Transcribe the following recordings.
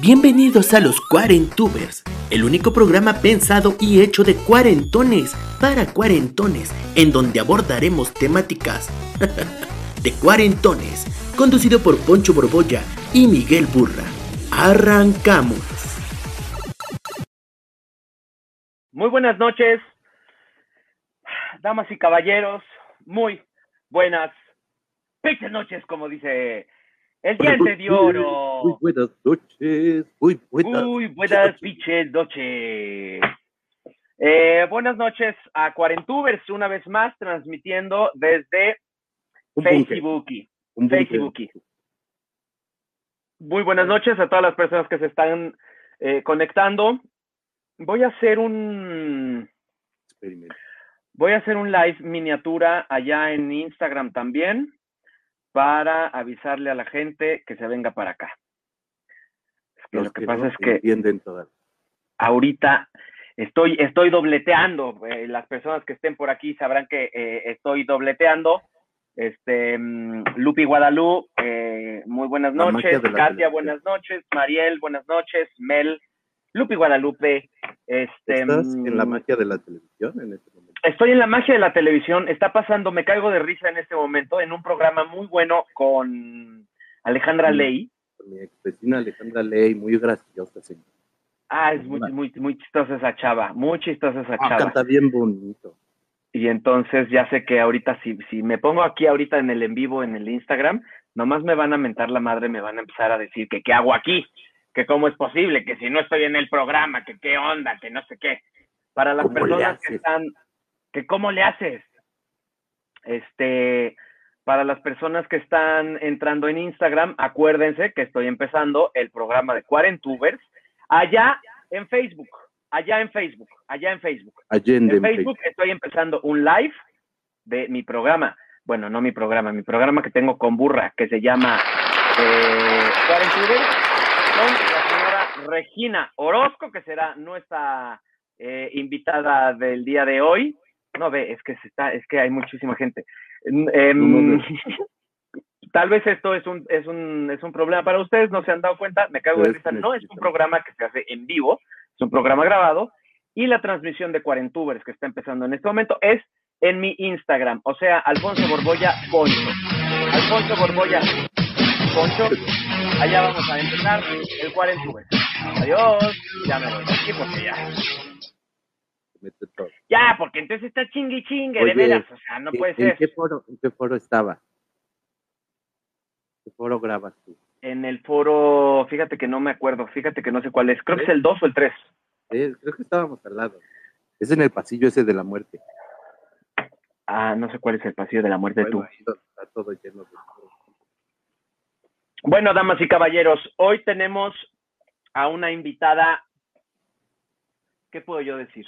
Bienvenidos a los Cuarentubers, el único programa pensado y hecho de cuarentones para cuarentones, en donde abordaremos temáticas de cuarentones, conducido por Poncho Borbolla y Miguel Burra. Arrancamos. Muy buenas noches, damas y caballeros, muy buenas pinches noches, como dice el diente de oro. Muy buenas noches, muy buenas. Muy buenas pinches noches. Eh, buenas noches a Cuarentubers, una vez más transmitiendo desde Facebook. Facebook. Muy buenas noches a todas las personas que se están eh, conectando. Voy a hacer un Experimento. voy a hacer un live miniatura allá en Instagram también para avisarle a la gente que se venga para acá. Los lo que que pasa no es que entienden ahorita estoy, estoy dobleteando. eh, las personas que estén por aquí sabrán que eh, estoy dobleteando. Este, mm, Lupi Guadalupe, eh, muy buenas La noches. Katia, buenas noches. Mariel, buenas noches. Mel, Lupi Guadalupe. Este, ¿Estás en la mm, magia de la televisión en este momento? Estoy en la magia de la televisión. Está pasando, me caigo de risa en este momento, en un programa muy bueno con Alejandra. Ley. Con mi ex vecina Alejandra Ley, muy graciosa, señor. Ah, es muy, muy, muy chistosa esa chava, muy chistosa esa Ah, chava. canta bien bonito. Y entonces ya sé que ahorita, si, si me pongo aquí ahorita en el en vivo, en el Instagram, nomás me van a mentar la madre, me van a empezar a decir que qué hago aquí, que cómo es posible, que si no estoy en el programa, que qué onda, que no sé qué. Para las ¿Cómo le personas que están, que cómo le haces. Este, para las personas que están entrando en Instagram, acuérdense que estoy empezando el programa de Cuarentubers allá en Facebook, allá en Facebook, allá en Facebook. Allende. En Facebook estoy empezando un live de mi programa. Bueno, no mi programa, mi programa que tengo con Burra, que se llama eh, Cuarentubers, con la señora Regina Orozco, que será nuestra eh, invitada del día de hoy. No ve, es que se está, es que hay muchísima gente. Em, No, tal vez esto es un, es un, es un problema para ustedes, no se han dado cuenta, me cago de risa. No es un programa que se hace en vivo, es un programa grabado y la transmisión de Cuarentubers que está empezando en este momento es en mi Instagram, o sea, Alfonso Borbolla Poncho. Alfonso Borbolla Poncho, allá vamos a empezar el Cuarentubers. Adiós, ya me voy aquí porque ya. Todo. Ya, porque entonces está chingue chingue, de veras, o sea, no ¿En- puede ¿En ser. qué foro, en qué foro estaba? ¿Qué foro grabas tú? En el foro, fíjate que no me acuerdo, fíjate que no sé cuál es, creo que es el 2 o el 3. Eh, creo que estábamos al lado. Es en el pasillo ese de la muerte. Ah, no sé cuál es el pasillo de la muerte Bueno, tú. está todo lleno de Bueno, damas y caballeros, hoy tenemos a una invitada. ¿Qué puedo yo decir?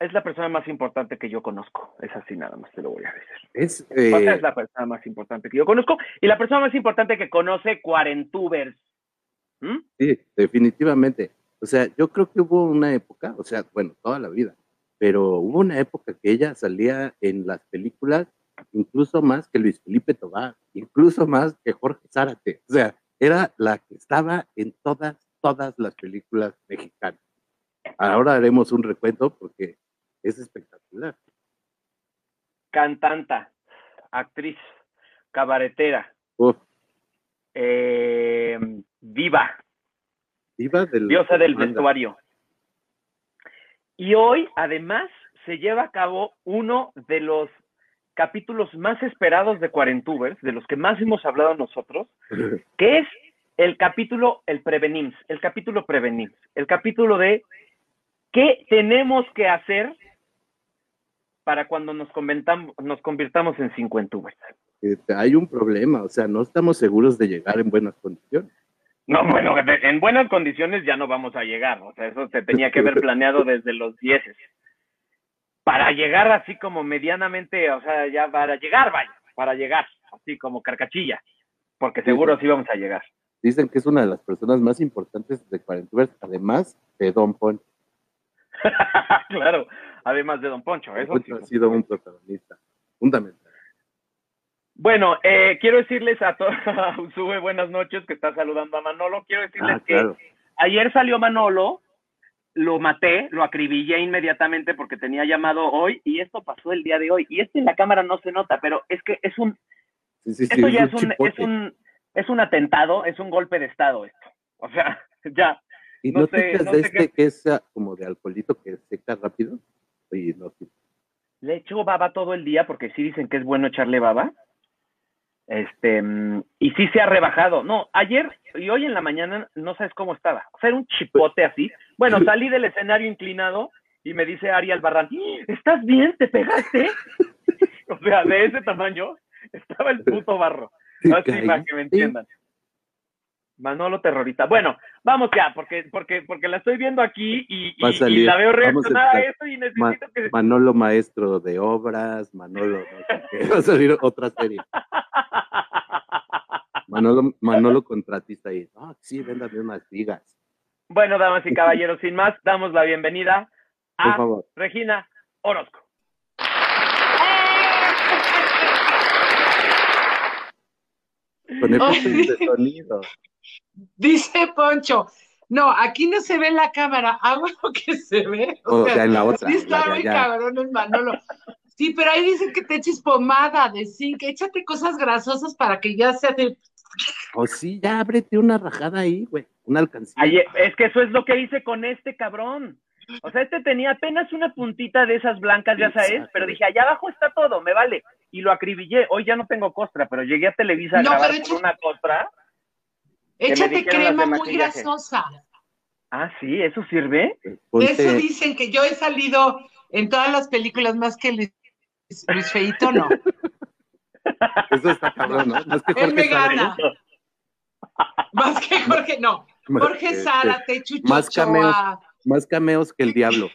Es la persona más importante que yo conozco. Es así nada más te lo voy a decir. Es, eh, es la persona más importante que yo conozco y la persona más importante que conoce Cuarentubers. ¿Mm? Sí, definitivamente. O sea, yo creo que hubo una época, o sea, bueno, toda la vida, pero hubo una época que ella salía en las películas incluso más que Luis Felipe Tobar, incluso más que Jorge Zárate. O sea, era la que estaba en todas, todas las películas mexicanas. Ahora haremos un recuento porque es espectacular. Cantanta, actriz, cabaretera, Uf, eh, diva, diva del diosa del vestuario. Y hoy, además, se lleva a cabo uno de los capítulos más esperados de Cuarentubers, de los que más hemos hablado nosotros, que es el capítulo, el Prevenims, el capítulo Prevenims, el capítulo de qué tenemos que hacer para cuando nos, nos convirtamos en cincuentubers. Este, Hay un problema, o sea, no estamos seguros de llegar en buenas condiciones. No, bueno, en buenas condiciones ya no vamos a llegar. O sea, eso se tenía que haber planeado desde los dieces. Para llegar así como medianamente, o sea, ya para llegar, vaya, para llegar, así como carcachilla. Porque seguro sí vamos a llegar. Dicen que es una de las personas más importantes de Cuarentubers, además de Don Poncho. claro, además de Don Poncho, eso sí. Poncho ha sido un protagonista fundamental. Bueno, eh, quiero decirles a todos, sube buenas noches, que está saludando a Manolo. Quiero decirles Ah, claro. que ayer salió Manolo, lo maté, lo acribillé inmediatamente porque tenía llamado hoy y esto pasó el día de hoy. Y esto en la cámara no se nota, pero es que es un, Sí, sí, sí, esto ya es un es un, es un atentado, es un golpe de estado esto. O sea, ya. ¿Y no no, sé- te no de sé este qué- que es como de alcoholito que seca rápido? No. Le echo baba todo el día porque sí dicen que es bueno echarle baba. Este, mm, y sí se ha rebajado. No, ayer y hoy en la mañana no sabes cómo estaba. O sea, era un chipote así. Bueno, salí del escenario inclinado y me dice Ari Albarrán, ¿estás bien? ¿Te pegaste? o sea, de ese tamaño estaba el puto barro. Así para que me entiendan. Manolo terrorista. Bueno, vamos ya, porque, porque, porque la estoy viendo aquí y, la veo reaccionar a eso y Ma- necesito que Manolo maestro de obras, Manolo, no sé qué. va a salir otra serie. Manolo, Manolo contratista ahí. Ah, sí, véndame unas vigas, Bueno, damas y caballeros, sin más, damos la bienvenida por a favor. Regina Orozco. Con Oh. efectos de sonido. Dice Poncho, no, aquí no se ve en la cámara, hago lo que se ve. O sea, en la otra. sí está de muy cabrón el Manolo. Sí, pero ahí dicen que te eches pomada de zinc, échate cosas grasosas para que ya se hace. O sí, ya ábrete una rajada ahí, güey. Una alcancía. Es que eso es lo que hice con este cabrón. O sea, este tenía apenas una puntita de esas blancas, ya sabes, Exacto. pero dije, allá abajo está todo, me vale. Y lo acribillé. Hoy ya no tengo costra, pero llegué a Televisa a No, grabar con una costra. Échate crema muy grasosa. Ah, sí, ¿eso sirve? De Ponte- eso dicen que yo he salido en todas las películas más que Luis, Luis Feito, no. Eso está cabrón, ¿no? Él me gana. Más que Jorge, no. Jorge Este, Zárate, Chucho más cameos. Más cameos que el diablo.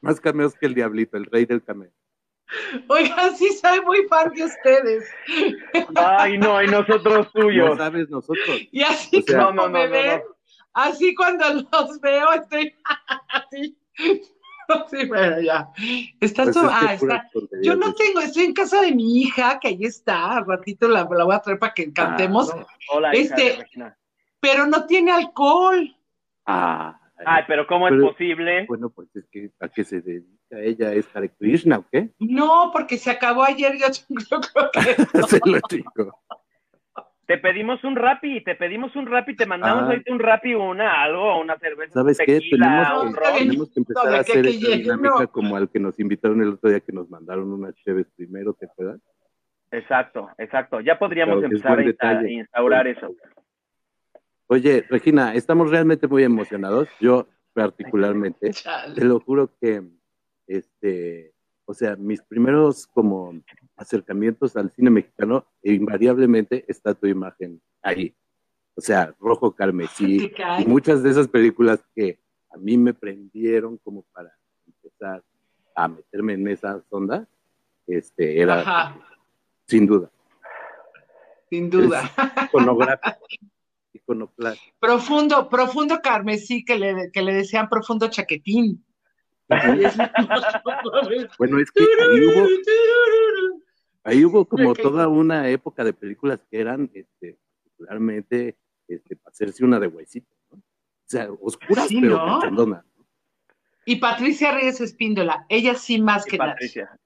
Más cameos que el diablito, el rey del cameo. Oigan, sí soy muy fan de ustedes. Ay, no, y nosotros No tuyos. sabes nosotros. Y así O sea- como No, no, no, me no, ven, no. así cuando los veo, estoy así. Sí, bueno, ya. Estás Pues tú- es que ah, está. Yo no tengo, estoy en casa de mi hija, que ahí está, al ratito la, la voy a traer para que cantemos, Ah, no. Hola, hija de Este- Regina. pero no tiene alcohol. Ah, Ay, pero ¿cómo es Pero- posible? bueno, pues es que a qué se dedica ella, es Hare Krishna, ¿o qué? No, porque se acabó ayer, yo, yo creo que Se lo digo. Te pedimos un rapi, te pedimos un rapi, te mandamos Ah. ahorita un rapi, una algo, una cerveza, ¿Sabes qué? tequila, Tenemos que, ron. tenemos que empezar a hacer esta dinámica no. como al que nos invitaron el otro día que nos mandaron unas cheves primero, ¿te acuerdas? Exacto, exacto. Ya podríamos Claro empezar a detalle. instaurar eso. Oye, Regina, estamos realmente muy emocionados. Yo particularmente. Te lo juro que, este, o sea, mis primeros como acercamientos al cine mexicano, invariablemente está tu imagen ahí. O sea, rojo carmesí. Y muchas de esas películas que a mí me prendieron como para empezar a meterme en esas ondas, este, era Ajá, sin duda sin duda. iconográfico. Profundo, profundo carmesí, que le, que le decían profundo chaquetín. Bueno, es que ahí hubo, ahí hubo como toda una época de películas que eran este, particularmente este, para hacerse una de huesito, ¿no? O sea, oscuras, Sí, pero ¿no? cachondonas. Y Patricia Reyes Espíndola, ella sí más Y que nadie. Patricia.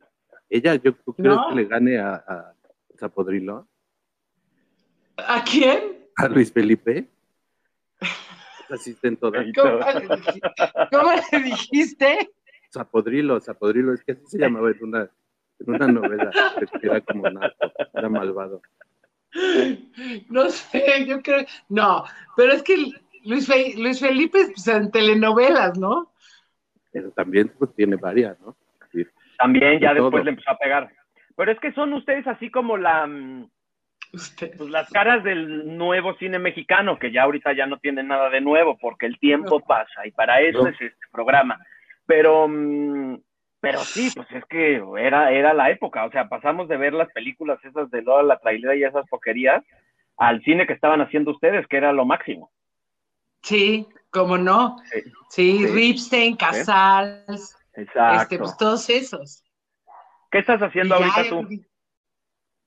Ella, yo ¿tú crees No. que le gane a, a Zapodrilo, ¿A quién? a Luis Felipe. Asisten todas. ¿Cómo le, dij- cómo le dijiste? Zapodrilo, Zapodrilo, es que así se llamaba en una, en una novela, que era como narco, era malvado. No sé, yo creo. No, pero es que Luis, Fe- Luis Felipe pues, en telenovelas, ¿no? Pero también pues, tiene varias, ¿no? Sí. También ya De después todo. le empezó a pegar. Pero es que son ustedes así como la, mm, Usted. pues las caras del nuevo cine mexicano, que ya ahorita ya no tienen nada de nuevo, porque el tiempo pasa y para eso No. es este programa. Pero, mm, pero sí, pues es que era, era la época, o sea, pasamos de ver las películas esas de Lola la trailera y esas porquerías al cine que estaban haciendo ustedes, que era lo máximo. Sí, cómo no. Sí. Sí, Sí. Ripstein, Casals, Exacto. este, pues todos esos. ¿Qué estás haciendo ya, ahorita tú?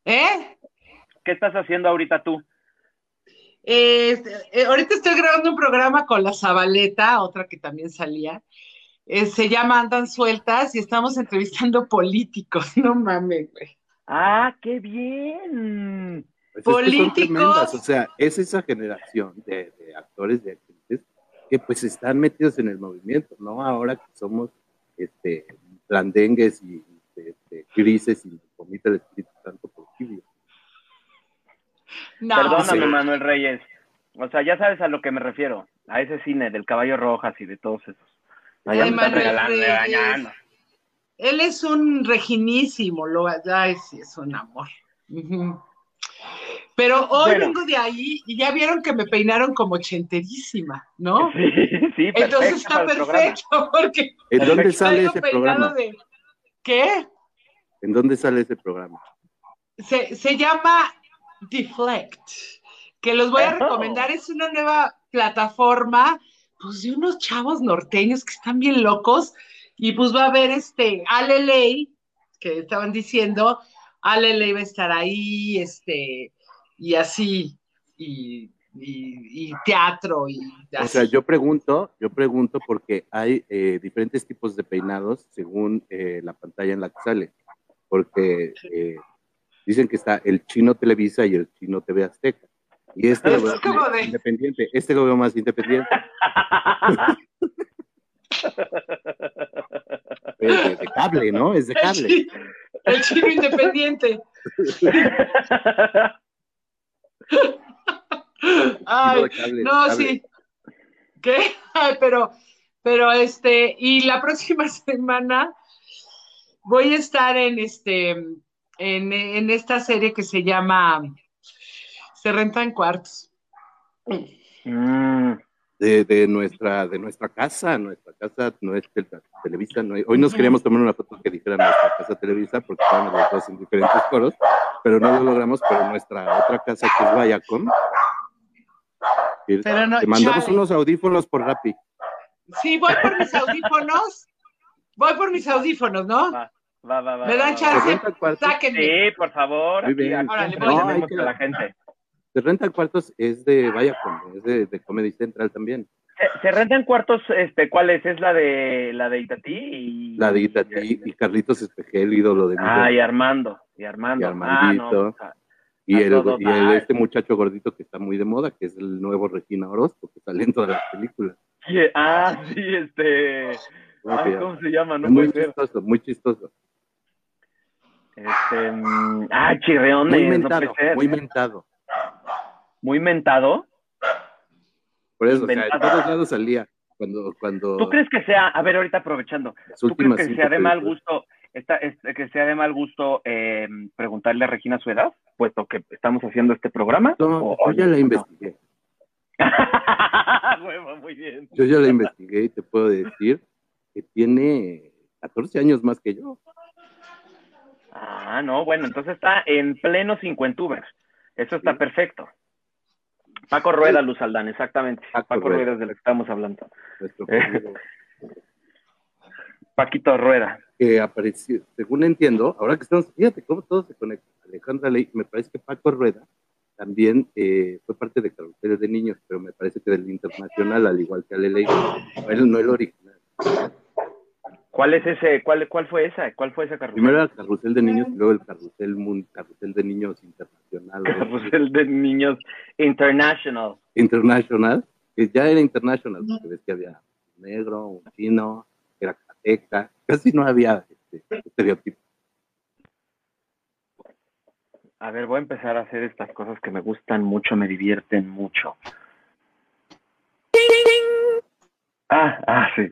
¿Eh? ¿Qué estás haciendo ahorita tú? Eh, eh, ahorita estoy grabando un programa con la Zabaleta, otra que también salía. Eh, se llama Andan Sueltas y estamos entrevistando políticos. No mames, güey. Ah, qué bien. Pues es que son Políticos. tremendas, o sea, es esa generación de, de actores, de actrices, que pues están metidos en el movimiento, ¿no? Ahora que somos este, blandengues y este, grises y vomita el Espíritu Santo por tibio. No, Perdóname, sí. Manuel Reyes. O sea, ya sabes a lo que me refiero. A ese cine del Caballo Rojas y de todos esos. Ya Ay, me están regalando, Reyes. Él es un reginísimo, lo ay, sí, es un amor. Pero hoy Bueno. vengo de ahí y ya vieron que me peinaron como ochenterísima, ¿no? Sí, sí, perfecto Entonces está perfecto, porque ¿En dónde sale ese programa? de. ¿Qué? ¿En dónde sale ese programa? Se, se llama Deflect, que los voy a Oh. recomendar. Es una nueva plataforma, pues de unos chavos norteños que están bien locos. Y pues va a haber este Ale Ley, que estaban diciendo, Ale Ley va a estar ahí, este, y así, y, y- y teatro, y así. O sea, yo pregunto, yo pregunto porque hay eh, diferentes tipos de peinados según eh, la pantalla en la que sale. Porque eh, dicen que está el chino Televisa y el chino TV Azteca. Y este lo Es veo como de- independiente, este lo veo más independiente. Es de, cable, ¿no? Es de el, cable. el chino independiente. Ay, de cable, no, cable. sí. ¿Qué? Ay, pero, pero este, y la próxima semana voy a estar en este, en, en esta serie que se llama Se rentan cuartos. Mm, De, de nuestra, de nuestra casa, nuestra casa no es tel- Televisa. No hay- hoy nos queríamos tomar una foto que dijera nuestra casa Televisa porque estábamos los dos en diferentes coros, pero no lo logramos, pero nuestra otra casa que es Viacom. Pero no, Te mandamos chale. unos audífonos por Rappi. Sí, voy por mis audífonos. Voy por mis audífonos, ¿no? va, va, va, va, ¿Me dan va, ¿Te va. chance? rentan cuartos? Sáquenme. Sí, por favor. Muy bien. aquí Órale, voy. No, que- a la gente. Te rentan cuartos es de Viacom, es de, de Comedy Central también. ¿Se, se rentan cuartos, este, cuáles? ¿Es la de la de Itatí? Y, La de Itatí y Carlitos Espejel, ídolo de Ah, y. Armando. Y Armando. Y Armandito. Ah, no, o sea, y a el, todo y el- este muchacho gordito que está muy de moda, que es el nuevo Regina Orozco, que sale en todas las películas. ah, sí, este. ¿Cómo se Ay, llama? ¿Cómo se llama? No Es muy puede ser. chistoso, muy chistoso. Este. mm, Ah, chirreones. Muy mentado, muy mentado. Muy mentado. Por eso, o sea, en todos lados salía. Cuando, cuando ¿Tú crees que sea, a ver, ahorita aprovechando, ¿tú crees que sea de mal gusto, esta, este, que sea de mal gusto eh, preguntarle a Regina su edad, puesto que estamos haciendo este programa? No, ¿O- yo ya la no? investigué. Muy bien. Yo ya la investigué y te puedo decir que tiene 14 años más que yo. Ah, no, bueno, entonces está en pleno cincuentubers. Eso está Sí. perfecto. Paco Rueda, Luz Aldán, exactamente. Paco Paco, Rueda. Rueda es de lo que estamos hablando. Nuestro Eh. Paquito Rueda. que apareció, según entiendo, ahora que estamos, fíjate cómo todo se conecta. Alejandra Ley, me parece que Paco Rueda también eh, fue parte de Carruseles de Niños, pero me parece que del internacional, al igual que Ale Ley, no el original. ¿Cuál es ese? ¿Cuál, cuál fue esa? ¿Cuál fue esa carrusel? Primero el Carrusel de Niños y luego el Carrusel, carrusel de Niños Internacional. Carrusel de niños international. International, que ya era international, porque ves que había un negro, un chino, era cateca, casi no había este, estereotipo. A ver, voy a empezar a hacer estas cosas que me gustan mucho, me divierten mucho. Ah, ah, sí.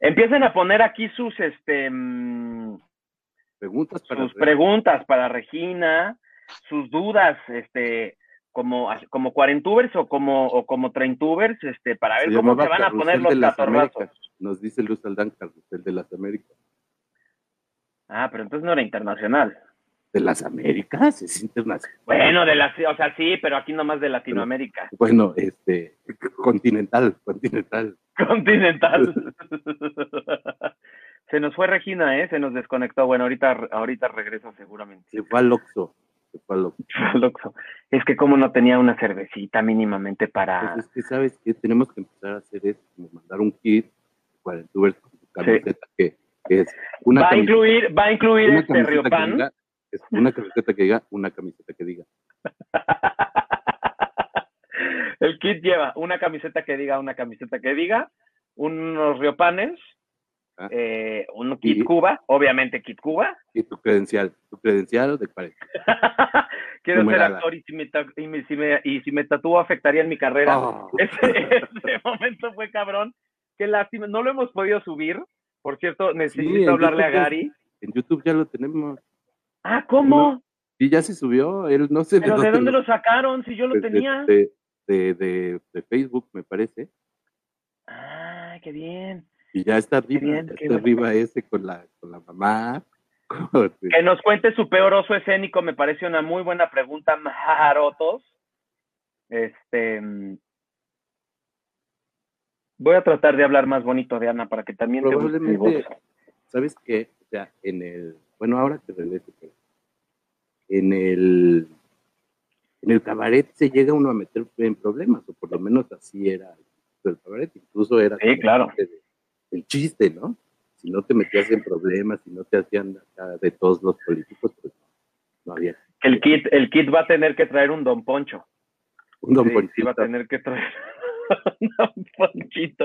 Empiecen a poner aquí sus, este, mm, Preguntas para sus preguntas para Regina, sus dudas, este, como, como cuarentubers o como, o como treintubers, este, para ver Se cómo se van a poner los de las catorrazos. Américas. Nos dice Luz Aldán, Carrusel de las Américas. Ah, pero entonces no era internacional. ¿De las Américas? Es internacional. Bueno, de las, o sea, sí, pero aquí nomás de Latinoamérica. Bueno, este, continental, continental. Continental. Se nos fue Regina, ¿eh? Se nos desconectó. Bueno, ahorita, ahorita regresa seguramente. Se fue al Oxxo. fue al Oxxo. Al Oxxo. Es que como no tenía una cervecita mínimamente para... Pues es que, ¿sabes qué? Tenemos que empezar a hacer esto, como mandar un kit, Cuarentubers con tu camiseta, que, que es una va a incluir, va a incluir este que Riopan. Es una camiseta que diga, una camiseta que diga. El kit lleva una camiseta que diga, una camiseta que diga, unos riopanes, Ah. eh, un kit Y- Cuba, obviamente kit Cuba. Y tu credencial, tu credencial de cuarenta. Quiero ser actor y si, me, y, si me, y si me tatúo afectaría en mi carrera. Oh, Ese, ese momento fue cabrón. Qué lástima. No lo hemos podido subir. Por cierto, necesito hablarle a YouTube Gary. en YouTube ya lo tenemos. Ah, ¿cómo? Y ya se subió, él no sé ¿Pero de dónde lo sacaron? Si yo lo de- tenía. De, de, de- Facebook, me parece. Ah, qué bien. Y ya está arriba, bien, ya está bueno. arriba ese con la, con la mamá. con- Que nos cuente su peor oso escénico me parece una muy buena pregunta, Majarotos. Este. mm, Voy a tratar de hablar más bonito de Ana para que también te guste. Probablemente, ¿sabes qué? O sea, en el, bueno, ahora te regreso, pero en el, en el cabaret se llega uno a meter en problemas, o por lo menos así era el cabaret, incluso era Sí, claro. el chiste, ¿no? Si no te metías en problemas, si no te hacían de todos los políticos, pues no, había. El kit, el kit va a tener que traer un Don Poncho. Un don Sí, sí Ponchito, va a tener que traer un Don Ponchito.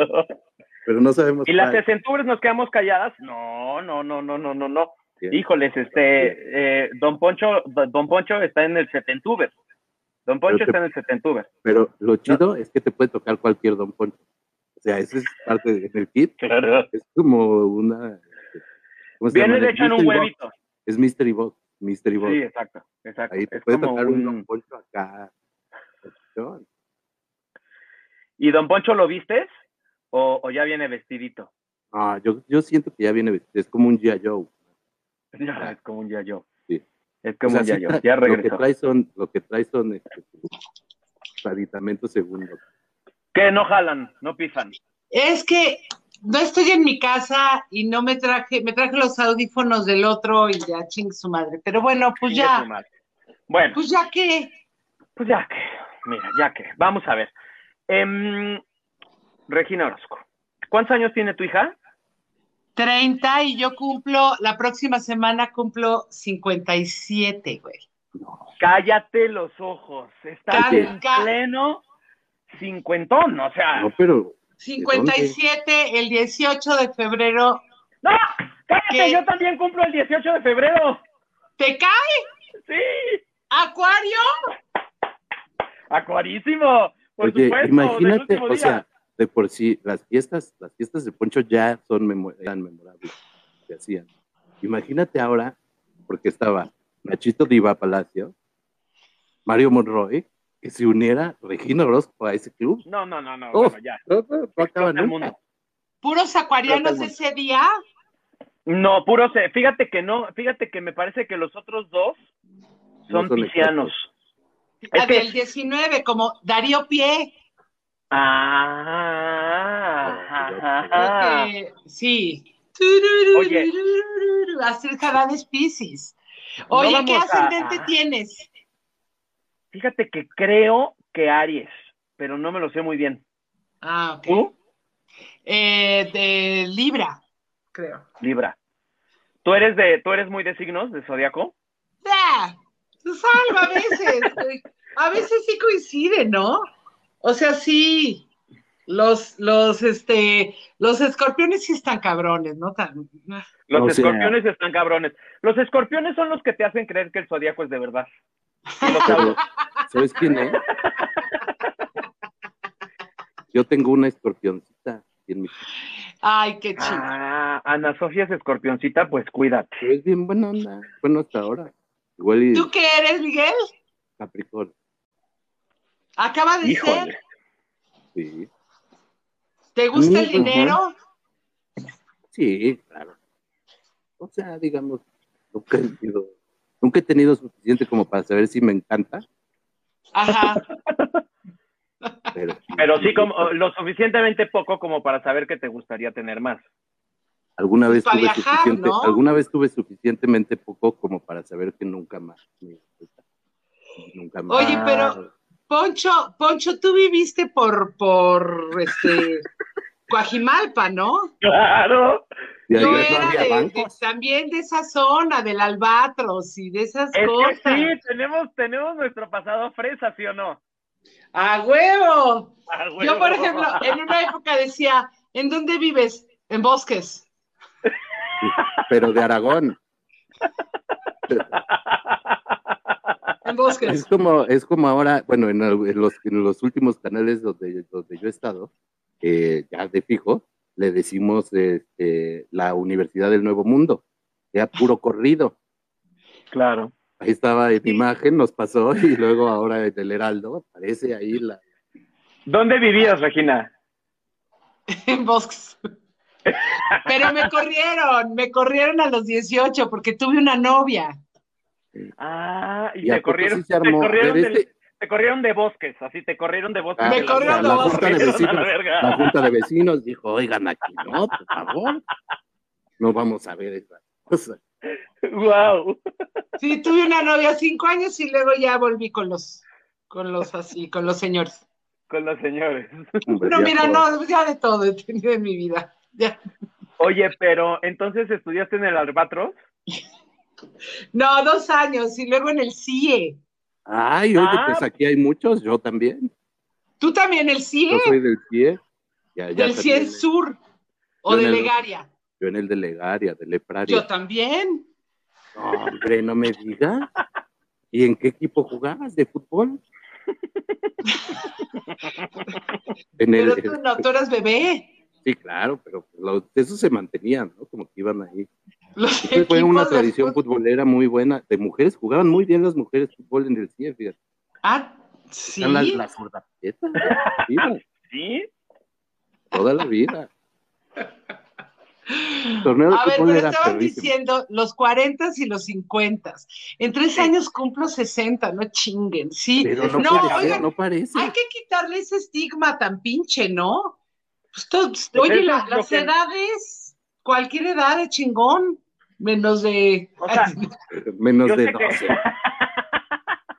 pero no sabemos ¿Y las sesentubres nos quedamos calladas? No, no, no, no, no, no, no. Híjoles, este, eh, Don Poncho, Don Poncho está en el setentuber. Don Poncho te- está en el setentuber. Pero lo chido es que te puede tocar cualquier don Poncho. O sea, eso es parte del kit. Claro. Es como una. ¿cómo se Viene llama? de hecho en un huevito. Box. Es Mystery Box. Mystery Box. Sí, exacto, exacto. Ahí te Es puede tocar un un- Don Poncho acá. ¿Y Don Poncho lo vistes? ¿O, o ya viene vestidito? Ah, yo, yo siento que ya viene vestido. Es como un G.I. Joe. Ya, es como un yayo. Sí. Es O como sea, un yayo. Ya Lo que regresó. trae son, lo que trae son este, aditamentos segundos. ¿Qué? No jalan, no pisan. Es que no estoy en mi casa y no me traje, me traje los audífonos del otro y ya ching su madre. Pero bueno, pues ya, madre. Bueno, pues ya que, pues ya que, mira, ya que. Vamos a ver. Em, Regina Orozco. ¿Cuántos años tiene tu hija? 30 y yo cumplo, la próxima semana cumplo 57, güey. Cállate los ojos. Estás en pleno cincuentón, o sea. No, pero 57 el 18 de febrero. ¡No! ¡Cállate! ¿Qué? Yo también cumplo el 18 de febrero. ¿Te cae? ¡Sí! ¿Acuario? ¡Acuarísimo! Por Oye, supuesto, del imagínate, último o día. sea, de por sí, las fiestas, las fiestas de Poncho ya son memo- eran memorables, se hacían. Imagínate ahora, porque estaba Nachito Diva Palacio, Mario Monroy, que se uniera Regina Orozco a ese club. No, no, no, no, bueno, ya. No, no, no acaba Explota el nunca. mundo. ¿Puros acuarianos ese día? No, puro se- Fíjate que no, fíjate que me parece que los otros dos son, No son piscianos. Es La que- del 19, como Darío Pie. Ah, sí. Oye. Astrid Jaranes Piscis. Oye, No ¿qué ascendente a- tienes? Fíjate que creo que Aries, pero no me lo sé muy bien. Ah, ok. ¿Tú? Eh, de Libra, creo. Libra. ¿Tú eres de, tú eres muy de signos, de zodiaco? Ah, salva a veces. A veces sí coincide, ¿no? O sea, sí. Los, los, este, los escorpiones sí están cabrones, ¿no? Tan- Los O sea- escorpiones están cabrones. Los escorpiones son los que te hacen creer que el zodiaco es de verdad. Pero. ¿Sabes quién es? Yo tengo una escorpioncita en mi Ay, qué chido. Ah, Ana Sofía es escorpioncita, pues cuídate. Es bien buena onda. Bueno, hasta ahora. Igual y ¿Tú qué eres, Miguel? Capricornio. Acaba de ser. Híjole. Sí. ¿Te gusta el Ujú. dinero? Sí, claro. O sea, digamos, nunca he tenido, nunca he tenido suficiente como para saber si me encanta, Ajá. pero, Pero sí, como lo suficientemente poco como para saber que te gustaría tener más. alguna vez tuve viajar, suficiente, ¿no? alguna vez tuve suficientemente poco como para saber que nunca más nunca más. Oye, pero Poncho, Poncho, tú viviste por, por, este, Coajimalpa, ¿no? Claro. Yo era de- de- también de esa zona, del Albatros y de esas Es cosas. que sí, tenemos, tenemos nuestro pasado fresa, ¿sí o no? ¡A huevo! Yo, huevo. por ejemplo, en una época decía, ¿en dónde vives? En bosques. Pero de Aragón. En Es bosques. como, es como ahora, bueno, en, el- en los, en los últimos canales donde, donde yo he estado, eh, ya de fijo, le decimos este, la Universidad del Nuevo Mundo, ya puro corrido. Claro. Ahí estaba en imagen, nos pasó, y luego ahora en el Heraldo aparece ahí la. ¿Dónde vivías, Regina? En bosques. Pero me corrieron, me corrieron a los 18 porque tuve una novia. Ah, y, Y te corrieron, sí se armó. te corrieron, del- este- te corrieron de bosques, así te corrieron de bosques. Ah, Me de la- corrieron de la bosques. junta de vecinos, la junta de vecinos dijo, oigan aquí, no, por favor, no vamos a ver esas cosas. Wow. Sí, tuve una novia cinco años y luego ya volví con los, con los así, con los señores. Con los señores. Hombre, No, mira, todo. no, ya de todo he tenido en mi vida. Ya. Oye, pero entonces estudiaste en el Albatros. No, dos años y luego en el CIE. Ay, oye, Ah. pues aquí hay muchos, yo también. Tú también el CIE, Yo soy del CIE. Ya, ya del CIE también, Sur o de el- Legaria. Yo en el de Legaria, de Lepraria. Yo también. No, hombre, no me digas. ¿Y en qué equipo jugabas de fútbol? en el, Pero tú no, tú eras bebé. Sí, claro, pero los- eso se mantenía, ¿no? Como que iban ahí. Los fue una tradición fútbol- futbolera muy buena. De mujeres, jugaban muy bien las mujeres fútbol en el CIE, fíjate. Ah, sí. Están las, las gordapetas, mira, ¿Sí? toda la vida. Torneo de A ver, pero estaban perrísimo. diciendo los 40 y los 50. En tres Sí. años cumplo 60, no chinguen, sí. Pero no, No, parece, oigan, no parece. Hay que quitarle ese estigma tan pinche, ¿no? Pues todo- pues, oye, la- las que- edades, cualquier edad es chingón, menos de, O sea, Menos de sé que- 12.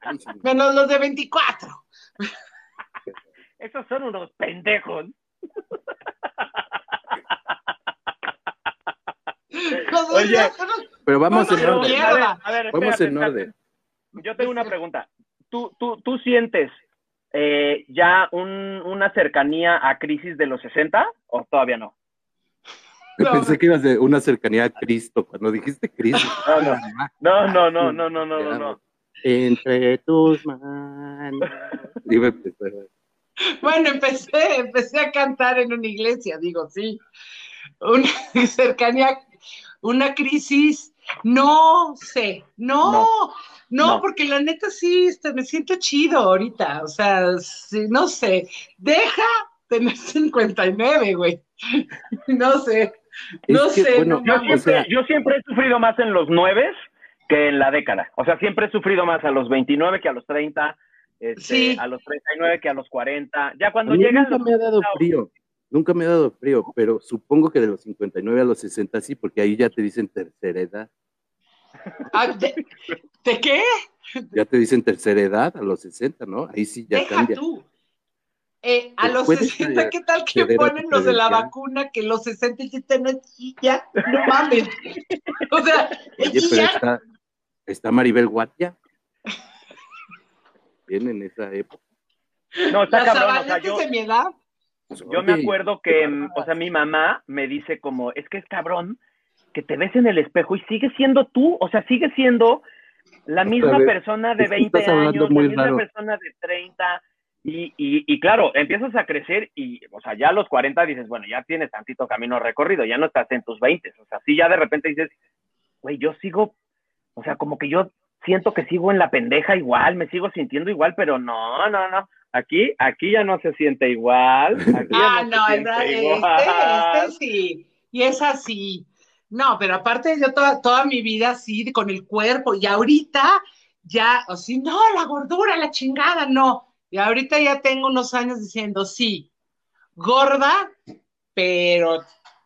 Ay, sí. menos los de 24. Esos son unos pendejos. Oye, Pero vamos en orden. mierda. A ver, a ver, Vamos espérate, en orden. Yo tengo una pregunta. ¿Tú, tú, tú sientes eh, ya un, una cercanía a crisis de los 60 o todavía no? No. pensé que ibas de una cercanía a Cristo. Cuando dijiste Cristo. No, no. No, no, no, no, no, no. Entre tus manos. A empezar. Bueno, empecé, empecé a cantar en una iglesia, digo, sí. Una cercanía, una crisis, no sé, no, No. no, No. porque la neta sí, este, me siento chido ahorita, o sea, sí, no sé, deja tener 59, güey, no sé, no Es que, sé, bueno, no Yo siempre, sea- yo siempre he sufrido más en los 9 que en la década. O sea, siempre he sufrido más a los 29 que a los 30, este, Sí. a los 39 que a los 40. Ya A cuando mí llegan nunca los... me ha dado frío. Nunca me ha dado frío, pero supongo que de los 59 a los 60 sí, porque ahí ya te dicen tercera edad. Ah, ¿de, de qué? Ya te dicen tercera edad a los 60, ¿no? Ahí sí ya Deja cambia. tú. Eh, a los puedes 60, ¿qué tal que ponen los de la vacuna que los 60 ya están aquí, ya? No mames. O sea, Oye, pero ya. está, está Maribel Guardia. Bien en esa época. No, está cabrón. O sea, Zabaleta yo, de mi edad. Pues, yo me acuerdo que, o sea, mi mamá me dice como, es que es cabrón que te ves en el espejo y sigues siendo tú. O sea, sigues siendo la misma persona de es que 20 estás hablando años, la misma raro. persona de 30. Y, y, y claro, empiezas a crecer y, o sea, ya a los 40 dices, bueno, ya tienes tantito camino recorrido, ya no estás en tus 20. O sea, sí, ya de repente dices, güey, yo sigo, o sea, como que yo siento que sigo en la pendeja igual, me sigo sintiendo igual, pero no, no, no. Aquí, aquí ya no se siente igual. Aquí ya Ah, no, no, se igual. este, este sí. Y es así. No, pero aparte yo toda, toda mi vida así, con el cuerpo, y ahorita ya, así, no, la gordura, la chingada, no. Y ahorita ya tengo unos años diciendo, sí, gorda, pero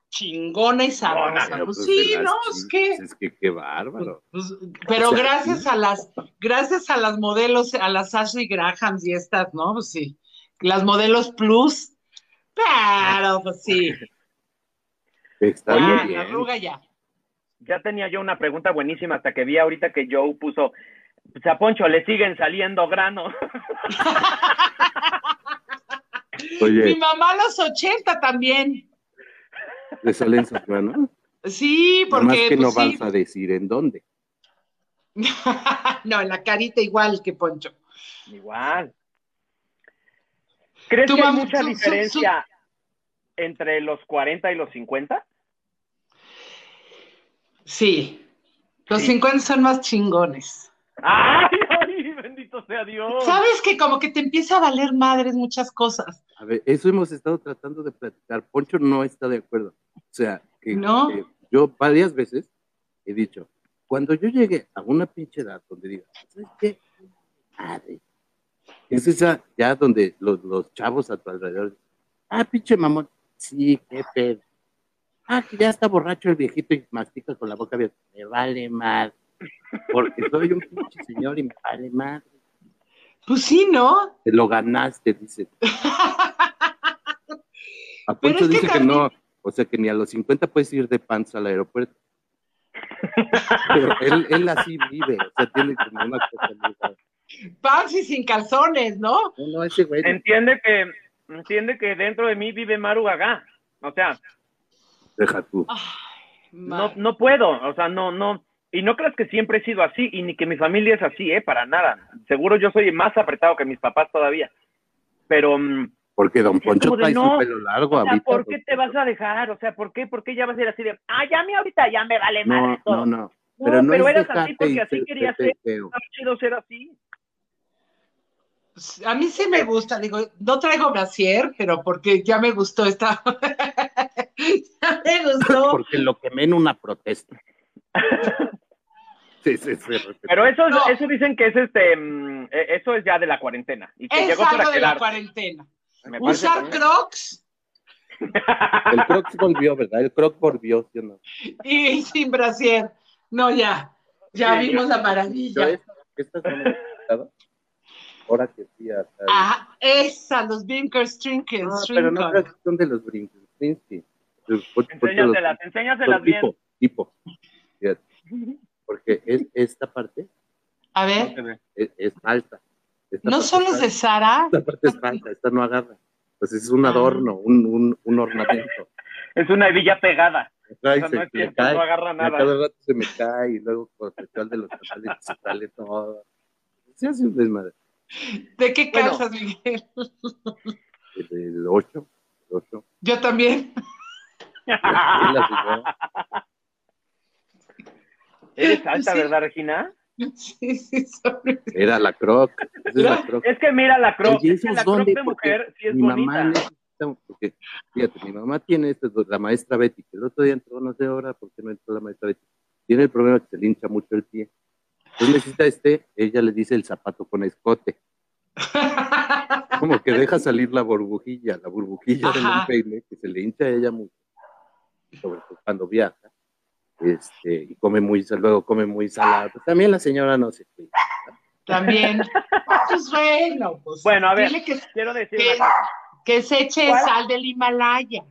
chingona y sabrosa. Pues, pues, sí, no, es que, Es que qué bárbaro. pues, pero O sea, gracias a las, gracias a las modelos, a las Ashley Grahams y estas, ¿no? Pues sí, las modelos plus, pero pues sí, Está ya, muy la bien. arruga ya. Ya tenía yo una pregunta buenísima hasta que vi ahorita que Joe puso, pues a Poncho le siguen saliendo granos. Mi mamá a los 80 también. le salen sus manos. Sí, Nada más porque que no pues, sí. vas a decir en dónde. no, la carita igual que Poncho. Igual. ¿Crees que hay mucha su- su- diferencia entre los 40 y los 50? Sí. Los Sí. 50 son más chingones. ¡Ay, ay, bendito sea Dios! Sabes que como que te empieza a valer madres muchas cosas. A ver, eso hemos estado tratando de platicar. Poncho no está de acuerdo. O sea, que, No. que yo varias veces he dicho, cuando yo llegue a una pinche edad donde diga, ¿sabes qué? Madre. Es esa ya donde los, los chavos a tu alrededor, ah, pinche mamón, sí, qué pedo. Ah, que ya está borracho el viejito y mastica con la boca abierta. Me vale mal. Porque soy un pinche señor y me vale mal. Pues sí, ¿no? Te lo ganaste, dice. A Pero Poncho es que dice que también- no, o sea que ni a los 50 puedes ir de panza al aeropuerto. Pero él, él así vive, o sea, tiene como una cosa. Pants y sin calzones, ¿no? No, no, ese güey. Entiende que, entiende que dentro de mí vive Maru Gagá. O sea, Deja tú. no, no puedo, o sea, no, no. Y no creas que siempre he sido así, y ni que mi familia es así, ¿eh? Para nada. Seguro yo soy más apretado que mis papás todavía. Pero, mm, Porque Don Poncho trae no, su pelo largo o sea, ahorita. ¿por qué te vas a dejar? O sea, ¿por qué, por qué ya vas a ir así de, ah, ya a mí ahorita ya me vale No, madre todo? no, no. Pero no, pero es eras así porque así querías ser chido ser así. Pues, A mí sí me gusta, digo, no traigo brasier, pero porque ya me gustó esta. ya me gustó. Porque lo quemé en una protesta. Sí, sí, sí. Pero eso, es- No. eso dicen que es este, mm, eh, eso es ya de la cuarentena. Y que Es llegó para algo de la cuarentena. Me Usar crocs El Crocs volvió, ¿verdad? El Croc volvió, ¿sí o no? y sin brasier. No, ya. Ya Sí, vimos la Yo maravilla. esta- estas no me. Ahora que sí, hasta Ah, esa, los Binkers Trinkets. No, pero no creo que son de los Brinkinsky. Enséñaselas, enséñaselas bien. Tipo, tipo. Fíjate. Porque es, esta parte A ver, es, es falsa. Esta no son es de. Sara. Esta parte es falsa, esta no agarra. Pues es un Ah. adorno, un, un, un ornamento. Es una hebilla pegada. Ay, O sea, se no es me cierto, cae, no agarra y nada. cada rato se me cae y luego por el festival de los tamales se sale todo. Se hace un desmadre. ¿De qué Bueno. calzas, Miguel? El 8, el 8. Yo también. Eres alta, Sí. ¿verdad, Regina? Sí, sí, sobre- Era la croc. Es la croc. Es que mira la croc. Oye, es que ¿esos la croc de mujer sí es mi bonita. mamá necesita, porque, fíjate, mi mamá tiene este, la maestra Betty, que el otro día entró, no sé ahora por qué no entró la maestra Betty, tiene el problema que se le hincha mucho el pie. Entonces necesita este, ella le dice el zapato con escote, como que deja salir la burbujilla, la burbujilla del Ajá. peine, que se le hincha a ella mucho, sobre todo cuando viaja, este, y come muy, luego come muy salado. Pues también la señora no se cuida. También. Pues bueno, pues. Bueno, a ver. Dile que, Quiero decir que, se eche ¿Cuál? sal del Himalaya.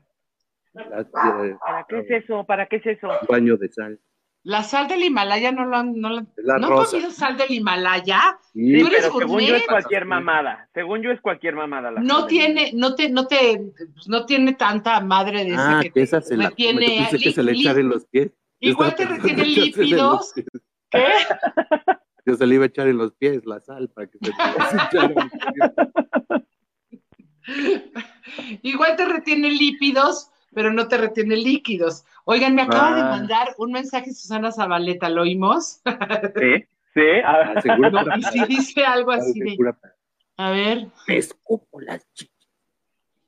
La- eh, ¿Para qué es eso? ¿Para qué es eso? un baño de sal. La sal del Himalaya no lo han. No, lo- Es la ¿no han rosa. comido sal del Himalaya? Sí, ¿Tú eres pero según yo es cualquier mamada. Según yo es cualquier mamada. la No sal. tiene, no te, no te, pues, no tiene tanta madre de esa Ah, que, que te esa se la pensé que se le echara en los pies. Igual te retiene lípidos. ¿Qué? Yo se le iba a echar en los pies la sal para que se le echara en los pies. Igual te retiene lípidos, pero no te retiene líquidos. Oigan, me acaba de Ah. mandar un mensaje Susana Zabaleta, ¿lo oímos? Sí, sí. a- Ah, No, y si dice algo así de, a ver, Me escupo las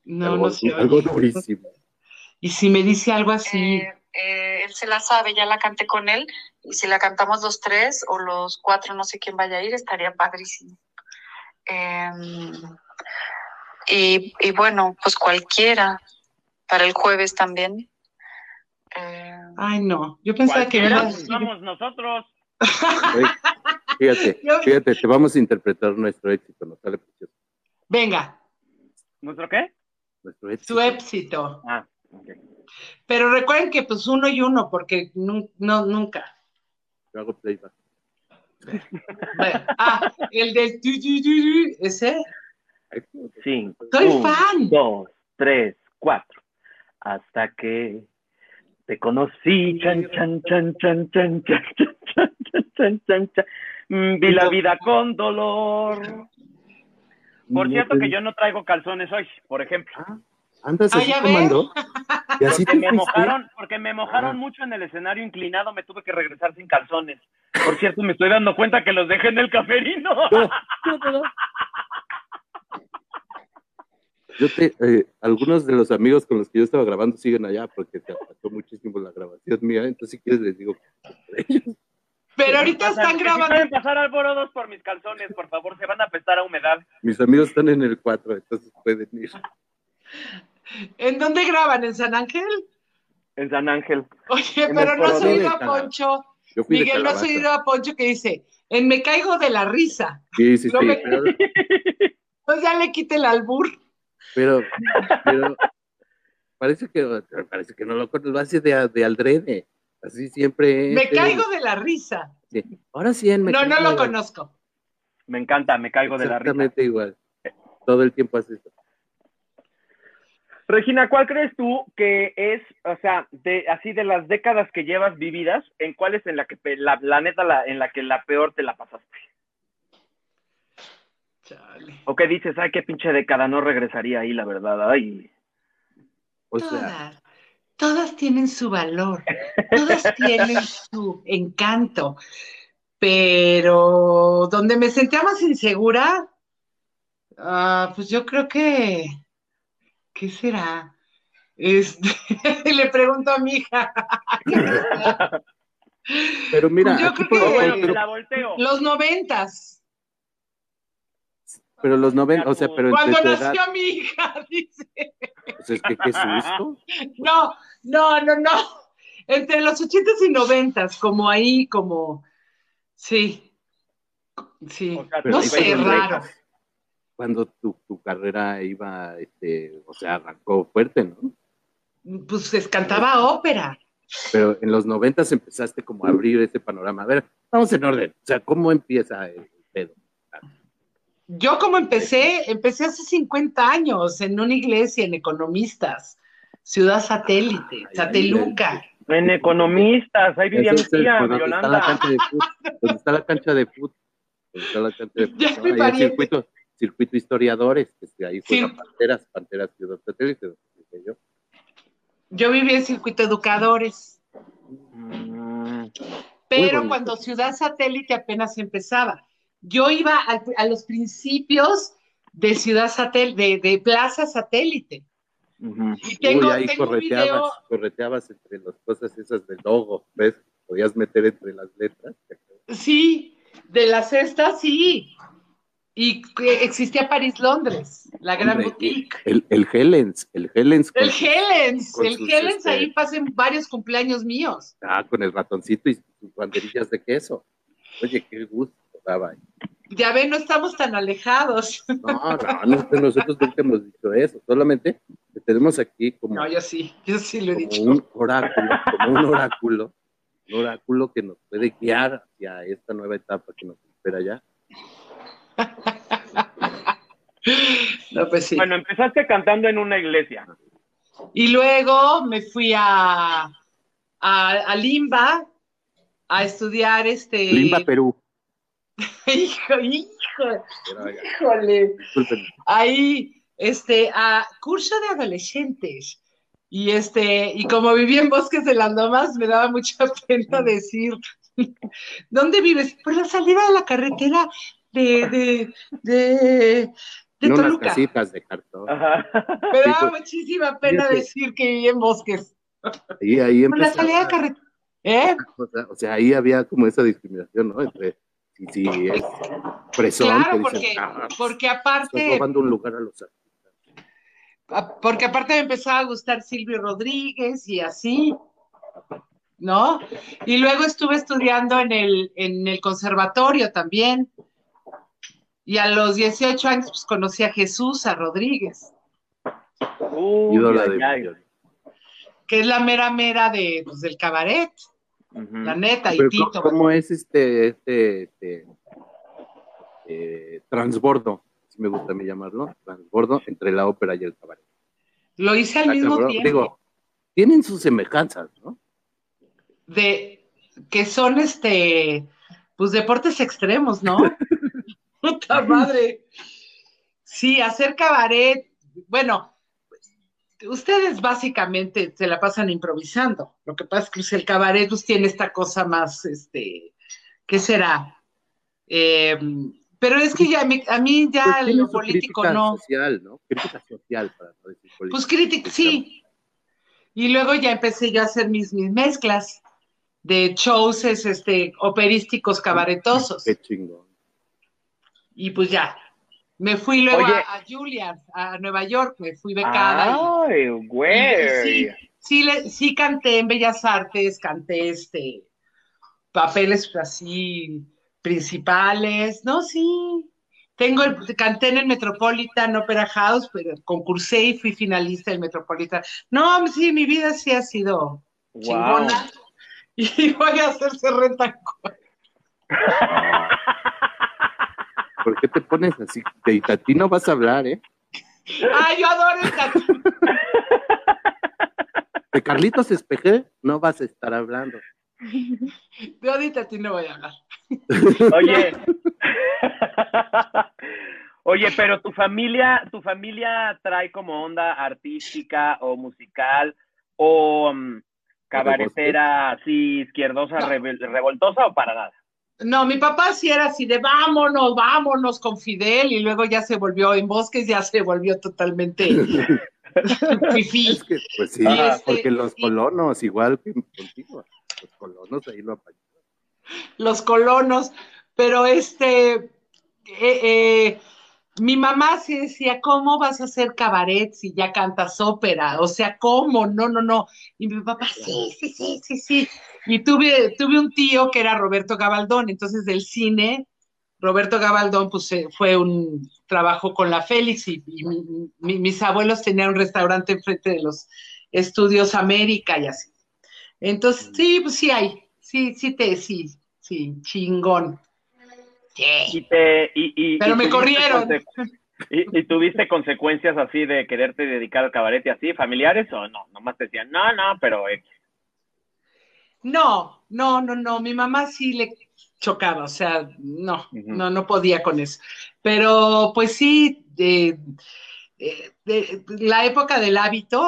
no, algo, no sé. algo durísimo. Y si me dice algo así, Eh, eh, él se la sabe, ya la canté con él, y si la cantamos los tres o los cuatro, no sé quién vaya a ir, estaría padrísimo. Em, y, y bueno, pues cualquiera, para el jueves también. Eh, Ay, no. Yo pensaba que Cualquiera, iba a decir- somos nosotros. Fíjate, fíjate, te vamos a interpretar nuestro éxito, nos sale precioso. Venga, ¿Nuestro qué? Nuestro éxito. su éxito. Ah, ok. Pero recuerden que pues uno y uno, porque nu- no, nunca. Yo hago playback. Bueno, ah, el del tu, tu, tu, tu, ese. Cinco. Soy Un, fan. Dos, tres, cuatro. Hasta que te conocí. Chan, chan, chan, chan, chan, chan, chan, chan, chan, chan, chan, chan. Mm, Vi la vida con dolor. Por no cierto que yo no traigo calzones hoy, por ejemplo. Ah, andas Ah, así ves. tomando. Y así Porque te me mojaron, porque me mojaron Ah. mucho en el escenario inclinado, me tuve que regresar sin calzones. Por cierto, me estoy dando cuenta que los dejé en el camerino. No, no, no. Yo te, eh, algunos de los amigos con los que yo estaba grabando siguen allá porque te afectó muchísimo la grabación mía, entonces si quieres les digo Pero ahorita están que si grabando. pueden pasar alborodos por mis calzones, por favor, se van a apestar a humedad. mis amigos están en el 4, entonces pueden ir. ¿En dónde graban? ¿En San Ángel? En San Ángel. Oye, En pero no has oído a Poncho. Miguel, no has oído a Poncho que dice, en me caigo de la risa. Sí, sí, No sí, me- pero, Pues ya le quite el albur. pero, pero parece que parece que no lo lo hace de, de aldrede. Así siempre. Me caigo de la risa. sí. Ahora sí en me No, no lo conozco. Me encanta, me caigo de la risa. Exactamente igual. Todo el tiempo hace eso. Regina, ¿cuál crees tú que es, o sea, de así de las décadas que llevas vividas, en cuál es en la que la, la neta la, en la que la peor te la pasaste? Chale. O que dices, ay, qué pinche década, no regresaría ahí, la verdad, ay. O sea, Todas, todas tienen su valor, todas tienen su encanto, pero donde me sentía más insegura, ah, pues yo creo que, ¿qué será? Este, le pregunto a mi hija, pero mira, Yo aquí creo por- que- bueno, pero, la volteo. los noventas, pero los 90, o sea, pero entre cuando edad, nació mi hija, dice. pues es que qué susto. No, no, no, no. Entre los ochentas y noventas, como ahí, como, sí, sí, O sea, Pero no sé, raro. décadas. Cuando tu, tu carrera iba, este, o sea, arrancó fuerte, ¿no? Pues se cantaba ópera. Pero en los 90 empezaste como a abrir ese panorama. A ver, vamos en orden. O sea, ¿cómo empieza el pedo? Yo como empecé, empecé hace 50 años en una iglesia, en Economistas, Ciudad Satélite, Ay, Sateluca. En economistas, ahí vivía mi tía, donde está la Yolanda. cancha de fútbol. Donde está la cancha de fútbol. Donde está la cancha de fútbol. Ya ¿no? el circuito, circuito historiadores, que ahí Sí. Panteras, Panteras Ciudad Satélite. donde dije yo. Yo viví en Circuito Educadores, Mm, pero cuando Ciudad Satélite apenas empezaba. Yo iba al- a, los principios de Ciudad Satélite, de, de Plaza Satélite. Y tengo, Uy, ahí tengo correteabas, video, correteabas entre las cosas esas del logo, ¿ves? Podías meter entre las letras. sí, de la cesta, sí. Y existía París Londres, la gran Hombre, boutique. El, el Helens, el Helens con, El Helens, el Helens este- ahí pasen varios cumpleaños míos. ah, con el ratoncito y sus banderillas de queso. Oye, qué gusto daba. Ya ven, no estamos tan alejados. No, no, no, nosotros nunca hemos dicho eso, solamente que tenemos aquí como, No, yo sí, yo sí lo he como dicho. un oráculo, como un oráculo, un oráculo que nos puede guiar hacia esta nueva etapa que nos espera ya. No, pues sí. Bueno, empezaste cantando en una iglesia. Y luego me fui a, a, a Limba a estudiar este. Limba, Perú. Hijo, hijo, híjole. disculpen, Ahí, este, a curso de adolescentes. Y este, y como viví en Bosques de las Lomas, me daba mucha pena decir, ¿dónde vives? Por la salida de la carretera de, de, de, de en unas Toluca. casitas de cartón. Ajá. Me daba pues, muchísima pena decir que viví en Bosques. Ahí, ahí Por la salida de carretera. ¿Eh? o sea, ahí había como esa discriminación, ¿no? Entre si, si es Claro, que dicen, porque, "Ah, porque estás aparte, robando un lugar a los artistas. a- porque aparte me empezaba a gustar Silvio Rodríguez y así. ¿no? Y luego estuve estudiando en el, en el conservatorio también. Y a los 18 años pues, conocí a Jesús, a Rodríguez, ay, de que es la mera mera de, pues, del cabaret, la neta, y Tito. ¿Cómo es este, este, este eh, transbordo? Si me gusta a mí llamarlo, transbordo entre la ópera y el cabaret. Lo hice al Está mismo cabrón. tiempo. Digo, tienen sus semejanzas, ¿no? de que son este, pues deportes extremos, ¿no? Puta madre. Sí, hacer cabaret, bueno, ustedes básicamente se la pasan improvisando. Lo que pasa es que el cabaret pues, tiene esta cosa más, este, ¿qué será? Eh, pero es que ya a mí, ya Pues lo político crítica no. social, ¿no? Crítica social, para no decir política. Pues crítica, sí. Y luego ya empecé yo a hacer mis, mis mezclas de shows es, este, operísticos cabaretosos. Qué chingón. Y pues ya, me fui luego Oye. a, a Juilliard, a Nueva York, me fui becada. y- Ay, y, güey. sí, sí, le- sí canté en Bellas Artes, canté este papeles así principales, no, sí. Tengo el, canté en el Metropolitan Opera House, pero concursé y fui finalista del Metropolitan. No, sí, mi vida sí ha sido Wow. chingona. Y voy a hacerse renta. ¿Por qué te pones así? De a ti no vas a hablar, ¿eh? Ay, yo adoro esta. De Carlitos Espeje no vas a estar hablando. De ahorita a ti no voy a hablar. Oye. Oye, pero tu familia, tu familia trae como onda artística o musical o mm, cabaretera así izquierdosa, No. revoltosa o para nada. No, mi papá sí era así de vámonos, vámonos con Fidel y luego ya se volvió en bosques, ya se volvió totalmente fifí. Es que, pues sí, Ajá. porque los colonos, igual que contigo, los colonos ahí lo apañaron. los colonos, pero este, eh, eh, mi mamá sí decía, ¿cómo vas a hacer cabaret si ya cantas ópera? O sea, ¿cómo? No, no, no. Y mi papá, sí, sí, sí, sí, sí. Y tuve, tuve un tío que era Roberto Gabaldón, entonces del cine, Roberto Gabaldón, pues eh, fue un trabajo con la Félix y, y mi- mi- mis abuelos tenían un restaurante enfrente de los estudios América y así. Entonces, sí, pues sí hay, sí, sí te, sí, sí, chingón. Sí. Y te, y, y- Pero y me corrieron. y tuviste consecuencias así de quererte dedicar al cabaret y así, familiares o no? Nomás te decían, no, no, pero eh, No, no, no, no, mi mamá sí le chocaba, o sea, no, no, no podía con eso. Pero pues sí, de, de- la época del hábito,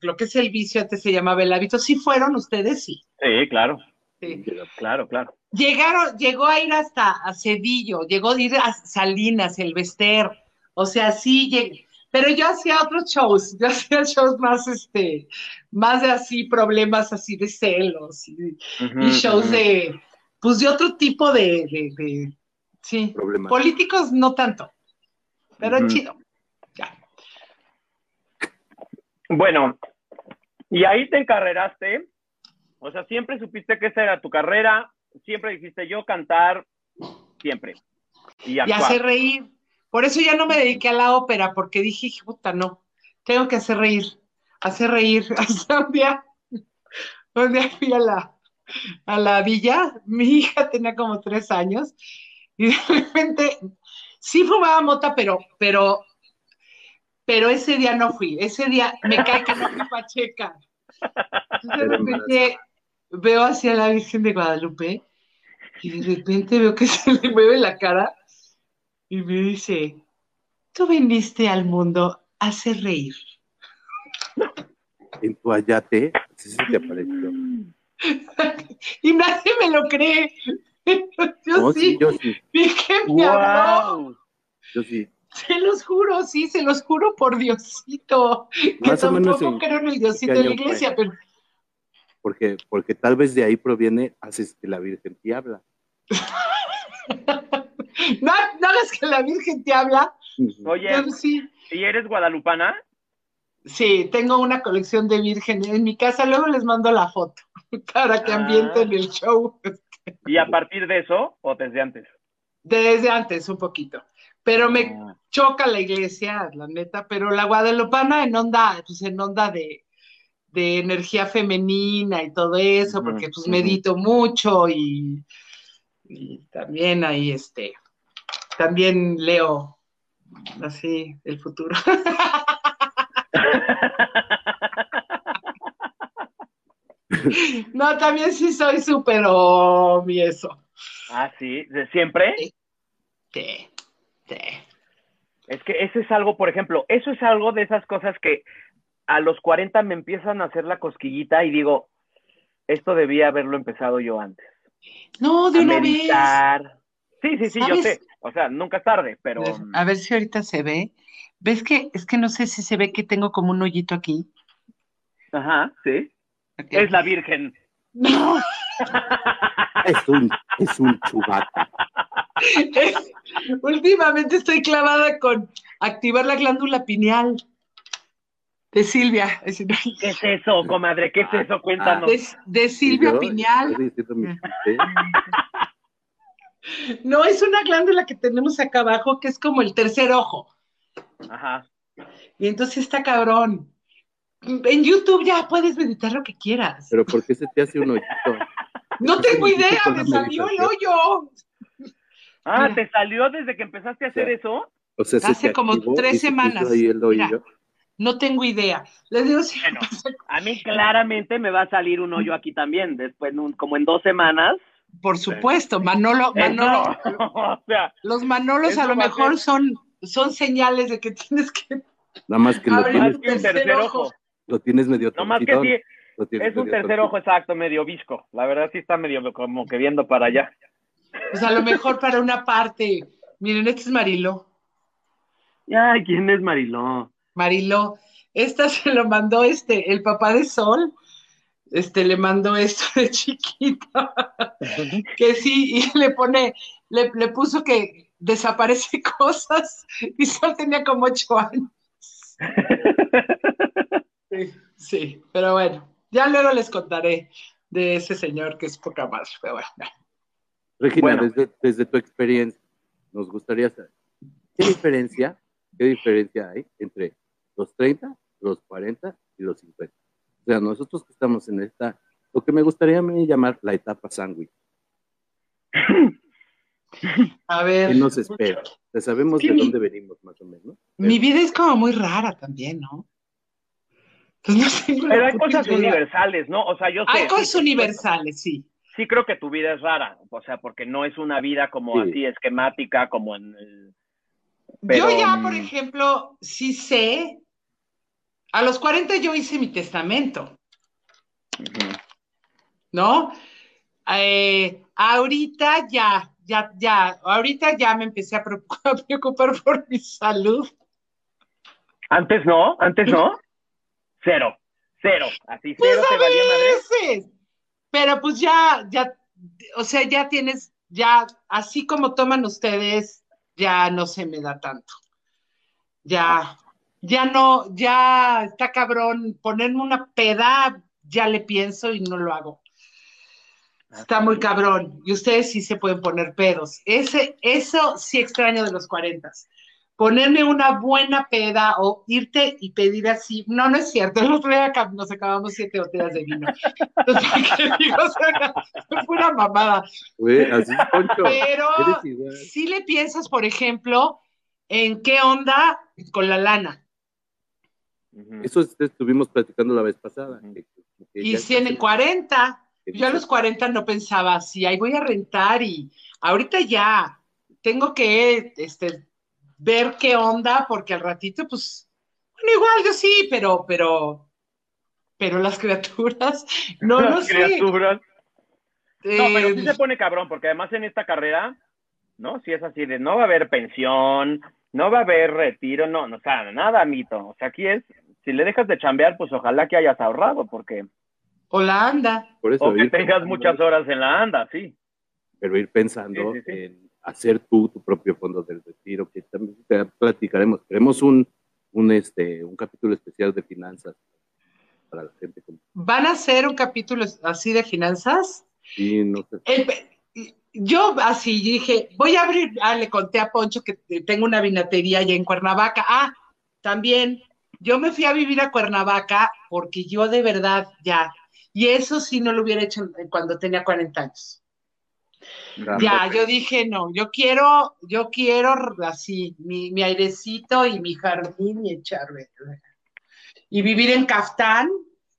lo que es el vicio, antes se llamaba el hábito, sí fueron ustedes, sí. sí, claro, sí. claro, claro. Llegaron, llegó a ir hasta a Cedillo, llegó a ir a Salinas, el Vester, o sea, sí. Pero yo hacía otros shows, yo hacía shows más, este, más de así, problemas así de celos y, shows de, pues de otro tipo de, de, de- sí, Problemas. políticos no tanto, pero chido, ya. Bueno, y ahí te encarreraste, o sea, siempre supiste que esa era tu carrera, siempre dijiste yo cantar, siempre. Y y hacer reír. Por eso ya no me dediqué a la ópera, porque dije, puta, no, tengo que hacer reír, hacer reír. Hasta un día, un día fui a la, a la villa, mi hija tenía como tres años, y de repente, sí fumaba mota, pero, pero, pero ese día no fui, ese día me cae que no fui pacheca. Entonces, de repente veo hacia la Virgen de Guadalupe y de repente veo que se le mueve la cara y me dice, tú viniste al mundo a hacer reír. En tu ayate, así se te apareció. y nadie me lo cree. Yo No, sí, sí, yo sí, dije, me habló. ¡Wow! yo sí. Se los juro, sí, se los juro por Diosito. Que o menos tampoco en- creo en el Diosito ¿qué de la iglesia, pero Porque, porque tal vez de ahí proviene, haces que la Virgen te habla. no, no hagas que la Virgen te habla. Oye, Yo sí, ¿y eres guadalupana? sí, tengo una colección de vírgenes en mi casa, luego les mando la foto. para que ambienten Ah. el show. ¿Y a partir de eso o desde antes? Desde antes, un poquito. Pero me Ah. choca la iglesia, la neta, pero la guadalupana en onda, pues en onda de, de energía femenina y todo eso, porque pues medito mucho y, y también ahí este, también leo así el futuro. No, también sí soy súper om y eso. ah, sí, ¿de siempre? Sí, sí. Es que eso es algo, por ejemplo, eso es algo de esas cosas que a los 40 me empiezan a hacer la cosquillita y digo, esto debía haberlo empezado yo antes. No, de A una vez. Sí, sí, sí, yo sé. O sea, nunca es tarde, pero... A ver si ahorita se ve. ¿Ves que es que no sé si se ve que tengo como un hoyito aquí? Ajá, sí. Es la Virgen. No, Es un, es un chubaca. es- últimamente estoy clavada con activar la glándula pineal de Silvia. ¿Qué es eso, comadre? ¿Qué es eso? Cuéntanos. De, de Silvia yo, chiste. No, es una glándula que tenemos acá abajo que es como el tercer ojo. Ajá. Y entonces está cabrón. En YouTube ya puedes meditar lo que quieras. Pero ¿por qué se te hace un hoyito? no tengo ¿Qué idea, me salió el hoyo. Ah, Mira. ¿te salió desde que empezaste a hacer eso? O sea, se Hace como tres semanas. ahí el hoyo. Mira. No tengo idea. Les digo, sí, Bueno, a mí claramente me va a salir un hoyo aquí también, después, en un- como en dos semanas. Por supuesto, Manolo, Eh, Manolo, no, o sea, los Manolos a lo a mejor ser- son, son señales de que tienes que Nada más que lo tienes, que un tercer ojo. ojo. lo tienes medio No más que sí, es un tercer torcido. ojo exacto, medio visco. La verdad sí está medio como que viendo para allá. Pues a lo mejor para una parte. Miren, este es Marilo. Ay, ¿quién es Mariló? Marilo, esta se lo mandó este, el papá de Sol. Este le mandó esto de chiquita. Que sí, y le pone, le, le puso que desaparece cosas. Y Sol tenía como ocho años. Sí, sí, pero bueno, ya luego les contaré de ese señor que es poca madre. Pero bueno, Regina, Bueno. desde, desde tu experiencia, nos gustaría saber, ¿qué diferencia, qué diferencia hay entre los 30, los 40 y los 50? O sea, nosotros que estamos en esta, lo que me gustaría a mí llamar la etapa sándwich, a ver. ¿qué nos espera? O sea, sabemos de mi- dónde venimos más o menos. Mi vida es como muy rara también, ¿no? Entonces no tengo la Pero hay cosas idea. universales, ¿no? O sea, yo sé. Hay cosas universales, sí. Sí creo que tu vida es rara, o sea, porque no es una vida como Sí. así esquemática, como en el... Pero, yo ya, por mm, ejemplo, sí sé. A los 40 yo hice mi testamento. ¿no? Eh, ahorita ya, ya, ya, ahorita ya me empecé a preocu- a preocupar por mi salud. Antes no, antes no. Cero, cero, así Pues cero a te valía madre. veces. Pero pues ya, ya, o sea, ya tienes, ya, así como toman ustedes, ya no se me da tanto. Ya, ya no, ya está cabrón, ponerme una peda, ya le pienso y no lo hago. Está muy cabrón. Y ustedes sí se pueden poner pedos. Ese, eso sí extraño de los cuarentas. Ponerme una buena peda o irte y pedir así. No, no es cierto. El otro día nos acabamos siete botellas de vino. Entonces, fue una mamada. Así Poncho. Pero si le piensas, por ejemplo, en qué onda con la lana. Eso es- estuvimos platicando la vez pasada. que- que Y si en casi- 40, que yo a los 40 no pensaba así, ahí voy a rentar y ahorita ya tengo que este, ver qué onda, porque al ratito, pues, bueno, igual yo sí, pero, pero, pero las criaturas, no lo Las sé. criaturas. No, pero sí Eh, se pone cabrón, porque además en esta carrera, ¿no? Si es así de no va a haber pensión, no va a haber retiro, no, no, o sea, nada, mito. O sea, aquí es, si le dejas de chambear, pues ojalá que hayas ahorrado, porque, Holanda. Por eso, o que tengas muchas horas en la anda, sí. pero ir pensando Sí, sí, sí. en hacer tú tu propio fondo del retiro, que también te platicaremos. Tenemos un, un, este, un capítulo especial de finanzas para la gente. Como... ¿Van a hacer un capítulo así de finanzas? Sí, no sé. El- yo así dije, voy a abrir, ah, le conté a Poncho que tengo una vinatería allá en Cuernavaca. Ah, también, yo me fui a vivir a Cuernavaca porque yo de verdad ya, y eso sí no lo hubiera hecho cuando tenía 40 años. Ya, yo dije, no, yo quiero, yo quiero así, mi, mi airecito y mi jardín y echarme. Y vivir en Caftán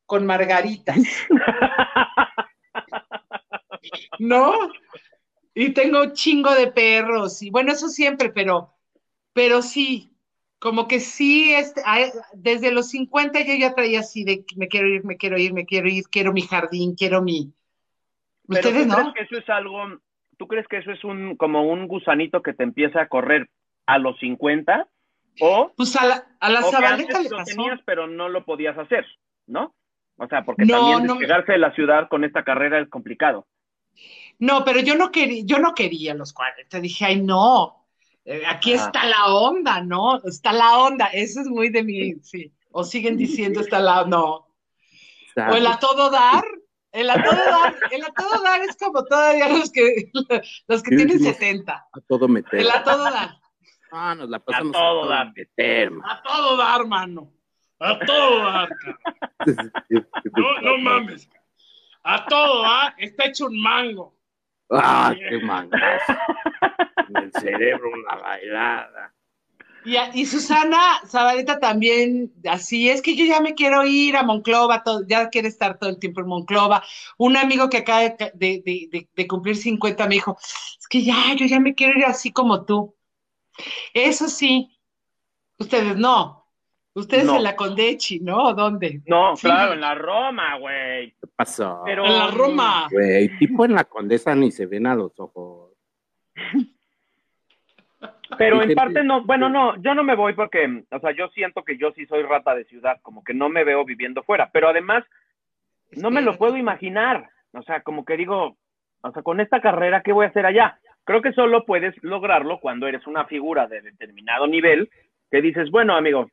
con margaritas. ¿No? Y tengo un chingo de perros, y bueno, eso siempre, pero, pero sí, como que sí, este, desde los 50 yo ya traía así de me quiero ir, me quiero ir, me quiero ir, quiero mi jardín, quiero mi. Ustedes ¿tú no. crees que eso es algo, tú crees que eso es un como un gusanito que te empieza a correr a los 50 o, Pues a la, a la antes le lo pasó. tenías pero no lo podías hacer, ¿no? O sea, porque No, también no. despegarse de la ciudad con esta carrera es complicado. No, pero yo no quería, yo no quería los 40. Dije, ay, no, eh, aquí Ajá. está la onda, ¿no? Está la onda. Eso es muy de mí, sí. O siguen diciendo está la, no. O el a todo dar. El a todo dar, el a todo dar es como todavía los que, los que tienen dijimos- 70. A todo meter. El a todo dar. Ah, nos la pasamos A todo dar. meter, man. A todo dar, mano. A todo dar. cabrón. No, no mames. A todo dar. Está hecho un mango. Ah, qué mangazo. En el cerebro una bailada. Y, y Susana Zabaleta también, así es que yo ya me quiero ir a Monclova, todo- ya quiere estar todo el tiempo en Monclova. Un amigo que acaba de, de- de- de- de cumplir 50 me dijo, es que ya, yo ya me quiero ir así como tú. Eso sí, ustedes no. Ustedes No. en la Condechi, ¿no? ¿Dónde? No, Sí. claro, en la Roma, güey. ¿Qué pasó? Pero En la Roma. Güey, tipo en la condesa ni se ven a los ojos. Pero en parte no, bueno, no, yo no me voy porque, o sea, yo siento que yo sí soy rata de ciudad, como que no me veo viviendo fuera, pero además no me lo puedo imaginar, o sea, como que digo, o sea, con esta carrera, ¿qué voy a hacer allá? Creo que solo puedes lograrlo cuando eres una figura de determinado nivel, que dices, bueno, amigo,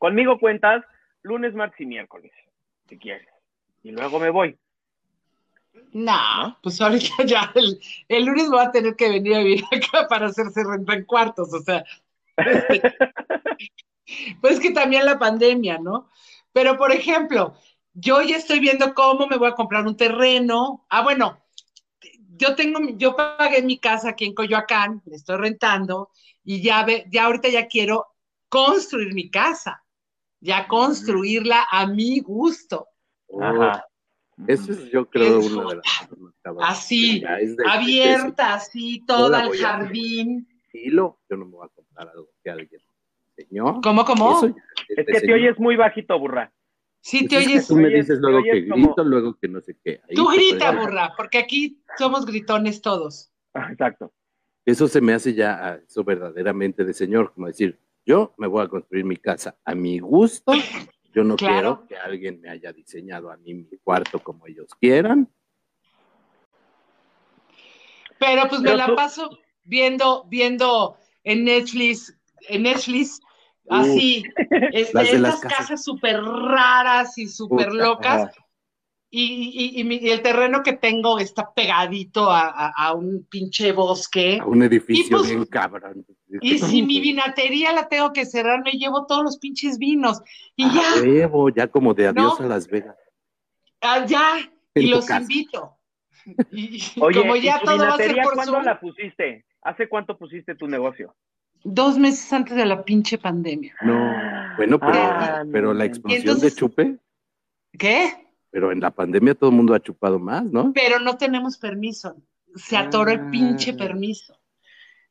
conmigo cuentas lunes, martes y miércoles, si quieres, y luego me voy. No, pues ahorita ya el, el lunes voy a tener que venir a vivir acá para hacerse renta en cuartos, o sea, este, pues que también la pandemia, ¿no? Pero por ejemplo, yo ya estoy viendo cómo me voy a comprar un terreno. Ah, bueno, yo tengo, yo pagué mi casa aquí en Coyoacán, le estoy rentando y ya ve, ya ahorita ya quiero construir mi casa, ya construirla a mi gusto. Ajá. Eso es, yo creo, Es- una de las cosas más cabronas. Así, Ya es de- de- abierta, así, todo el jardín. estilo, yo no me voy a comprar algo que alguien diseñó. ¿Cómo, cómo? Eso Es que te señor. oyes muy bajito, burra. Sí, te Pues es que oyes. Tú me dices te luego que como- grito, luego que no sé qué. Ahí Tú te grita, puede- burra, porque aquí somos gritones todos. Exacto. Eso se me hace ya ah, eso verdaderamente de señor, como decir, yo me voy a construir mi casa a mi gusto, yo no Claro. quiero que alguien me haya diseñado a mí mi cuarto como ellos quieran. Pero pues me la paso viendo, viendo en Netflix, en Netflix, así, este, las estas casas. súper raras y súper locas. Y, y- y mi- y el terreno que tengo está pegadito a, a- a un pinche bosque. A un edificio pues- bien cabrón. Y si mi vinatería la tengo que cerrar, me llevo todos los pinches vinos. Y ya, huevo, ya como de adiós No. a Las Vegas. allá, y En tu los casa. invito. Y, y Oye, como ya ¿y tu todo va a ser vinatería por cuándo la pusiste? ¿Hace cuánto pusiste tu negocio? dos meses antes de la pinche pandemia. No, bueno, pero, Ah, pero la explosión entonces- de chupe, ¿Qué? Pero en la pandemia todo el mundo ha chupado más, ¿no? Pero no tenemos permiso. Se atoró el pinche Ah. permiso.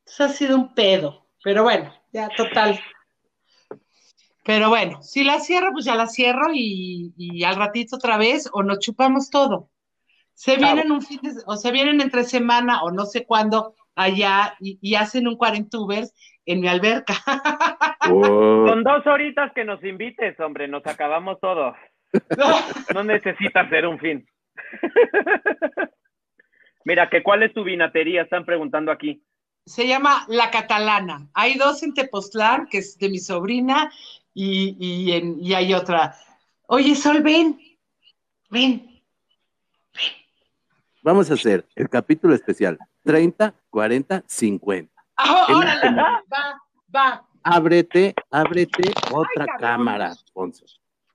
Entonces ha sido un pedo. Pero bueno, ya total. Pero bueno, si la cierro, pues ya la cierro y, y al ratito otra vez o nos chupamos todo. Se Claro. vienen un fin de, o se vienen entre semana o no sé cuándo allá y, y hacen un cuarentubers en mi alberca. Oh, Con dos horitas que nos invites, hombre, nos acabamos todo. No necesitas ser un fin. Mira, que cuál es tu vinatería, están preguntando aquí. Se llama La Catalana. Hay dos en Tepoztlán, que es de mi sobrina, y, y, en- y hay otra, Oye, Sol, ven. Ven. Vamos a hacer el capítulo especial 30, 40, 50. Ah, órale, va, va. Ábrete, ábrete otra cabrón. cámara, Alfonso.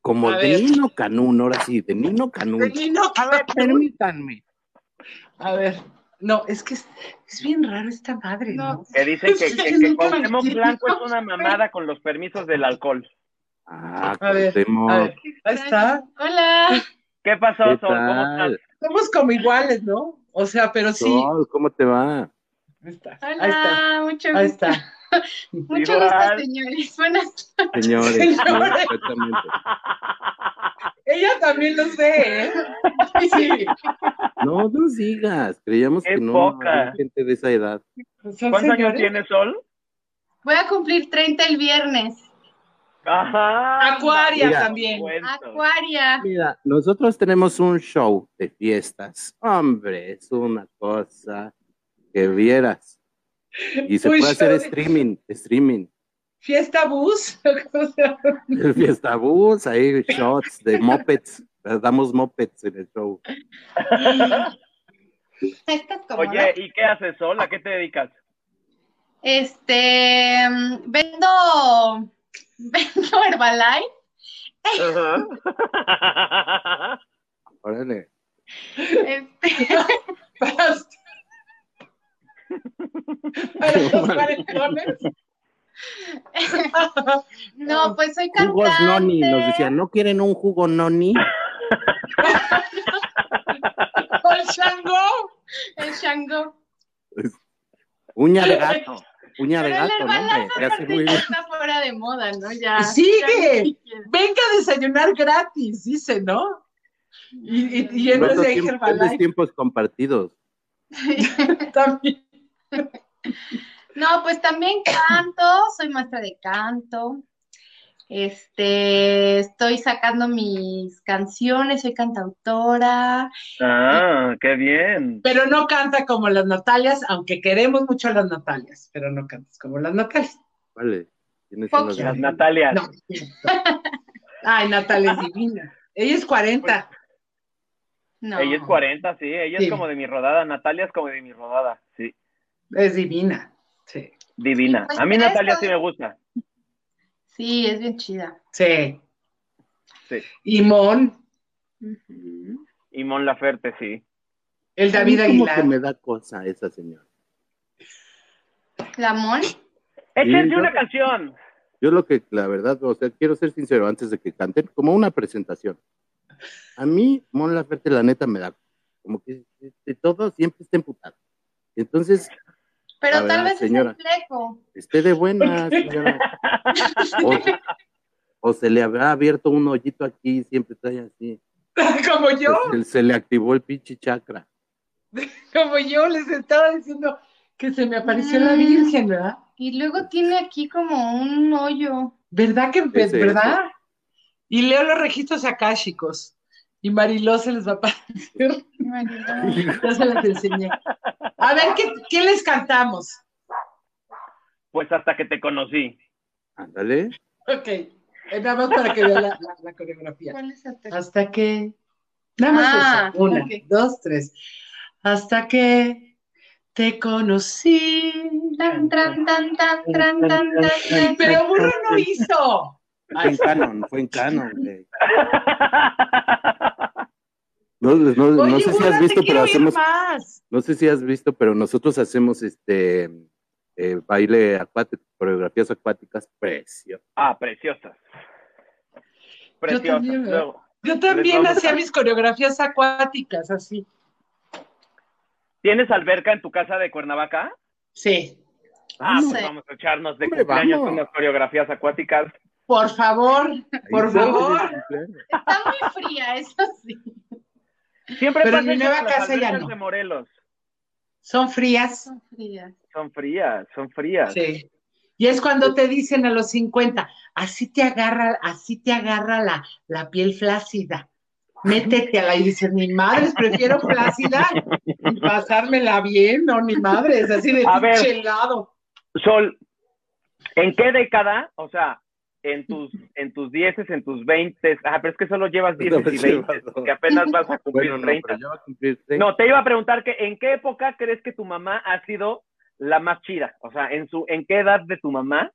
Como A de ver. Nino Canún, ahora sí, de Nino Canún. De Nino A ver, Canún. permítanme. A ver, no, es que es, es bien raro esta madre, ¿no? No. Que dicen que, que, que que Cuauhtémoc Blanco es una mamada con los permisos del alcohol. Ah, A ver, Cuauhtémoc. A ver, ahí está. Hola. ¿Qué pasó, ¿Qué Sol? ¿Cómo estás? Somos como iguales, ¿no? O sea, pero sí. Sol, ¿cómo te va? Ahí está. Ahí está. Hola, mucho Ahí está. Mucho Igual. gusto, señores. Buenas Señores, sí, Señores. exactamente. Ella también los ve, ¿eh? Sí. No nos digas, creíamos Qué que no poca. había gente de esa edad. ¿Cuántos años tienes, Sol? Voy a cumplir 30 el viernes. Ajá. Acuaria Mira. también. Acuaria. Mira, nosotros tenemos un show de fiestas. Hombre, es una cosa que vieras. Y se puede hacer de- streaming, streaming. Fiesta bus. Fiesta bus, ahí shots de mopeds. Damos mopeds en el show. Oye, ¿y qué haces, Sol? ¿A qué te dedicas? Este, mm, vendo, vendo Herbalife. Órale. Este, Para los no, pues soy Jugos noni, nos cantante. decían, ¿no quieren un jugo noni? Con Shango. El Shango. Uña de gato. Uña de el gato, ¿no? Te hace muy ya bien. está fuera de moda, ¿no? Ya. Sigue. ya. Venga a desayunar gratis, dice, ¿no? Y, y, y en vez ¿Cuánto de tiempo- Herbalife cuántos tiempos compartidos? también. No, pues también canto, soy maestra de canto. Este, estoy sacando mis canciones, soy cantautora. Ah, qué bien. Pero no canta como las Natalias, aunque queremos mucho a las Natalias, pero no cantas como las Natalias. Vale. ¿Quiénes son. Las Natalias. No. Ay, Natalia es divina. Ella es 40. No. Ella es 40, sí. Ella Sí. es como de mi rodada. Natalia es como de mi rodada. Es divina. Sí. Divina. Sí, pues, A mí Natalia esto- sí me gusta. Sí, es bien chida. Sí. Sí. Y Mon. Y Mon Laferte, sí. el David A mí como que Aguilar. me da cosa esa señora. La Mon, Échense una canción. Yo lo que, la verdad, o sea, quiero ser sincero antes de que canten, como una presentación. A mí, Mon Laferte, la neta, me da como que de todo siempre está emputado. Entonces, pero tal vez señora. es fleco. esté de buena, señora. O, o se le habrá abierto un hoyito aquí y siempre trae así. como yo, Se, se le activó el pinche chakra. como yo les estaba diciendo que se me apareció la. Virgen, ¿verdad? Y luego tiene aquí como un hoyo. ¿Verdad que, Ese, verdad? Y leo los registros akáshicos. Y Mariló se les va a aparecer. Ya se las enseñé. A ver, ¿qué, qué les cantamos? Pues hasta que te conocí. Ándale. Ok. Eh, Nada más para que vean la, la- la coreografía. ¿Cuál es el tercero? Hasta que. Nada más Ah, eso. Una, dos, tres. Hasta que te conocí. Tan, tan, tan, tan, tan, tan, tan, tan. Pero Burro no hizo. Fue en canon, fue en canon. No, no, no Oye, sé si has visto, pero hacemos, más. no sé si has visto, pero nosotros hacemos este eh, baile acuático, coreografías acuáticas preciosas. ah, preciosas. Preciosas. también, Yo también vamos hacía a- mis coreografías acuáticas, así. ¿Tienes alberca en tu casa de Cuernavaca? Sí. Ah, pues vamos a echarnos de Hombre, cumpleaños vamos. unas coreografías acuáticas. Por favor, por favor. Está muy fría, eso sí. Siempre Pero en pasa mi eso nueva en las casa ya no. de Morelos. Son frías. Son frías. Son frías, son frías. Sí. Y es cuando te dicen a los 50, así te agarra, así te agarra la, la piel flácida. Métete a la y dices, ni madres, prefiero flácida y pasármela bien, no, ni madres, así de A ver. Sol, ¿en qué década, o sea, en tus, en tus dieces, en tus veintes. Ah, pero es que solo llevas No, dieces y llevas veintes, dos. que apenas vas a cumplir Bueno, no, 30. pero ya va a cumplir 30. No, te iba a preguntar que en qué época crees que tu mamá ha sido la más chida. O sea, en su, en qué edad de tu mamá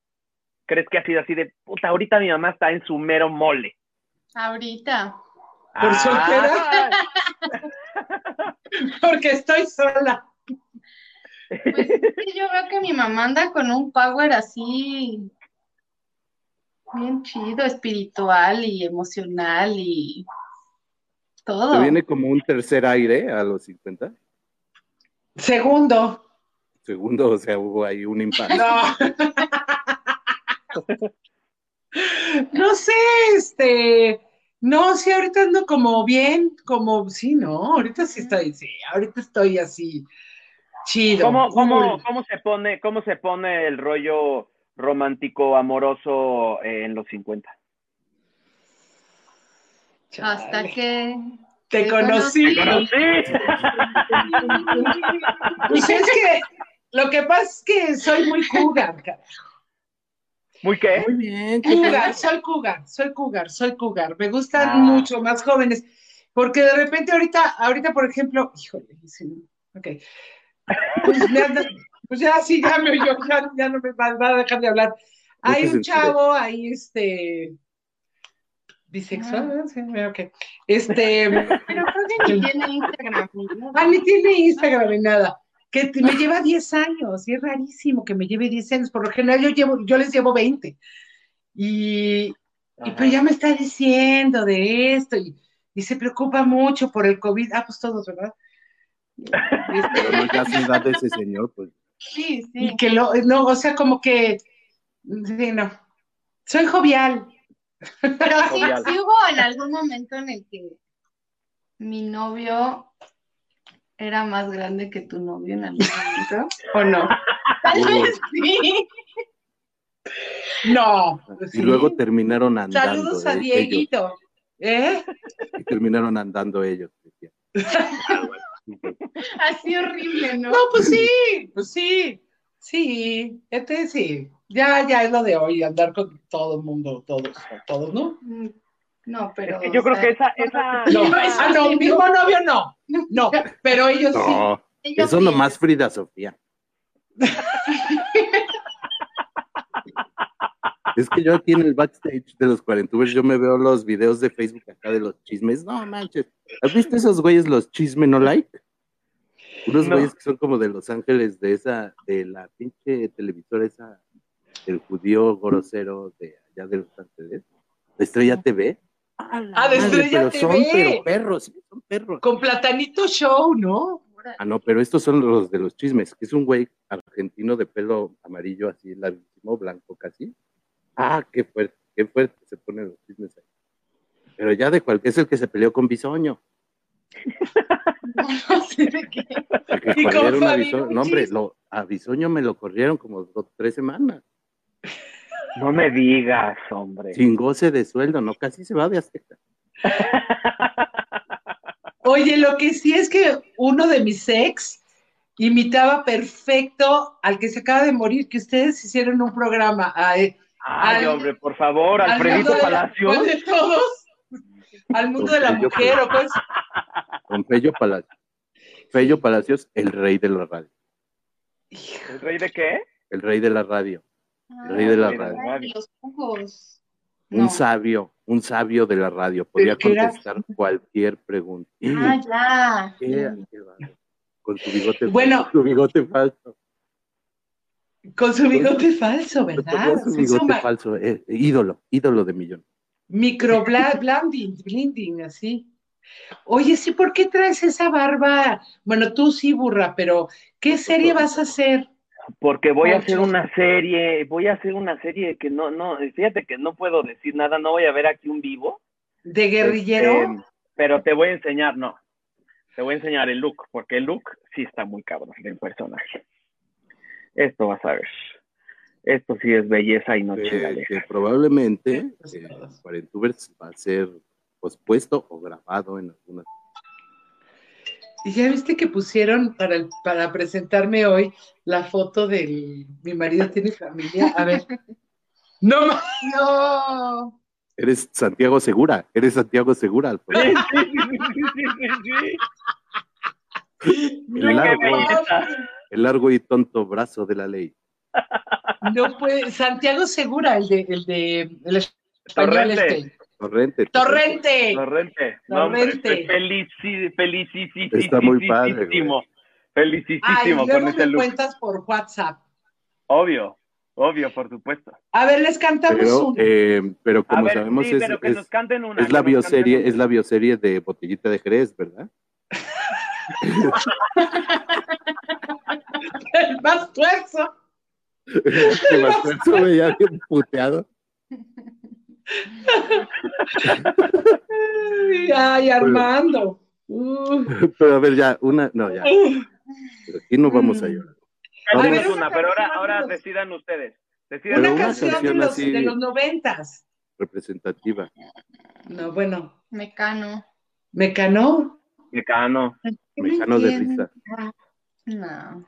crees que ha sido así de puta, ahorita mi mamá está en su mero mole. Ahorita. ¿Por soltera? Porque estoy sola. Pues es que yo veo que mi mamá anda con un power así bien chido, espiritual y emocional y todo. ¿Te viene como un tercer aire a los 50? Segundo. Segundo, o sea, hubo ahí un impacto. No. No sé, este. No, sí, ahorita ando como bien, como, sí, no, ahorita sí estoy, sí, ahorita estoy así, chido. ¿Cómo, cómo, cómo se pone, cómo se pone el rollo romántico amoroso eh, en los 50? Hasta que Te te conocí. conocí. ¡Sí! Pues es que lo que pasa es que soy muy cougar, cara. ¿Muy qué? Muy bien. Cougar, soy cougar, soy cougar, soy cougar. Me gustan Ah. mucho más jóvenes, porque de repente ahorita, ahorita por ejemplo, híjole, sí, ok. Pues, me anda- pues ya sí, ya me oyó, ya, ya no me va, va a dejar de hablar. Hay un chavo ahí, este, bisexual, ¿verdad? sí, ok. Este, Pero creo que ni tiene Instagram. ah, ni tiene Instagram ni nada. Que te- me lleva 10 años, y es rarísimo que me lleve 10 años. Por lo general yo llevo, yo les llevo 20. Y, y pero ya me está diciendo de esto y, y se preocupa mucho por el COVID. Ah, pues todos, ¿verdad? Este, Pero no, ya se edad de ese señor, pues. Sí, sí. y que lo, no, o sea, como que, sí, no. Soy jovial. Pero sí, sí hubo en algún momento en el que mi novio era más grande que tu novio en algún momento. ¿O no? Tal vez sí. No. Y luego terminaron andando. Saludos a eh, Dieguito. ¿Eh? y terminaron andando ellos. Así horrible, ¿no? No, pues sí, pues sí, sí, este sí. Ya, ya es lo de hoy, andar con todo el mundo, todos, todos, ¿no? Mm, No, pero. Es que yo creo sea, que esa, esa, No, esa- ah, no, mismo novio no, no, pero ellos sí. No, ellos eso sí. nomás Frida Sofía. Es que yo aquí en el backstage de los cuarentubers, yo me veo los videos de Facebook acá de los chismes. No manches. ¿Has visto esos güeyes, los chisme no like? Unos No. güeyes que son como de Los Ángeles, de esa, de la pinche televisora esa, el judío grosero de allá de Los Ángeles, de Estrella TV. Ah, de Madre, Estrella pero son TV. pero perros, sí, son perros. Con Platanito Show, ¿no? Ah, no, pero estos son los de los chismes, que es un güey argentino de pelo amarillo, así larguísimo, blanco casi. Ah, qué fuerte, qué fuerte se ponen los chismes ahí. Pero ya de cualquier es el que se peleó con Bisoño. No sé de qué. el que ¿Y cómo corrieron a fue, Bisoño. amigo? No, hombre, lo, a Bisoño me lo corrieron como dos, tres semanas. no me digas, hombre. Sin goce de sueldo, ¿no? Casi se va de Azteca. Oye, lo que sí es que uno de mis ex imitaba perfecto al que se acaba de morir, que ustedes hicieron un programa. a- Ay, Al- hombre, por favor, al Alfredito de la- Palacios. ¿cuál de todos? Al mundo de la mujer, ¿o cuál es? Con Fello Palacios. Fello Palacios, el rey de la radio. ¿El rey de qué? El rey de la radio. Ah, Rey de la ay, radio. Los jugos. Un No. sabio, un sabio de la radio. Podía contestar cualquier pregunta. Ah, ya. Con su bigote Bueno. falso, su bigote falso. Con su bigote falso, ¿verdad? Su Se hizo bigote falso, eh, ídolo, ídolo de millón. Microblending, blending, así. Oye, sí, ¿por qué traes esa barba? Bueno, tú sí, burra, pero ¿qué serie vas a hacer? Porque voy a hacer una serie, voy a hacer una serie que no, no, fíjate que no puedo decir nada, no voy a ver aquí un vivo. ¿De guerrillero? Este, pero te voy a enseñar, no. Te voy a enseñar el look, porque el look sí está muy cabrón del personaje. Esto vas a ver. Esto sí es belleza y no Que, chingale. que probablemente Pues eh. Cuarentubers va a ser pospuesto o grabado en algunas. Y ya viste que pusieron para, el- para presentarme hoy la foto del mi marido tiene familia. A ver, No, No. Eres Santiago Segura, eres Santiago Segura, Alfredo. Sí, sí, sí, sí, sí, sí. El Mira qué largo, belleza. El largo y tonto brazo de la ley. no puede. Santiago Segura, el de, el de, el español Torrente. este. Torrente. Torrente. Torrente. No, Torrente. felici- felicísimo. Está muy padre, Felicísimo luego con ese me look. cuentas por WhatsApp. Obvio, obvio, por supuesto. A ver, les cantamos Pero, uno. eh, pero como ver, sabemos sí, es, pero que es- nos canten una. es la bioserie, es la bioserie de Botellita de Jerez, ¿verdad? El más tuerzo. Que Marcelo se veía bien puteado. Ay, Armando. Pero a ver, ya, una, no, ya. Pero aquí no vamos a llorar. Cantemos A ver, una, una pero ahora, ahora decidan ustedes. Decidan Una una canción, canción de, los, así- de los noventas. Representativa. No, bueno, Mecano. Mecano. Mecano. Mecano de risa. No.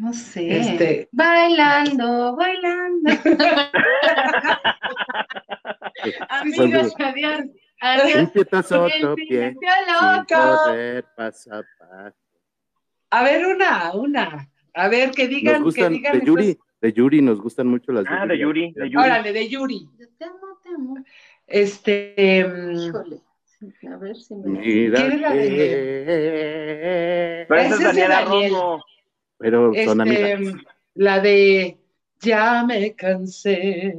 No sé. Este- Bailando, bailando. Amigos, adiós. Un Adiós. otro pie. paso a paso. A ver, una, una. A ver, que digan, Nos gustan, que digan. de Yuri, de Yuri nos gustan mucho las Ah, de Yuri, de Yuri. Órale, de Yuri. Yo te amo, te amo. Este. Híjole. A ver si me. Mira ¿Quién es la que- Pero esa es Daniela Daniel. Romo. Pero son este, amigas. la de Ya me cansé.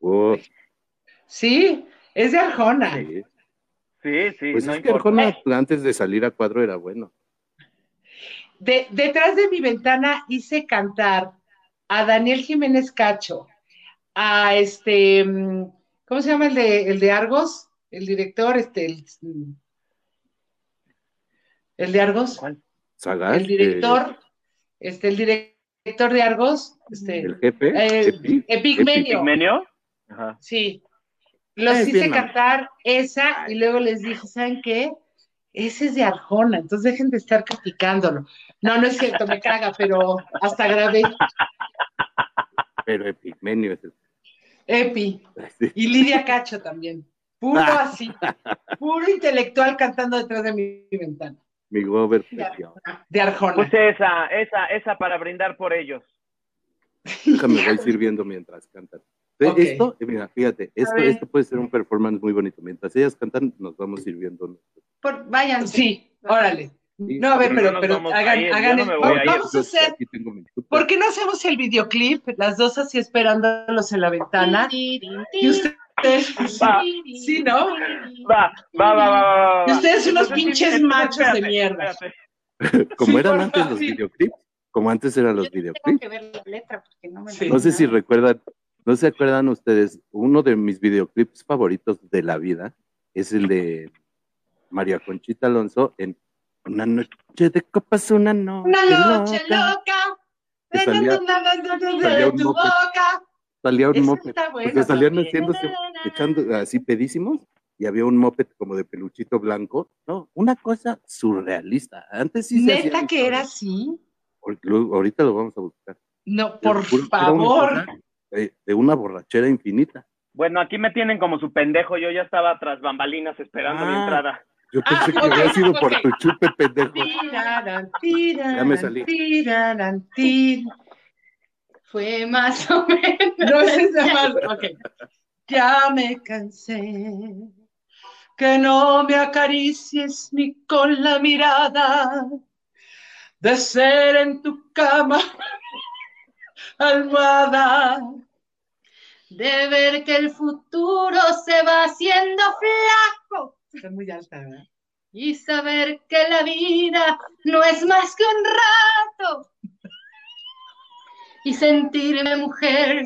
Oh, Sí, es de Arjona. sí. Sí, sí, Pues no es que importa. Arjona antes de salir a cuadro era bueno. De- detrás de mi ventana hice cantar a Daniel Jiménez Cacho, a este, mm, ¿cómo se llama el de, el de Argos? El director, este, el, mm, el de Argos, ¿Cuál? Sagaz, el director, este, el director de Argos, este, el jefe, eh, Epi, Epigmenio. Sí. Los Es hice bien cantar esa y luego les dije, ¿saben qué? Ese es de Arjona, entonces dejen de estar criticándolo. No, no es cierto, me caga, pero hasta grabé pero Epigmenio es el. Epi sí. y Lidia Cacho también. Puro así, puro intelectual cantando detrás de mi ventana. Mi gober. De Arjona. Pues esa, esa, esa para brindar por ellos. Déjame, voy sirviendo mientras cantan. Esto, eh, mira, fíjate, esto, esto puede ser un performance muy bonito. Mientras ellas cantan, nos vamos sirviendo. Por, vayan. Sí, órale. No, a ver, pero pero, no nos pero vamos a hagan, ir, hagan no el- vamos, vamos a hacer. ¿por qué no hacemos el videoclip? Las dos así esperándolos en la ventana. Y ustedes, Va. sí, ¿no? Va, va, va, va, va, va. Y ustedes unos Entonces, pinches machos de mierda. espérate. Como Sí, eran antes los sí. videoclips, como antes eran los Tengo videoclips. que ver la letra porque no me. No sé si recuerdan, no se acuerdan ustedes, uno de mis videoclips favoritos de la vida es el de María Conchita Alonso en Una noche de copas, una noche, Una noche loca. loca. Que salía- salía de un boca. Salía un moped, porque salían haciéndose, echando así pedísimos, y había un moped como de peluchito blanco. No, una cosa surrealista. Antes sí se Neta que era así. porque luego- ahorita lo vamos a buscar. No, por favor. de una borrachera infinita. Bueno, aquí me tienen como su pendejo. Yo ya estaba tras bambalinas esperando mi Ah. entrada. Yo Ah, pensé que había sido por tu chupe, pendejo. Tiraran, tiraran, Ya me salí. tiraran, Fue más o menos. No es más. Ya me cansé. Que no me acaricies ni con la mirada. De ser en tu cama. Almohada. De ver que el futuro se va haciendo flaco Está muy alta, ¿verdad? y saber que la vida no es más que un rato. Y sentirme mujer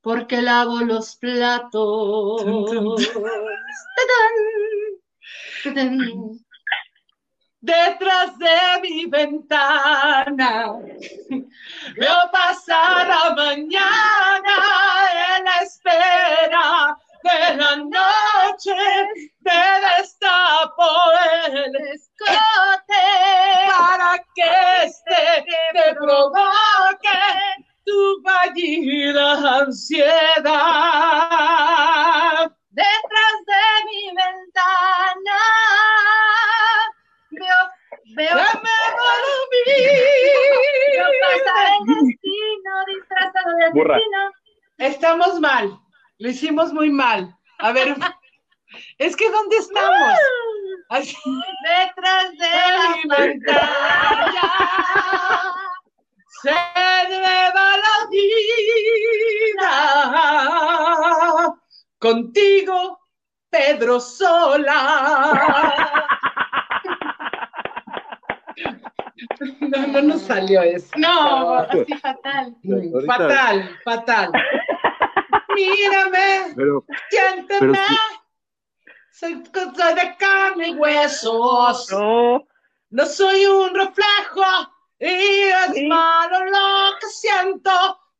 porque lavo los platos. Tadán, tadán. Detrás de mi ventana veo pasar la mañana en la espera de la noche me destapo el escote para que este te provoque tu pallida ansiedad. Detrás de mi ventana veo, veo, ya me Estamos mal, lo hicimos muy mal. A ver, es que ¿dónde estamos? Así, Detrás de la pantalla. se lleva la vida contigo, Pedro Sola. No, no nos salió eso. No, así fatal. Mm, Ahorita- Fatal, fatal. Mírame, Pero, siénteme. pero Soy cosa de carne y huesos. No, No soy un reflejo y es Sí. malo lo que siento.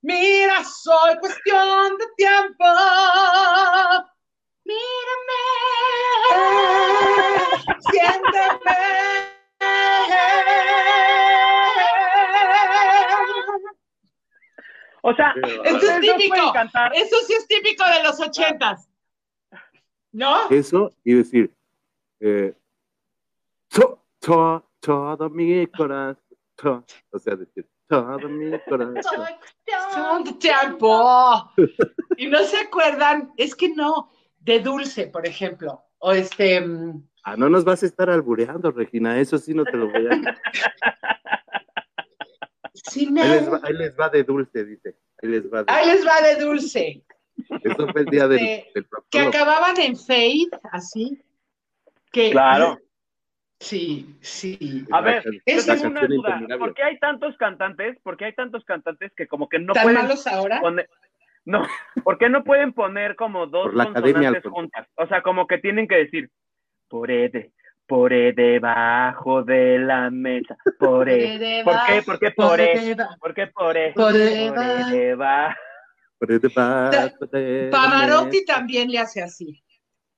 Mira, soy cuestión de tiempo. Mírame, siénteme. o sea, Eso es típico. Eso sí es típico de los ochentas. ¿No? eso y decir, eh, to- to- todo mi corazón, to- o sea, decir, todo mi corazón. De tiempo. Y no se acuerdan, es que no, de dulce, por ejemplo. O este, mm, Ah, no nos vas a estar albureando, Regina, eso sí no te lo voy a... sí, Ahí les va, no. ahí les va de dulce, dice. Ahí les va de... Ahí les va de dulce. Eso fue el día del, del Que acababan en fade, así. Que, Claro. Sí, sí. A ver, Es una duda. ¿Por qué hay tantos cantantes? ¿Por qué hay tantos cantantes que como que no ¿Tan pueden malos ahora? poner... No, ¿por qué no pueden poner como dos Por la academia, consonantes juntas? O sea, como que tienen que decir por e de, por e debajo de la mesa, por e. ¿Por qué? ¿Por qué por e? ¿Por qué por e? Por e- e debajo. Pavarotti también le hace así.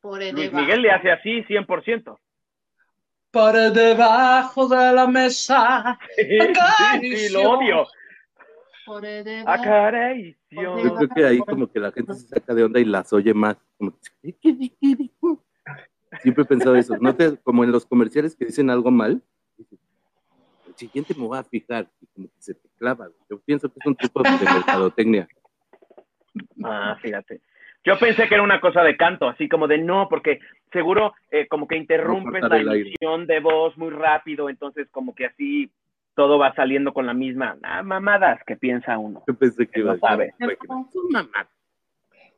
por el Luis debajo. Miguel le hace así 100%. Por debajo de la mesa. Sí, sí, lo odio. Por el debajo. Acaricio. Yo creo que ahí como que la gente se saca de onda y las oye más. Siempre he pensado eso. ¿No te- como en los comerciales que dicen algo mal, dices, el siguiente me voy a fijar y como que se te clava. Yo pienso que es un tipo de mercadotecnia. Ah, fíjate. Yo pensé que era una cosa de canto, así como de no, porque seguro eh, como que interrumpes la emisión de voz muy rápido, entonces como que así todo va saliendo con la misma ah, mamadas que piensa uno. Yo pensé que iba no sabe.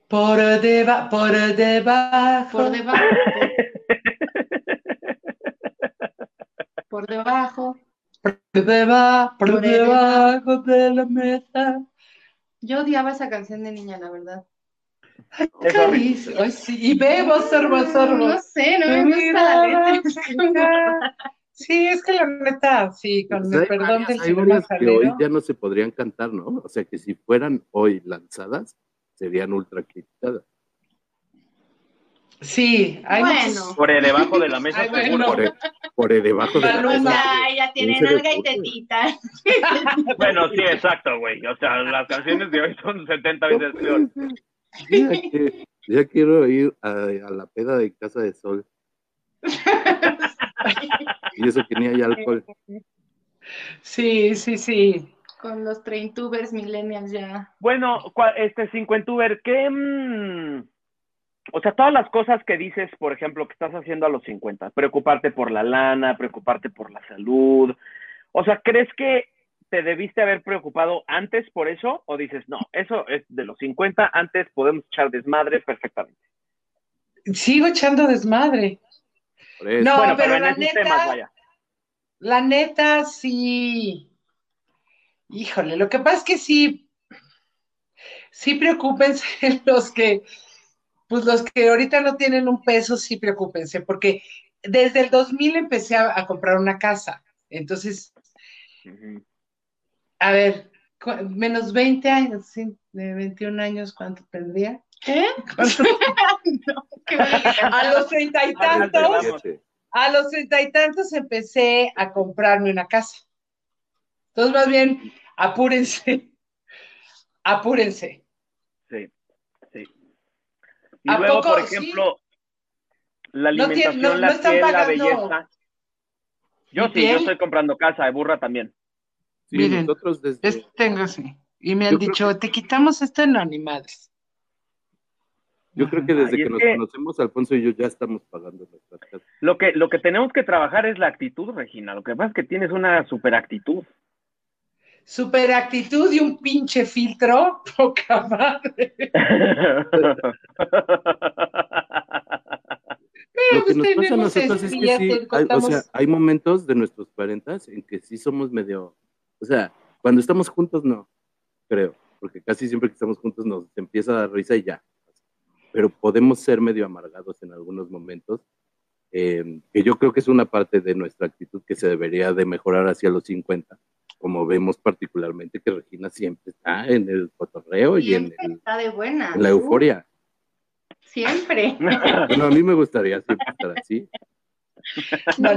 Por, deba por debajo. Por debajo. Por debajo. Por debajo, Por debajo de la mesa. Yo odiaba esa canción de niña, la verdad. Ay, cariz- ay, sí. Y bebo, sorbo, sorbo. No sé, no me gusta la letra. Sí, es que la neta, sí, con Pues el hay perdón varias- del hay varias que hoy ya no se podrían cantar, ¿no? O sea que si fueran hoy lanzadas, serían ultra criticadas. Sí, hay Bueno. muchos- Por el debajo de la mesa, Ay, seguro. bueno. Por, el- por el debajo de la Maluma. O mesa. ella tiene ¿Quién se le nalga y tetita. Bueno, sí, exacto, güey. O sea, las canciones de hoy son 70 veces peor. Ya, que- ya quiero ir a, a la peda de Casa de Sol. Y eso que ni hay alcohol. Sí, sí, sí. Con los traintubers millennials ya. Bueno, este cincuentuber, ¿qué? mm, o sea, todas las cosas que dices, por ejemplo, que estás haciendo a los 50, preocuparte por la lana, preocuparte por la salud. O sea, ¿crees que te debiste haber preocupado antes por eso? ¿O dices, no, eso es de los 50, antes podemos echar desmadre perfectamente? Sigo echando desmadre. Por eso. No, bueno, pero pero, la neta- temas, vaya. La neta, sí. Híjole, lo que pasa es que sí, sí preocúpense los que, pues los que ahorita no tienen un peso, sí preocúpense, porque desde el 2000 empecé a, a comprar una casa. Entonces, a ver, cu- menos 20 años, sí, de 21 años, ¿cuánto tendría? ¿Qué? ¿Cuánto? ¿Qué? A los treinta y tantos, a los treinta y tantos empecé a comprarme una casa. Entonces, más bien, apúrense, apúrense. Sí. Y ¿A luego, poco por sí? ejemplo, la alimentación, no- no la piel, la belleza. Yo ¿Mi sí, piel? yo estoy comprando casa de burra también. Sí, Miren, nosotros desde, Es- tengo, sí. Y me han Yo dicho, te quitamos esto en animales. Yo creo que desde Ay, que nos que- conocemos, Alfonso y yo ya estamos pagando nuestras casas. Lo que, lo que tenemos que trabajar es la actitud, Regina. Lo que pasa es que tienes una super actitud. Super actitud y un pinche filtro, poca madre. Pero Lo que pues nos pasa a nosotros es que sí, hay, o sea, hay momentos de nuestros cuarentas en que sí somos medio, o sea, cuando estamos juntos no, creo, porque casi siempre que estamos juntos nos empieza a dar risa y ya, pero podemos ser medio amargados en algunos momentos, eh, que yo creo que es una parte de nuestra actitud que se debería de mejorar hacia los 50, como vemos particularmente que Regina siempre está en el cotorreo y en, Siempre el- está de buena. en la euforia. Siempre. Bueno, a mí me gustaría siempre estar así. No.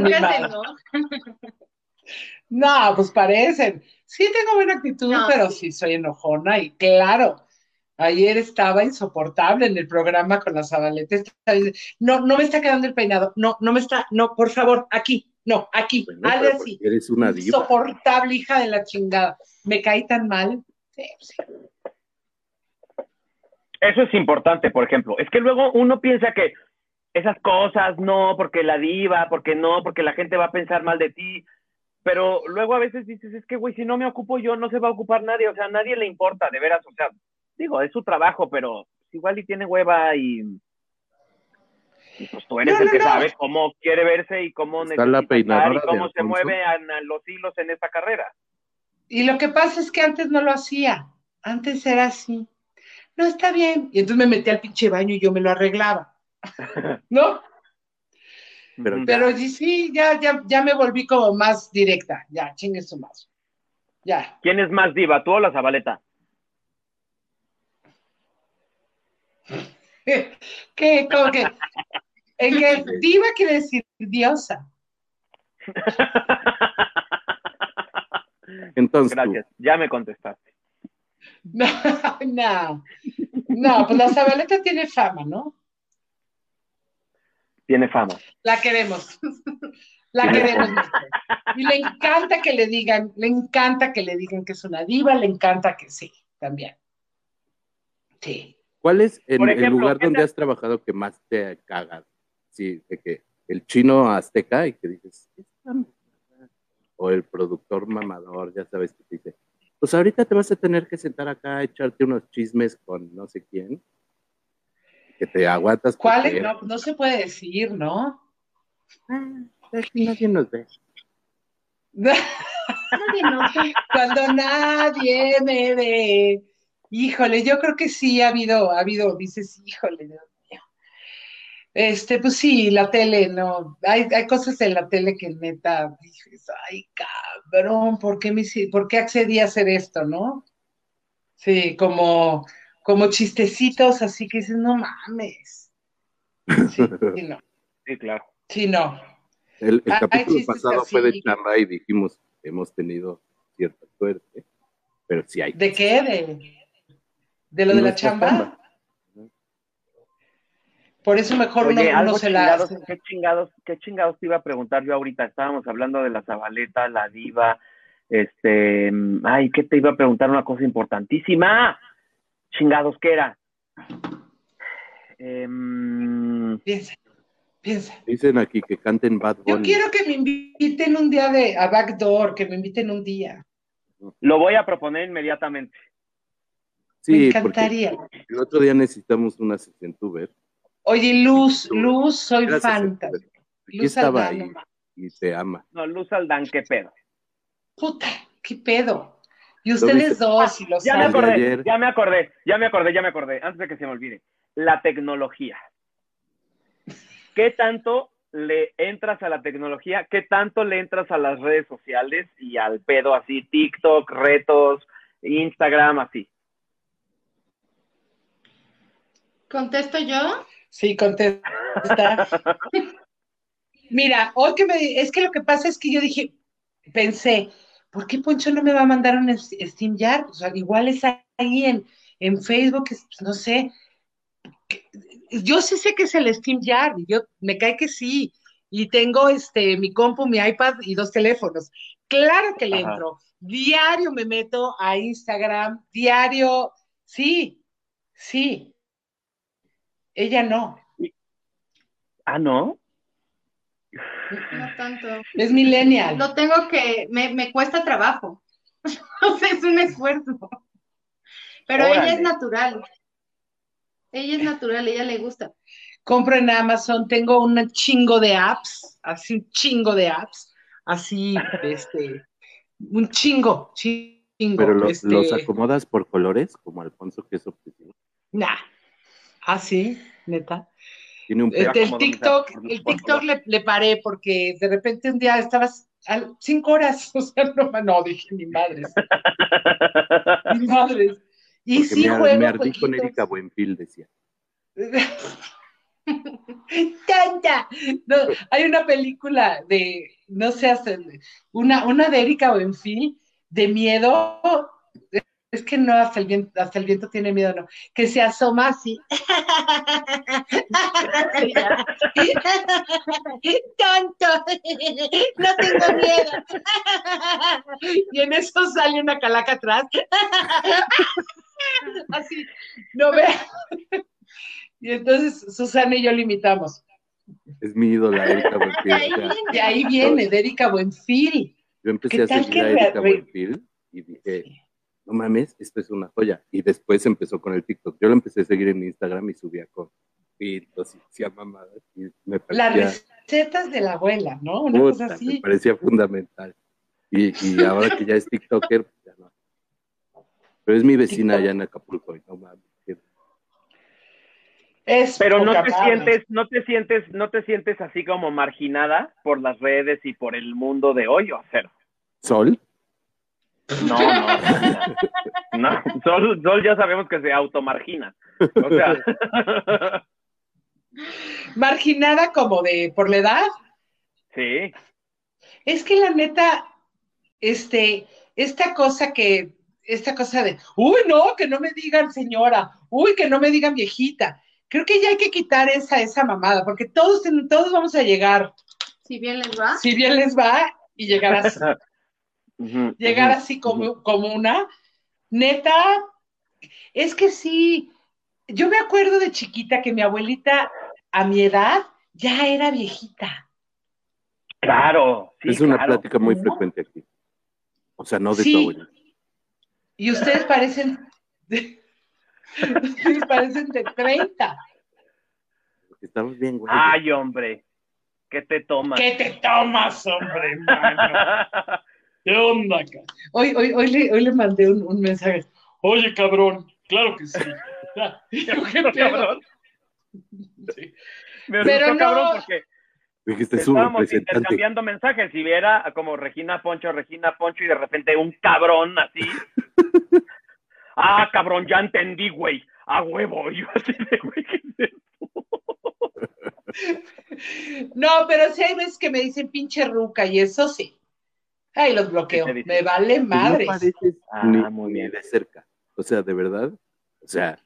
No, pues parecen. Sí tengo buena actitud, No, pero sí. sí soy enojona y claro. Ayer estaba insoportable en el programa con la Zabaleta. Estaba diciendo, No, no me está quedando el peinado. No, no me está. No, por favor, aquí. No, aquí. Bueno, así. porque eres una diva. Insoportable, hija de la chingada. Me caí tan mal. Sí, sí. Eso es importante, por ejemplo. Es que luego uno piensa que esas cosas no, porque la diva, porque no, porque la gente va a pensar mal de ti. Pero luego a veces dices, es que, güey, si no me ocupo yo, no se va a ocupar nadie. O sea, a nadie le importa, de veras. O sea, digo, es su trabajo, pero igual y tiene hueva y. y pues tú eres No, el no, que no. sabe cómo quiere verse y cómo Está la necesita y de cómo se Alfonso. mueve a, a los hilos en esta carrera. Y lo que pasa es que antes no lo hacía. Antes era así. No, está bien. Y entonces me metí al pinche baño y yo me lo arreglaba. ¿No? Pero. Pero sí, sí, ya, ya, ya me volví como más directa. Ya, chingue su más. Ya. ¿Quién es más diva, tú o la Zabaleta? ¿Qué? ¿Cómo que? El que diva quiere decir diosa. entonces, tú, Gracias, ya me contestaste. No, no. No, pues la Zabaleta tiene fama, ¿no? Tiene fama. La queremos. La queremos mucho. Y le encanta que le digan, le encanta que le digan que es una diva, le encanta que sí, también. Sí. ¿cuál es el ejemplo, lugar ¿qué donde has trabajado que más te cagas? Sí, de que el chino azteca y que dices, o el productor mamador, ya sabes que te dice, pues ahorita te vas a tener que sentar acá a echarte unos chismes con no sé quién, que te aguantas. ¿Cuál porque, es? No, no se puede decir, ¿no? "Ah, nadie nos ve. Nadie nota. Cuando nadie me ve. Híjole, yo creo que sí ha habido, ha habido, dices, híjole, mío. Este, pues sí, la tele, no. Hay, hay cosas en la tele que neta dices, ay, cabrón, ¿por qué me hice- por qué accedí a hacer esto, no? Sí, como, como chistecitos, así que dices, no mames. Sí, sí, no. Sí, claro. Sí, no. El, el capítulo pasado fue de chamba y dijimos, hemos tenido cierta suerte, pero sí hay. ¿De qué? ¿De, de lo de la chamba? chamba. Por eso mejor Oye, uno algo se la chingados, ¿qué chingados, qué chingados te iba a preguntar yo ahorita? Estábamos hablando de la Zabaleta, la diva, este, ay, ¿qué te iba a preguntar? Una cosa importantísima. Chingados, ¿qué era? Em, Piensa, piensa. Dicen aquí que canten Bad Yo Bunny. quiero que me inviten un día de a Backdoor, que me inviten un día. lo voy a proponer inmediatamente. Sí, me encantaría. el otro día necesitamos una sesión tuber. Oye, Luz, Luz, soy fan. Aquí Luz estaba Aldana, ahí y te ama. No, Luz Aldán, qué pedo. Puta, qué pedo. Y ustedes dos, y los Ya me acordé, ayer. ya me acordé, ya me acordé, ya me acordé, antes de que se me olvide. La tecnología. ¿Qué tanto le entras a la tecnología? ¿Qué tanto le entras a las redes sociales y al pedo así, TikTok, retos, Instagram, así? ¿Contesto yo? Sí, contesta. Mira, hoy que me, es que lo que pasa es que yo dije, pensé, ¿por qué Poncho no me va a mandar un Steam Yard? O sea, igual es ahí en, en Facebook, es- pues, no sé. Yo sí sé que es el Steam Yard, y yo me cae que sí. Y tengo este mi compu, mi iPad y dos teléfonos. Claro que le Ajá. entro. Diario me meto a Instagram, diario, sí, sí. Ella no. Ah, ¿no? No tanto. Es millennial. Lo tengo que, me, me cuesta trabajo. O sea, es un esfuerzo. Pero ella es natural. Ella es natural, ella le gusta. Compro en Amazon, tengo un chingo de apps, así un chingo de apps, así, este, un chingo, chingo. Pero lo- este, los acomodas por colores, como Alfonso, que es obsesivo. Nah. Ah, sí, neta. Tiene un Este, el TikTok, el TikTok le, le paré porque de repente un día estabas cinco horas, o sea, no, no dije ni madres, ni madres. Y Porque sí me, juego me ardí con. Erika Buenfil, decía. ¡Tanta! No, hay una película de, no sé, una, una de Erika Buenfil, de miedo, es que no, hasta el viento, hasta el viento tiene miedo, no, que se asoma así. ¡Tonto! ¡No tengo miedo! Y en eso sale una calaca atrás. Así, no ve. Y entonces Susana y yo le imitamos. Es mi ídola, Erika Buenfil. Ahí Y ahí viene, de Erika Buenfil. yo empecé ¿Qué a seguir a Erika Buenfil y dije, no mames, esto es una joya. Y después empezó con el TikTok. Yo lo empecé a seguir en Instagram y subía con filtros y hacía mamadas. Y me Las parecía, recetas de la abuela, ¿no? Una puta, cosa me así. parecía fundamental. Y, y ahora que ya es TikToker, pues ya no. Pero es mi vecina TikTok. allá en Acapulco. y no mames. Es Pero no te sientes, no te sientes, no te sientes así como marginada por las redes y por el mundo de hoy, o cero. ¿Sol? No, no, no. No, Sol, Sol ya sabemos que se automargina. O sea, Marginada como de por la edad. sí. Es que la neta, este, esta cosa que, esta cosa de, uy, no, que no me digan señora, uy, que no me digan viejita. Creo que ya hay que quitar esa, esa mamada, porque todos, todos vamos a llegar, Si bien les va. si bien les va, y llegar llegar así como, como una. Neta, es que sí, yo me acuerdo de chiquita que mi abuelita, a mi edad, ya era viejita. Claro. sí, es una claro. plática muy ¿No? frecuente aquí. O sea, no de Sí. tu abuela. Y ustedes parecen, de- ustedes parecen de 30. Porque estamos bien, güey. Ay, hombre. ¿Qué te tomas? ¿Qué te tomas, hombre, mano? ¿Qué onda, acá? Hoy, hoy, hoy, le, hoy le mandé un, un mensaje. Oye, cabrón, claro que sí. ¿Qué cabrón. Sí. Me Pero asustó, no. cabrón, porque Dijiste estábamos intercambiando mensajes y viera como Regina Poncho, Regina Poncho y de repente un cabrón así. ah, cabrón, ya entendí, güey. A huevo. Y yo así de, güey, ¿qué es esto? No, pero sí hay veces que me dicen pinche ruca y eso sí. Ay, los bloqueo. Me vale madres. No pareces Ah, ni, muy bien. de cerca. O sea, de verdad. O sea,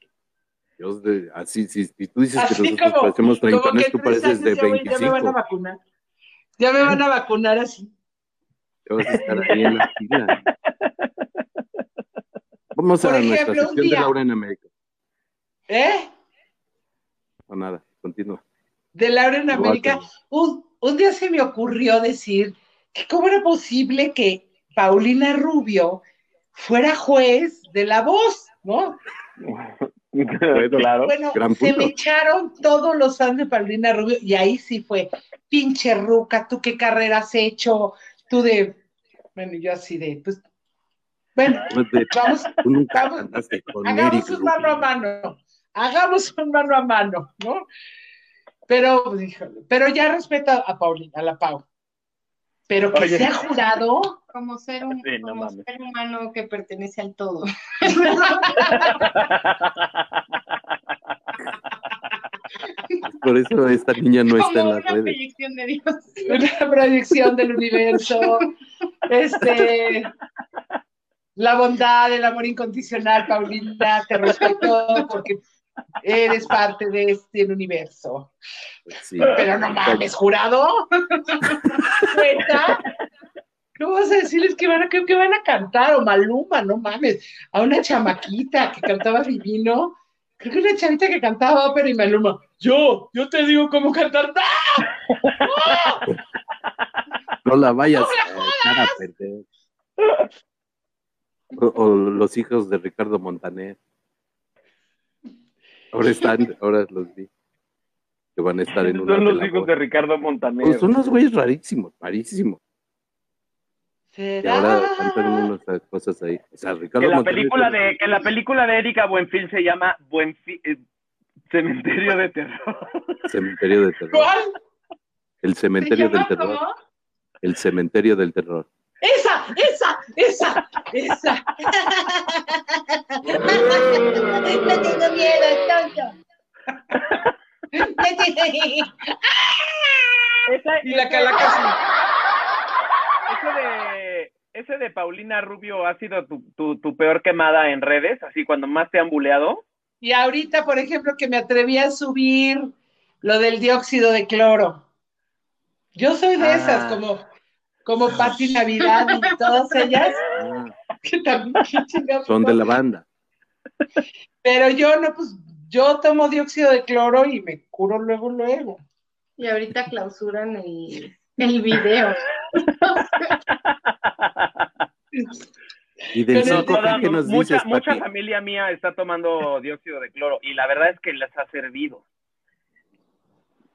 yo de- así, si, si tú dices que Así nosotros como, parecemos que treintones, tú pareces de ya, voy- ya me van a 25. vacunar. Ya me van a vacunar así. Vas a estar ahí en la fila. Vamos Por a ejemplo, nuestra sección de día- Laura en América. ¿Eh? O nada, continúa. De Laura en América. Un, un día se me ocurrió decir que cómo era posible que Paulina Rubio fuera juez de la voz, ¿no? claro. Bueno, Gran se punto. me echaron todos los fans de Paulina Rubio y ahí sí fue, pinche ruca, tú qué carrera has hecho, tú de, bueno, yo así de, pues, bueno, Pues de- vamos, Vamos, hagamos un mano a mano, hagamos un mano a mano, ¿no? Pero, pues, híjole, pero ya respeto a Paulina, a la Pau. Pero que Oye. sea jurado, Como ser, un, Sí, no como ser humano que pertenece al todo. Por eso esta niña no está en como las una redes. proyección de Dios. una proyección del universo, este, la bondad, el amor incondicional, Paulina, te respeto porque eres parte de este universo. Sí. Pero no mames, jurado. ¿Cuenta? ¿Cómo vas a decirles que van a, que, que van a cantar? O Maluma, no mames. A una chamaquita que cantaba divino. Creo que una chavita que cantaba ópera y Maluma. Yo, yo te digo cómo cantar. ¡Ah! No la vayas a echar a perder. O, o los hijos de Ricardo Montaner. Ahora están, ahora los vi. Que van a estar en una Son los hijos de Ricardo Montaner. Pues son unos güeyes rarísimos, rarísimos. Y ahora cantan unas cosas ahí. O sea, Ricardo que la Montaner película de que la película de Erika Buenfil se llama Buenfil eh, Cementerio de Terror. Cementerio de terror. ¿Cuál? El ¿Se cementerio del terror. cómo? El cementerio del terror. Esa, esa, esa, esa. No tengo miedo, tonto. Esa- Y la calaca ese de ese de Paulina Rubio ha sido tu, tu, tu peor quemada en redes, así cuando más te han buleado. Y ahorita, por ejemplo, que me atreví a subir lo del dióxido de cloro. Yo soy de Ah. esas, como, como Pati Navidad y todas ellas, Ah, que también son de la banda. Pero yo no, pues, yo tomo dióxido de cloro y me curo luego, luego. Y ahorita clausuran el, el video. Y del 5G, Toda- ¿qué nos mucha, dices, mucha familia mía está tomando dióxido de cloro y la verdad es que les ha servido.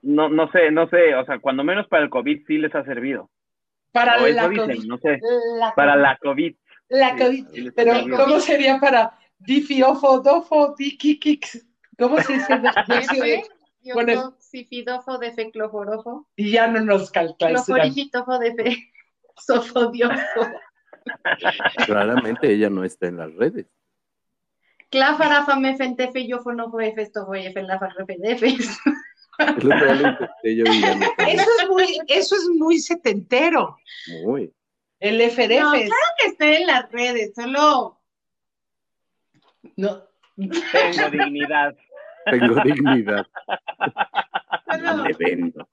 No, no sé, no sé, o sea, cuando menos para el COVID sí les ha servido. Para O la dicen, COVID. no sé, La para COVID. la COVID. La COVID. sí Pero. ¿cómo sería para difiofo, dofo, diquikix? ¿Cómo se dice? El- sifidofo de fecloforojo. Y ya no nos calculan. Cloforifitofo de fe. Sofodiofo. Claramente ella no está en las redes. Clafarafa me fentefe yo fonofo efe estofo efe la farrefedefes. Lo intenté yo no. Eso es muy, eso es muy setentero. Muy. El FDF. No, claro que estoy en las redes, solo No. Tengo dignidad. Tengo dignidad. Le vendo.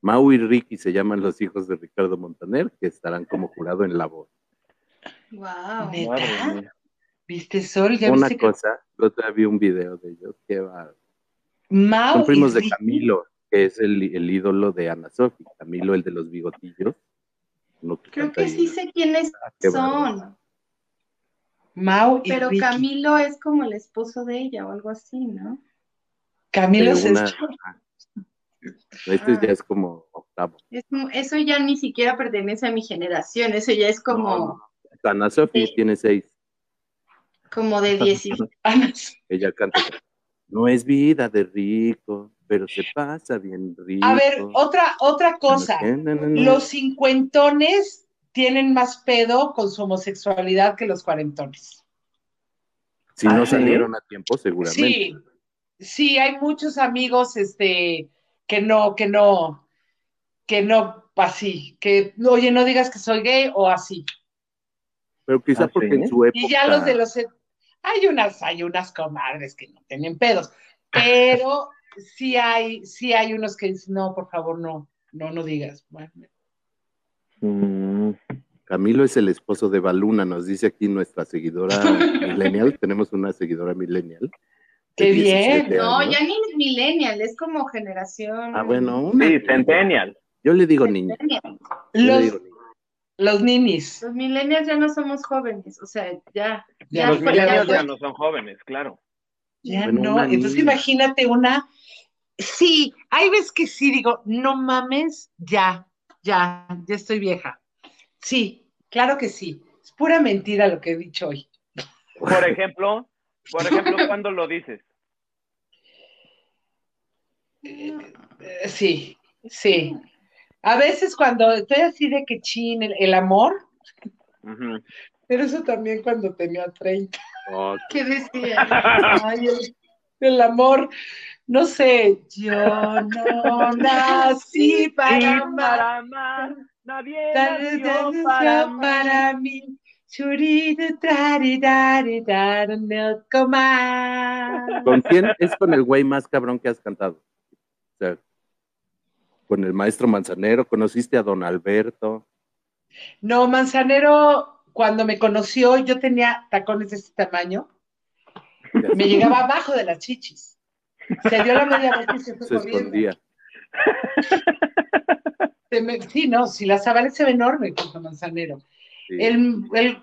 Mau y Ricky se llaman los hijos de Ricardo Montaner, que estarán como jurado en la voz. Wow. ¿Viste, Sol? ¿Ya Una viste que cosa, el otro día vi un video de ellos que va. Mau Son primos de Camilo, que es el, el ídolo de Ana Sofi. Camilo, el de los bigotillos. Creo que sí sé quiénes Ah, son, y pero Ricky. Camilo es como el esposo de ella o algo así, ¿no? Camilo se una- Este Ah. ya es como octavo. Es eso ya ni siquiera pertenece a mi generación, eso ya es como, No. Ana Sofi Sí. tiene seis. como de 16. Ana, Ella canta. No es vida de rico, pero se pasa bien rico. A ver, otra, otra cosa. Na. Los cincuentones tienen más pedo con su homosexualidad que los cuarentones. Si no ¿Ah, sí? salieron a tiempo, seguramente. Sí, sí, hay muchos amigos, este, que no, que no, que no, así, que, oye, no digas que soy gay o así. Pero quizá ¿Ah, porque sí? en su época. Y ya los de los, hay unas, hay unas comadres que no tienen pedos, pero sí hay, sí hay unos que dicen, no, por favor, no, no, no digas. Bueno, Mm, Camilo es el esposo de Baluna, nos dice aquí nuestra seguidora millennial. Tenemos una seguidora millennial. Qué bien. 17 No, ya ni es millennial, es como generación. Ah, bueno, una. Sí, Centennial. Yo le digo le los, digo niña. Los ninis. Los millennials ya no somos jóvenes, o sea, ya. Ya Ya Los fue, millennials ya no son jóvenes, claro. Ya Bueno, no, entonces niña. imagínate una. Sí, hay veces que sí digo, no mames, ya, ya, ya estoy vieja. Sí, claro que sí. Es pura mentira lo que he dicho hoy. Por ejemplo, por ejemplo, ¿cuándo lo dices? Sí, sí. A veces cuando estoy así de que chin, el, el amor, pero eso también cuando tenía 30. Oh, ¿Qué decía? Ay, el, el amor, no sé, yo no nací para amar. para amar, nadie nació para amar. para mí. Churido, trari, dari, dar, no comas. ¿Con quién es con el güey más cabrón que has cantado? O sea, con el maestro Manzanero, conociste a don Alberto. No, Manzanero, cuando me conoció, yo tenía tacones de este tamaño. Me llegaba abajo de las chichis. Se dio la media vuelta y se fue Se corriendo. escondía. Se me- sí, no, si la Zabaleta se ve enorme con Manzanero. Sí. El, el-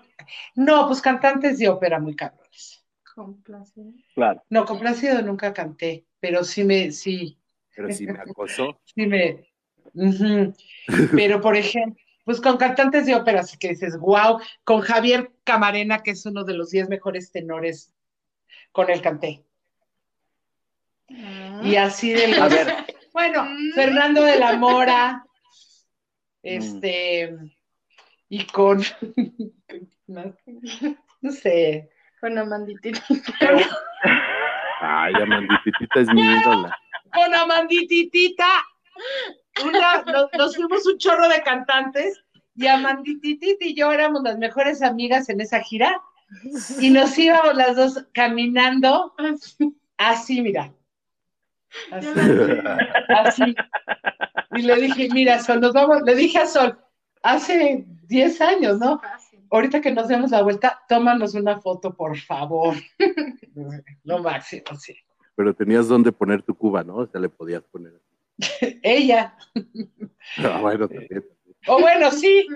no, pues cantantes de ópera muy cabrones. Complacido. Claro. No, complacido nunca canté, pero sí me, sí, Pero sí me acosó. sí me. Pero por ejemplo, pues con cantantes de ópera, así que dices, wow, con Javier Camarena, que es uno de los 10 mejores tenores, con él canté. Y así de los- A ver, Bueno, Mm. Fernando de la Mora, este, y con, no, no sé, Con Amanditita. Ay, Amandititita es mi ídola. Con Amandititita, una, nos, nos fuimos un chorro de cantantes y Amandititita y yo éramos las mejores amigas en esa gira y nos íbamos las dos caminando así, mira. Así, así. Y le dije, mira, Sol, nos vamos, le dije a Sol, hace 10 años, ¿no? Ahorita que nos demos la vuelta, tómanos una foto, por favor. Lo máximo, sí. Pero tenías donde poner tu cuba, ¿no? O sea, le podías poner. Ella, Ah, bueno, también. o bueno, sí,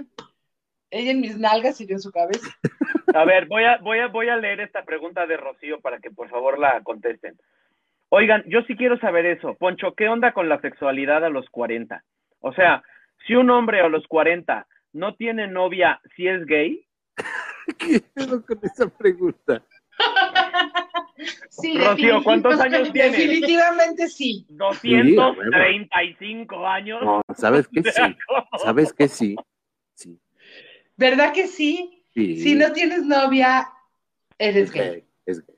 ella en mis nalgas y yo en su cabeza. A ver, voy a, voy a, voy a leer esta pregunta de Rocío para que por favor la contesten. Oigan, yo sí quiero saber eso. Poncho, ¿qué onda con la sexualidad a los 40? O sea, si un hombre a los 40 no tiene novia, ¿sí es gay? ¿Qué con esa pregunta? Sí, Rocío, ¿cuántos años tienes? Definitivamente sí. 235 años. No, ¿sabes sea, Sí. ¿Sabes qué? Sí. Sí. ¿Verdad que sí? sí. Si no tienes novia, eres es gay. gay. Es gay.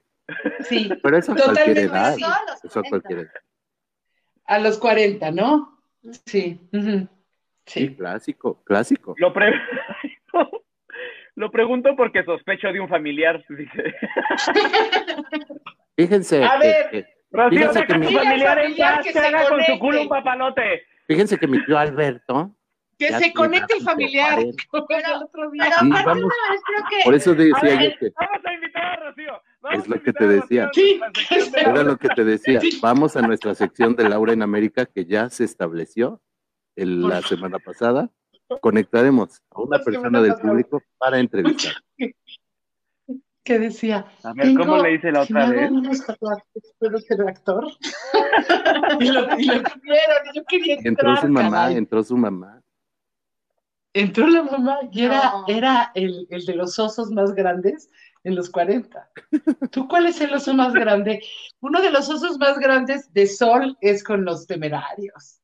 Sí, Pero eso a Totalmente cualquier edad. Eso a 40. cualquier edad. a los 40, ¿no? Sí. Sí, Sí. clásico, clásico. Lo, pre- Lo pregunto porque sospecho de un familiar. Dice. Fíjense, A ver. que- Rocío, Fíjense que mi- familiar en paz, que se haga con su culo un papalote. fíjense que mi tío Alberto, Que se conecte el familiar. 40. como el otro día. Pero aparte, vamos. una vez creo que por eso decía ver, yo que Vamos a invitar a Rocío. Vamos Es lo que te decía. Sí, era lo que te decía. Vamos a nuestra sección de Laura en América que ya se estableció el- la semana pasada. Conectaremos a una persona del público para entrevistar. que decía, A ver, ¿cómo le dice la otra vez? ¿puedo ser actor? y lo, y lo tuvieron, y yo quería Entró entrar, su mamá, caray. entró su mamá. Entró la mamá y era, No. era el, el de los osos más grandes en los 40. ¿Tú cuál es el oso más grande? Uno de los osos más grandes de Sol es con los temerarios.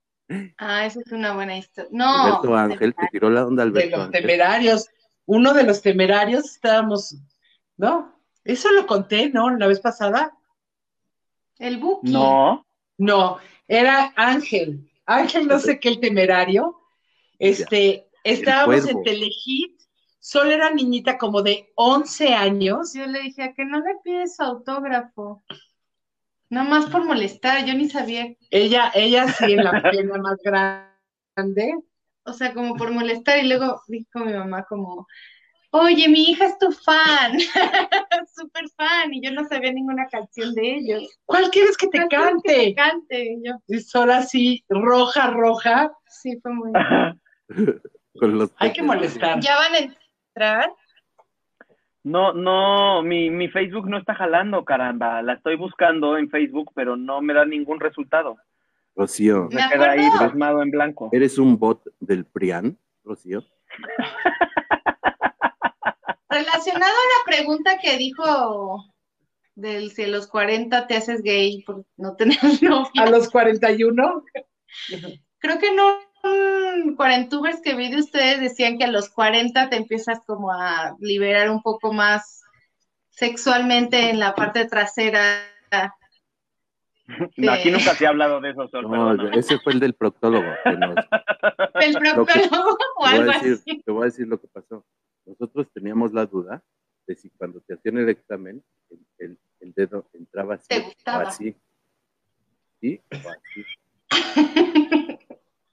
Ah, esa es una buena historia. No, Alberto Ángel, te tiró la onda De Alberto los Ángel. temerarios. Uno de los temerarios estábamos, ¿no? Eso lo conté, ¿no? La vez pasada. el Buki. No. No, era Ángel. Ángel, no sé qué, el temerario. Este, estábamos en. Telehit. Sol era niñita como de 11 años. Yo le dije a que no le pides su autógrafo. Nada más por molestar, yo ni sabía. Ella, ella sí, en la pierna más grande. O sea, como por molestar. Y luego dijo mi mamá como, oye, mi hija es tu fan. Súper fan. Y yo no sabía ninguna canción de ellos. ¿Cuál quieres que te ¿Cuál quieres que te cante? cante. Y yo, Y Sol así, roja, roja. sí, fue muy... Con los Hay que molestar. ¿Ya van a entrar? No, no, mi, mi Facebook no está jalando, caramba. La estoy buscando en Facebook, pero no me da ningún resultado. Rocío, Me queda ahí plasmado en blanco. ¿eres un bot del PRIAN, Rocío? Relacionado a la pregunta que dijo del si a los 40 te haces gay por no tener novia. A los 41. Creo que no cuarentubers que vi de ustedes decían que a los 40 te empiezas como a liberar un poco más sexualmente en la parte trasera. No, aquí nunca se ha hablado de eso, Sol, No, ese fue el del proctólogo. nos- que- proctólogo o te, voy algo a decir, así. te voy a decir lo que pasó. Nosotros teníamos la duda de si cuando te hacían el examen, el, el- el dedo entraba así Te o así. ¿Sí? O así.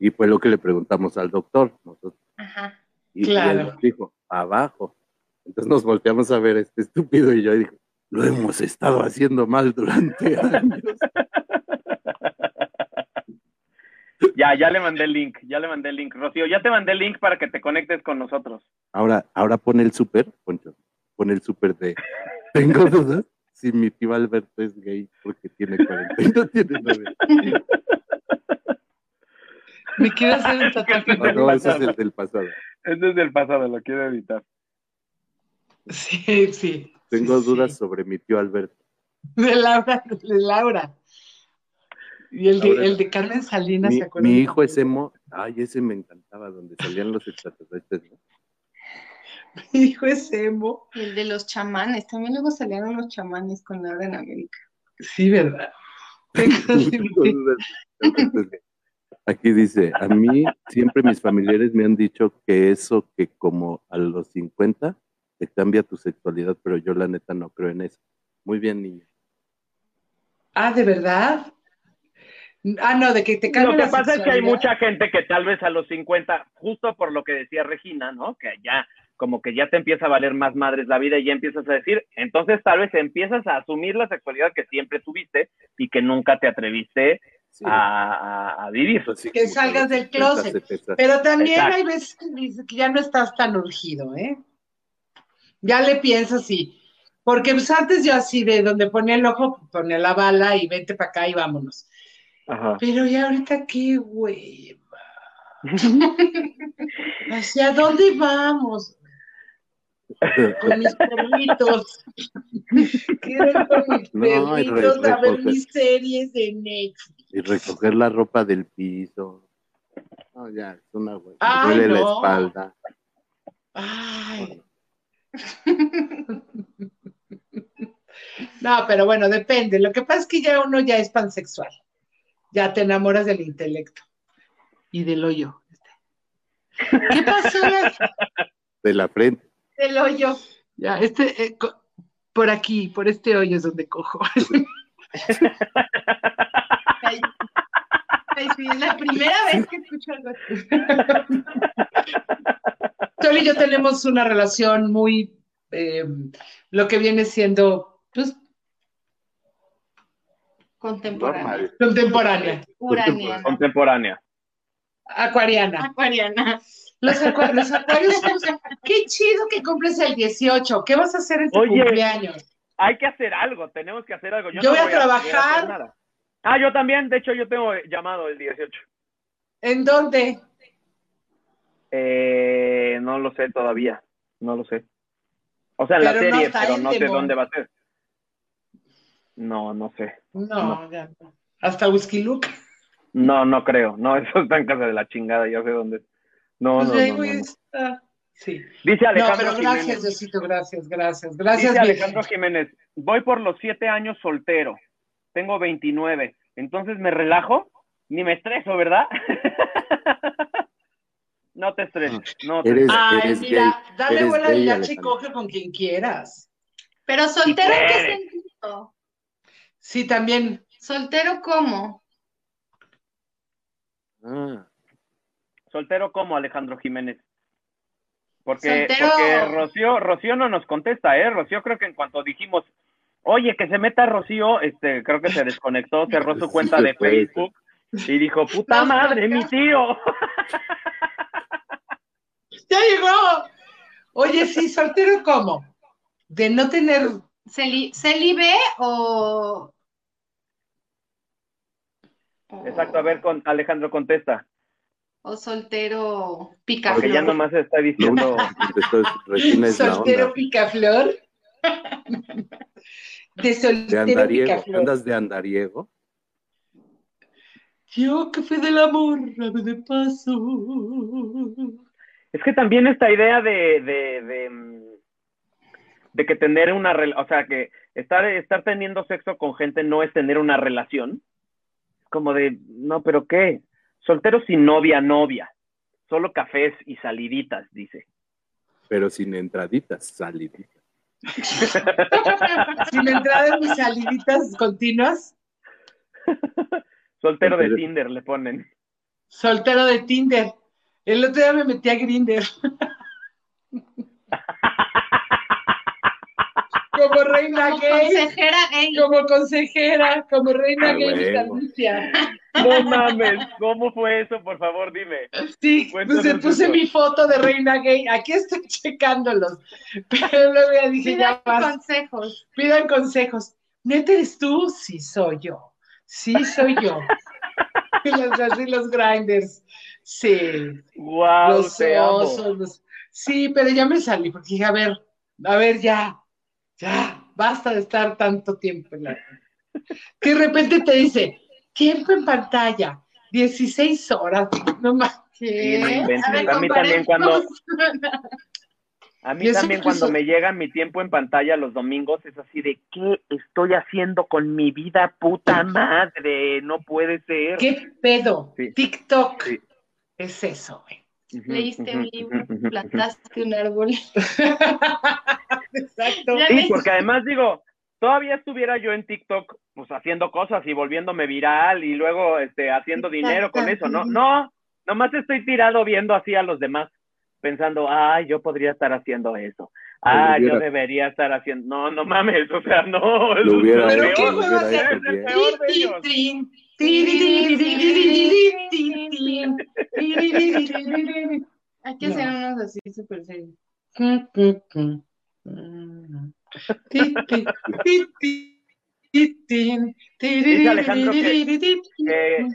Y fue lo que le preguntamos al doctor. Nosotros, Ajá. y, y Claro. él nos dijo, abajo. Entonces nos volteamos a ver este estúpido y yo y dijo, lo hemos estado haciendo mal durante años. Ya, ya le mandé el link, ya le mandé el link. Rocío, ya te mandé el link para que te conectes con nosotros. Ahora, ahora pone el súper, Poncho, pone el súper de, tengo dudas si mi tío Alberto es gay porque tiene 40 y no tiene novia. Me quiero hacer un tatuaje. No, no, ese es el del pasado. Este es del pasado, lo quiero editar. Sí, sí. Tengo sí, dudas sí. sobre mi tío Alberto. De Laura, de Laura. Y el de, Ahora, el de Carmen Salinas, Mi, ¿se acuerdan? mi hijo es emo. Ay, ese me encantaba, donde salían los extraterrestres. ¿no? Mi hijo es emo. Y el de los chamanes, también luego salieron los chamanes con Laura en América. Sí, ¿verdad? Tengo dudas. Aquí dice, a mí siempre mis familiares me han dicho que eso que como a los 50 te cambia tu sexualidad, pero yo la neta no creo en eso. Muy bien, niño. Ah, ¿de verdad? Ah, no, de que te Lo cambia que la pasa es que hay mucha gente que tal vez a los 50, justo por lo que decía Regina, ¿no? Que ya, como que ya te empieza a valer más madres la vida y ya empiezas a decir, entonces tal vez empiezas a asumir la sexualidad que siempre tuviste y que nunca te atreviste Sí. a, a- a vivir. Así Que salgas del 50 closet. Pero también Exacto. hay veces que dices que ya no estás tan urgido, ¿eh? Ya le piensas y... Porque pues antes yo así de donde ponía el ojo, ponía la bala y vete para acá y vámonos. Ajá. Pero ya ahorita qué hueva. ¿Hacia dónde vamos? Con mis perritos. Quiero ir con mis No, perritos a ver mis series de Netflix. Y recoger la ropa del piso. No, ya, es una güey. Ay, duele la no. espalda. Ay. No, pero bueno, depende. Lo que pasa es que ya uno ya es pansexual. Ya te enamoras del intelecto y del hoyo. ¿Qué pasó? De la frente. El hoyo. Ya, este, eh, por aquí, por este hoyo es donde cojo. Es la primera vez que escucho algo así. Sol y yo tenemos una relación muy, eh, lo que viene siendo, pues, Contemporánea. Contemporánea, Uraniana. Contemporánea. acuariana. Acuariana. Los, acua- los acuarios, qué chido que cumples el 18. ¿Qué vas a hacer en tu Oye. cumpleaños? Hay que hacer algo, tenemos que hacer algo. Yo, Yo no voy a trabajar. Ah, yo también, de hecho yo tengo llamado el 18. ¿En dónde? Eh, no lo sé todavía, no lo sé. O sea, en la Pero no serie, pero no sé dónde va a ser. No, no sé. No, ya no. Hasta Whisky Luke. No, no creo. No, eso está en casa de la chingada, ya sé dónde. es. No, Pues no, no, no, no. Sí. Dice No, Alejandro pero gracias, Jiménez. Diosito, gracias, gracias. Gracias, Dice. Alejandro Jiménez, voy por los siete años soltero. Tengo 29. Entonces me relajo, ni me estreso, ¿verdad? no te estreses. No te Eres- estreses. Ay, Eres mira, gay, dale gay, al y coge con quien quieras. Pero soltero, ¿en qué sentido? Sí, también. ¿Soltero cómo? Ah, Soltero como Alejandro Jiménez. Porque, porque Rocío, Rocío no nos contesta, ¿eh? Rocío creo que en cuanto dijimos, oye, que se meta Rocío, este, creo que se desconectó, cerró su cuenta de. Facebook y dijo, puta madre, mi tío. ¡Ya llegó! Oye, sí, soltero cómo? De no tener. ¿Celi ¿Celibe o...? Exacto, a ver, con Alejandro contesta, O soltero porque picaflor. ya nomás está diciendo, es, soltero picaflor. De De soltero andariego. picaflor. ¿Andas de andariego? Yo que fui del amor, ave de paso. Es que también esta idea de, de, de, mm, de que tener una relación, o sea, que estar, estar teniendo sexo con gente no es tener una relación. Como de, no, pero ¿qué? Soltero sin novia, novia. Solo cafés y saliditas, dice. Pero sin entraditas, saliditas. Sin entrada en mis saliditas continuas. Soltero de. Tinder le ponen. Soltero de Tinder. El otro día me metí a Grinder. como reina Como gay, consejera gay. como consejera, como reina Ah, gay vitalicia. No mames, ¿cómo fue eso? Por favor, dime. Sí, Cuéntanos puse, puse eso. mi foto de reina gay. Aquí estoy checándolos. Pero luego ya dije, Pidan ya vas, consejos. pidan consejos. ¿Neta eres tú? Sí, soy yo. Sí, soy yo. Y los, así los grinders. Sí. Wow, los te amo. osos. los- Sí, pero ya me salí porque dije, a ver, a ver, ya, ya, basta de estar tanto tiempo en la... Que de repente te dice, tiempo en pantalla, 16 horas, no más. Sí. A ver, A mí también cuando, a mí también cuando me llega mi tiempo en pantalla los domingos es así de ¿qué estoy haciendo con mi vida puta madre? No puede ser. ¿Qué pedo? Sí. TikTok Sí. es eso, güey. Leíste un libro, plantaste un árbol. Exacto. Sí, porque además digo, todavía estuviera yo en TikTok pues haciendo cosas y volviéndome viral y luego este haciendo dinero con eso, ¿no? No, nomás estoy tirado viendo así a los demás, pensando, ay, yo podría estar haciendo eso. Ah, yo debería estar haciendo. No, no mames, o sea, no. Lo es hubiera lo ¿Pero hecho, qué juego hubiera hacer? Hay que hacer unos así súper serios. Dice Alejandro Eh,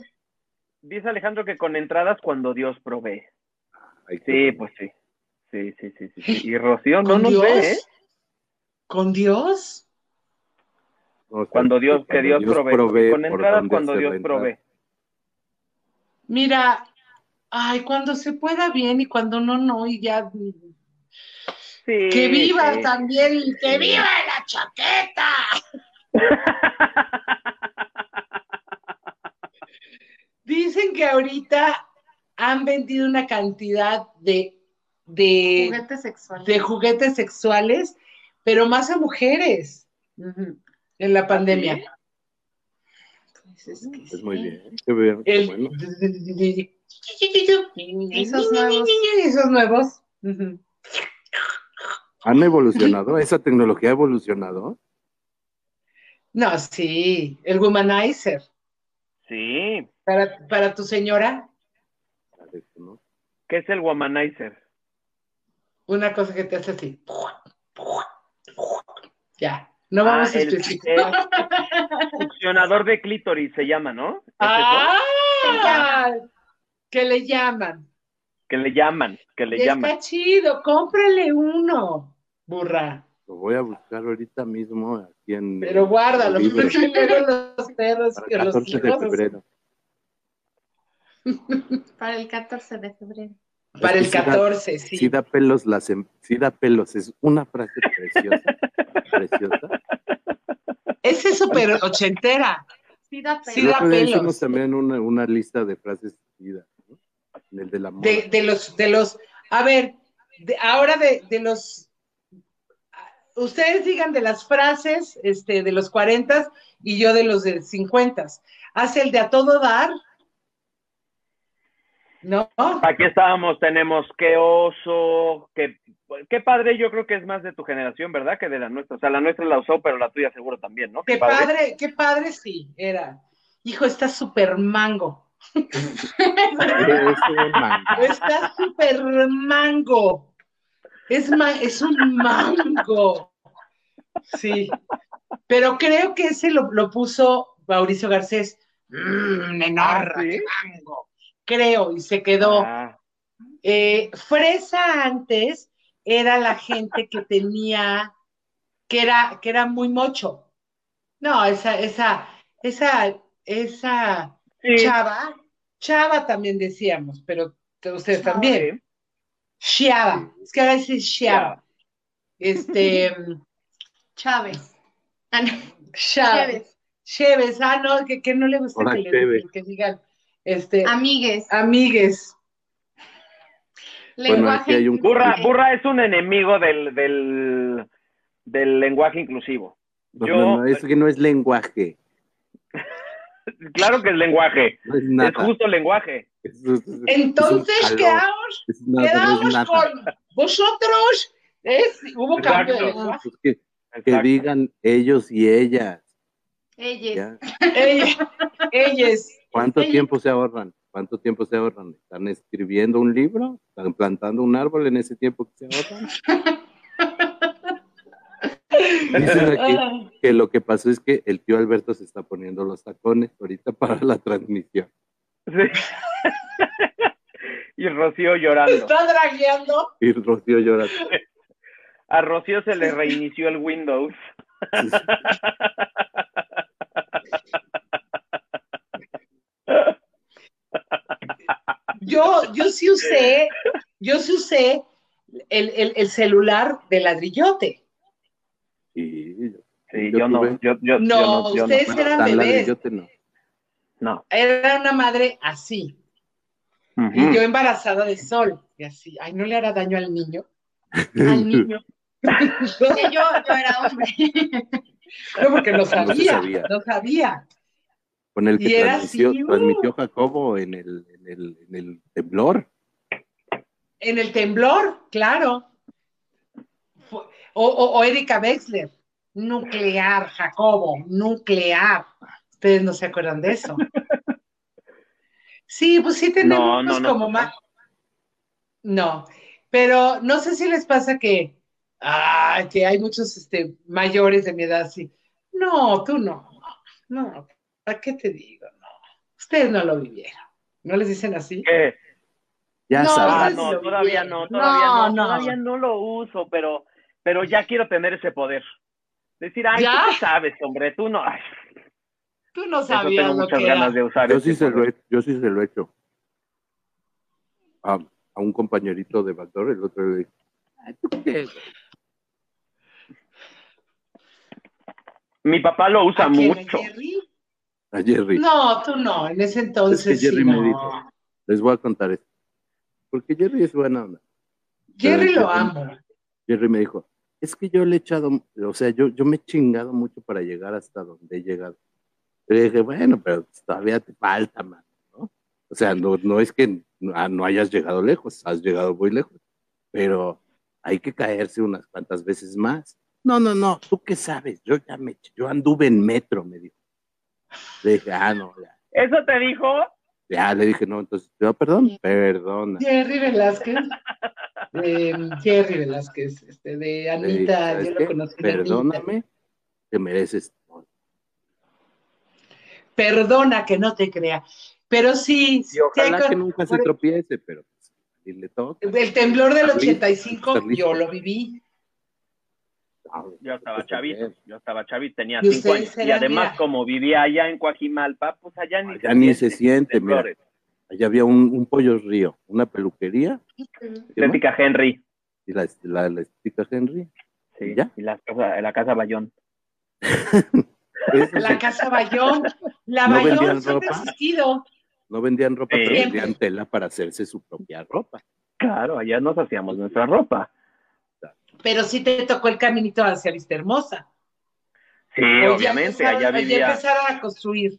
dice Alejandro que con entradas cuando Dios provee. Sí, pues sí. Sí, sí, sí, sí. Y Rocío no ¿Con nos Dios? ve, ¿eh? ¿Con Dios? Cuando Dios, que Dios, provee. Con entradas cuando Dios provee. Mira, ay, cuando se pueda bien y cuando no, no, y ya. Sí. Que viva sí. también, que viva la chaqueta. Dicen que ahorita han vendido una cantidad de, de, Juguetes sexuales. de juguetes sexuales, pero más a mujeres en la pandemia. Pues es que Es sí. muy bien. Qué bien, qué El- bueno. Esos nuevos. Esos nuevos. ¿Han evolucionado? ¿Esa tecnología ha evolucionado? No, sí, el womanizer. Sí. Para, para tu señora. ¿Qué es el womanizer? una cosa que te hace así. Ya, no vamos Ah, a el- especificar. el Succionador de clítoris se llama, ¿no? ¡Ah! Que le llaman. Que le llaman, que le Está llaman. chido, cómprale uno, burra. Lo voy a buscar ahorita mismo aquí en. Pero guárdalo, luego los perros Para que el los 14 de hijos. febrero. Para el 14 de febrero. Para el Es que sí da- 14, sí. Sí da pelos, las, em- sí da pelos. Es una frase preciosa. preciosa. Es súper ochentera. Sí, da Sí, El pena. da pelos. hicimos también una, una lista de frases ¿no? El de la moda. De, de los, de los, a ver, de- ahora de, de los, ustedes digan de las frases este, de los 40 y yo de los de 50. Hace el de a todo dar. ¿No? Aquí estábamos, tenemos qué oso, qué, qué padre, yo creo que es más de tu generación, ¿verdad? Que de la nuestra. O sea, la nuestra la usó, pero la tuya seguro también, ¿no? Qué padre, qué padre sí, era. Hijo, está súper mango. Está súper mango. Es, ma- es un mango. Sí. Pero creo que ese lo, lo puso Mauricio Garcés. Mmm, enorme, Ah, mango. Creo, y se quedó. Ah, Eh, fresa antes era la gente que tenía, que era, que era muy mocho. No, esa, esa, esa, esa sí, chava, chava también decíamos, pero ustedes Chava. también. Chiava, es que a veces chiava. Este, Chávez. Ah, no. Cheves, ah, no, que, que no le gusta Hola, que, le, que digan, este, Amigues. amigues. Bueno, Lenguaje. aquí hay un- burra, burra es un enemigo del, del, del lenguaje inclusivo. No, Yo, no, no, es que no es lenguaje. claro que es lenguaje, No es justo lenguaje. Es- es- es- Entonces quedamos, nada, quedamos con vosotros. Es, hubo cambio de lenguaje. Pues que digan ellos y ellas. Ella. ¿ya? Ella- ellas. ¿Cuánto Ellas. tiempo se ahorran? ¿Cuánto tiempo se ahorran? ¿Están escribiendo un libro? ¿Están plantando un árbol en ese tiempo que se ahorran? Dicen aquí Ah, que lo que pasó es que el tío Alberto se está poniendo los tacones ahorita para la transmisión. Sí. y Rocío llorando. Está dragueando. Y Rocío llora. A Rocío se le reinició el Windows. Yo, yo sí usé, yo sí usé el, el- el celular de ladrillote. Sí, Sí, Yo yo no, yo, yo, No, yo yo ustedes eran bebés. no. no. Era una madre así. Y yo embarazada de sol. Y así. Ay, ¿no le hará daño al niño? Al niño. Yo, yo era hombre. No, porque no sabía. se sabía. No sabía. Con el que Y era transmitió, así, uh. transmitió Jacobo en el, en, el, en el temblor. En el temblor, claro. O, o, o Erika Wexler. Nuclear, Jacobo, nuclear. Ustedes no se acuerdan de eso. Sí, pues sí tenemos No, no, no. como más. No, pero no sé si les pasa que, ah, que hay muchos este, mayores de mi edad así. No, tú no. No, ¿para qué te digo? No. Ustedes no lo vivieron. ¿No les dicen así? ¿Qué? Ya No, no, todavía no, todavía no, No, no. todavía no lo uso, pero, pero ya quiero tener ese poder. Decir, ay, ¿Ya? tú sabes, hombre, tú no. Ay, Tú no eso sabías tengo lo muchas era. ganas de usar. Yo ese sí, se lo he, yo sí se lo he hecho. A, a un compañerito de Backdoor, el otro le dije, "Ay, ¿tú qué, güey?". Mi papá lo usa ¿A quién, a mucho. Jerry? A Jerry. No, tú no, en ese entonces Es que Jerry sí, me no. dijo. Les voy a contar esto. Porque Jerry es buena onda. Jerry Pero lo Jerry- amo. Jerry me dijo, es que yo le he echado, o sea, yo, yo me he chingado mucho para llegar hasta donde he llegado. Le dije, bueno, pero todavía te falta, man, ¿no? O sea, no, no es que no, ah, no hayas llegado lejos, has llegado muy lejos, pero hay que caerse unas cuantas veces más. No, no, no, ¿tú qué sabes? Yo ya me, yo anduve en metro, me dijo. Le dije, ah, no, ya, ¿Eso te dijo? Ya, le dije, no, entonces, yo, perdón, perdona. Jerry Velázquez. de Jerry Velázquez, este, de dije, Anita, "¿Sabes yo qué? lo conocí. Anita. Perdóname, te mereces todo". Perdona que no te crea. Pero sí, Y sí, ojalá con- que nunca se tropiece, pero pues, le toca. el temblor del Estar listo, 85 estar listo. yo lo viví. Yo estaba chavito, yo estaba chavito, tenía Y cinco años. Y además, mira. como vivía allá en Coajimalpa, pues allá ni, Allá ni se siente, mira. temblores. Allá había un, un pollo río, una peluquería. Estética Henry. y la, la, la estética Henry. Sí, ¿Ya? y la casa, la casa Bayón. La casa Bayón. La ¿No Bayón vendían siempre ha ropa? existido. no vendían ropa, Sí. pero vendían tela para hacerse su propia ropa. Claro, allá nos hacíamos nuestra ropa. Pero sí te tocó el caminito hacia Vista Hermosa. Sí, O ya obviamente, empezaron- allá ya vivía. empezaron a construir.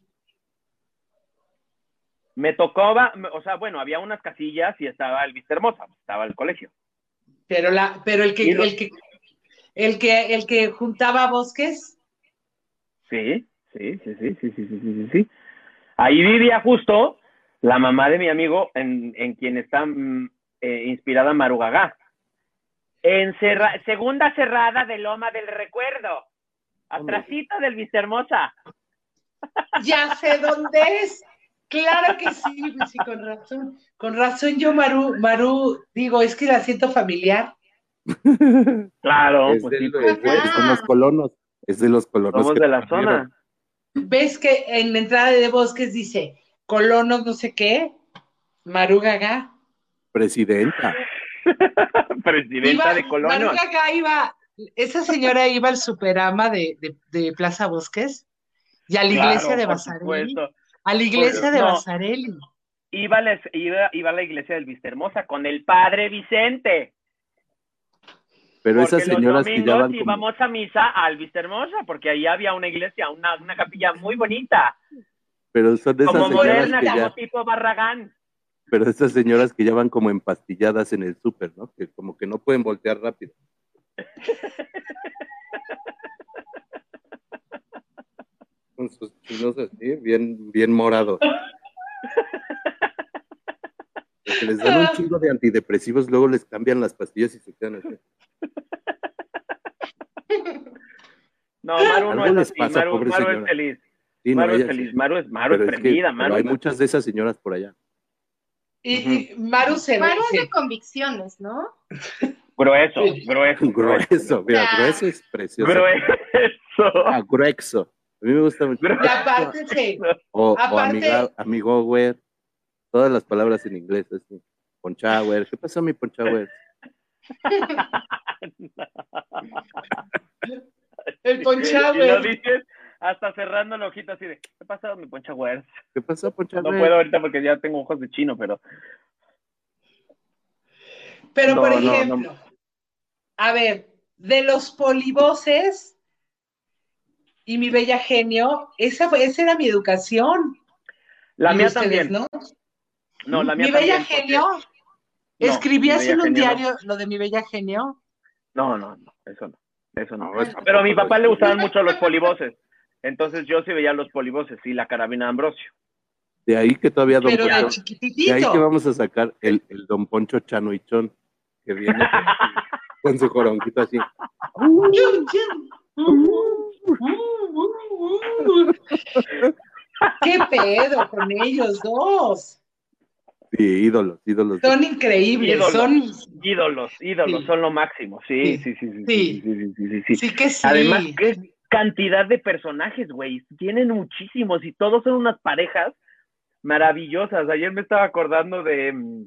Me tocaba, o sea, bueno, había unas casillas y estaba el Vista Hermosa, estaba el colegio. Pero la, pero el que, el que, el que, el que juntaba bosques, Sí, sí, sí, sí, sí, sí, sí, sí, sí, sí. Ahí vivía justo la mamá de mi amigo en, en quien está mm, eh, inspirada Marugagá. En cerra- segunda cerrada de Loma del Recuerdo. Atrasito del Vista Hermosa. ya sé dónde es. Claro que sí, sí, con razón. Con razón yo, Maru, Maru, digo, es que la siento familiar. Claro, es, pues de, sí, es de- pues, es de los colonos, es de los colonos. somos de la zona. ¿Ves que en la entrada de bosques dice colonos no sé qué? Maru Gaga. Presidenta. Presidenta Iba- de Colonia. Iba, esa señora iba al superama de, de, de Plaza Bosques y a la iglesia de Basarelli. A la iglesia de No. Basarelli. Iba, a la- iba, iba a la iglesia del Vista Hermosa con el padre Vicente. Pero Porque esas señoras los que ya van como, íbamos a misa al Vista Hermosa, porque ahí había una iglesia, una, una capilla muy bonita, pero son de esas como señoras moderna, que como ya, tipo Barragán pero de estas señoras que ya van como empastilladas en el súper, ¿no? Que como que no pueden voltear rápido. Con sus chinos así, bien, bien morados. Porque les dan un ah. chingo de antidepresivos, luego les cambian las pastillas y se quedan así. No, Maru no es así, pasa, Maru, Maru es feliz. Sí, Maru no, es feliz, sí. Maru es, Maru es prendida, es que, Maru. Pero hay muchas de esas señoras por allá. Y, y Maru se Maru es de convicciones, ¿no? Grueso, grueso, grueso. Grueso, mira, Ah. grueso es precioso. Grueso. Ah, gruexo. A mí me gusta mucho. Grueso. y aparte O, o aparte- amiga, amigo, güey. Todas las palabras en inglés, así. Ponchauer. ¿Qué pasó, mi Ponchauer? el Y lo dices hasta cerrando el ojito así de, ¿qué pasado, mi poncha güey? ¿Qué pasó, Ponchauer? No puedo ahorita porque ya tengo ojos de chino, pero Pero, No, por no, no. ejemplo, a ver, de los polivoces y mi bella genio, esa, fue, esa era mi educación. la ¿Y mía ustedes, también. ¿no? No, la mía mi bella también, porque- genio, No, ¿escribías en un genio no. diario lo de mi bella genio? No, no, no, eso no. Eso no. Eso Pero a mi papá le gustaban mucho los polivoces. Entonces yo sí veía los polivoces y la carabina de Ambrosio. De ahí que todavía Don Pero de Poncho. De ahí chiquititito. que vamos a sacar el, el Don Poncho Chanuichón, que viene con su joronquito así. ¿Qué pedo con ellos dos? Sí, ídolos, ídolos. Son increíbles, Ídolos. son... Ídolos, ídolos, Sí. son lo máximo. Sí, sí, sí, sí. Sí. sí, sí, sí, sí, sí. Sí que sí. Además, qué cantidad de personajes, güey. Tienen muchísimos y todos son unas parejas maravillosas. Ayer me estaba acordando de mm,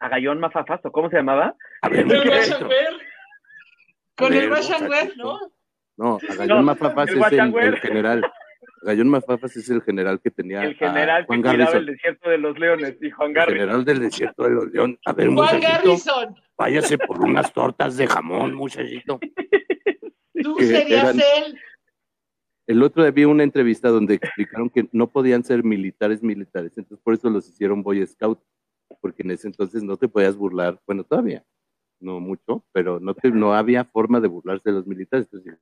Agallón Mafafasto, ¿cómo se llamaba? El. Con el Washanwer, muchachito. ¿no? No, No, Agallón Mafafas el es el, el general. Agallón Mafafas es el general que tenía El general a Juan que Garrison. el desierto de los leones y Juan El Garrison. general del desierto de los leones. A ver, Juan muchachito, Garrison, váyase por unas tortas de jamón, muchachito. tú serías eran- él. El otro día vi una entrevista donde explicaron que no podían ser militares militares, entonces por eso los hicieron Boy Scout, porque en ese entonces no te podías burlar, bueno, todavía, no mucho, pero no, te, no había forma de burlarse de los militares. Entonces,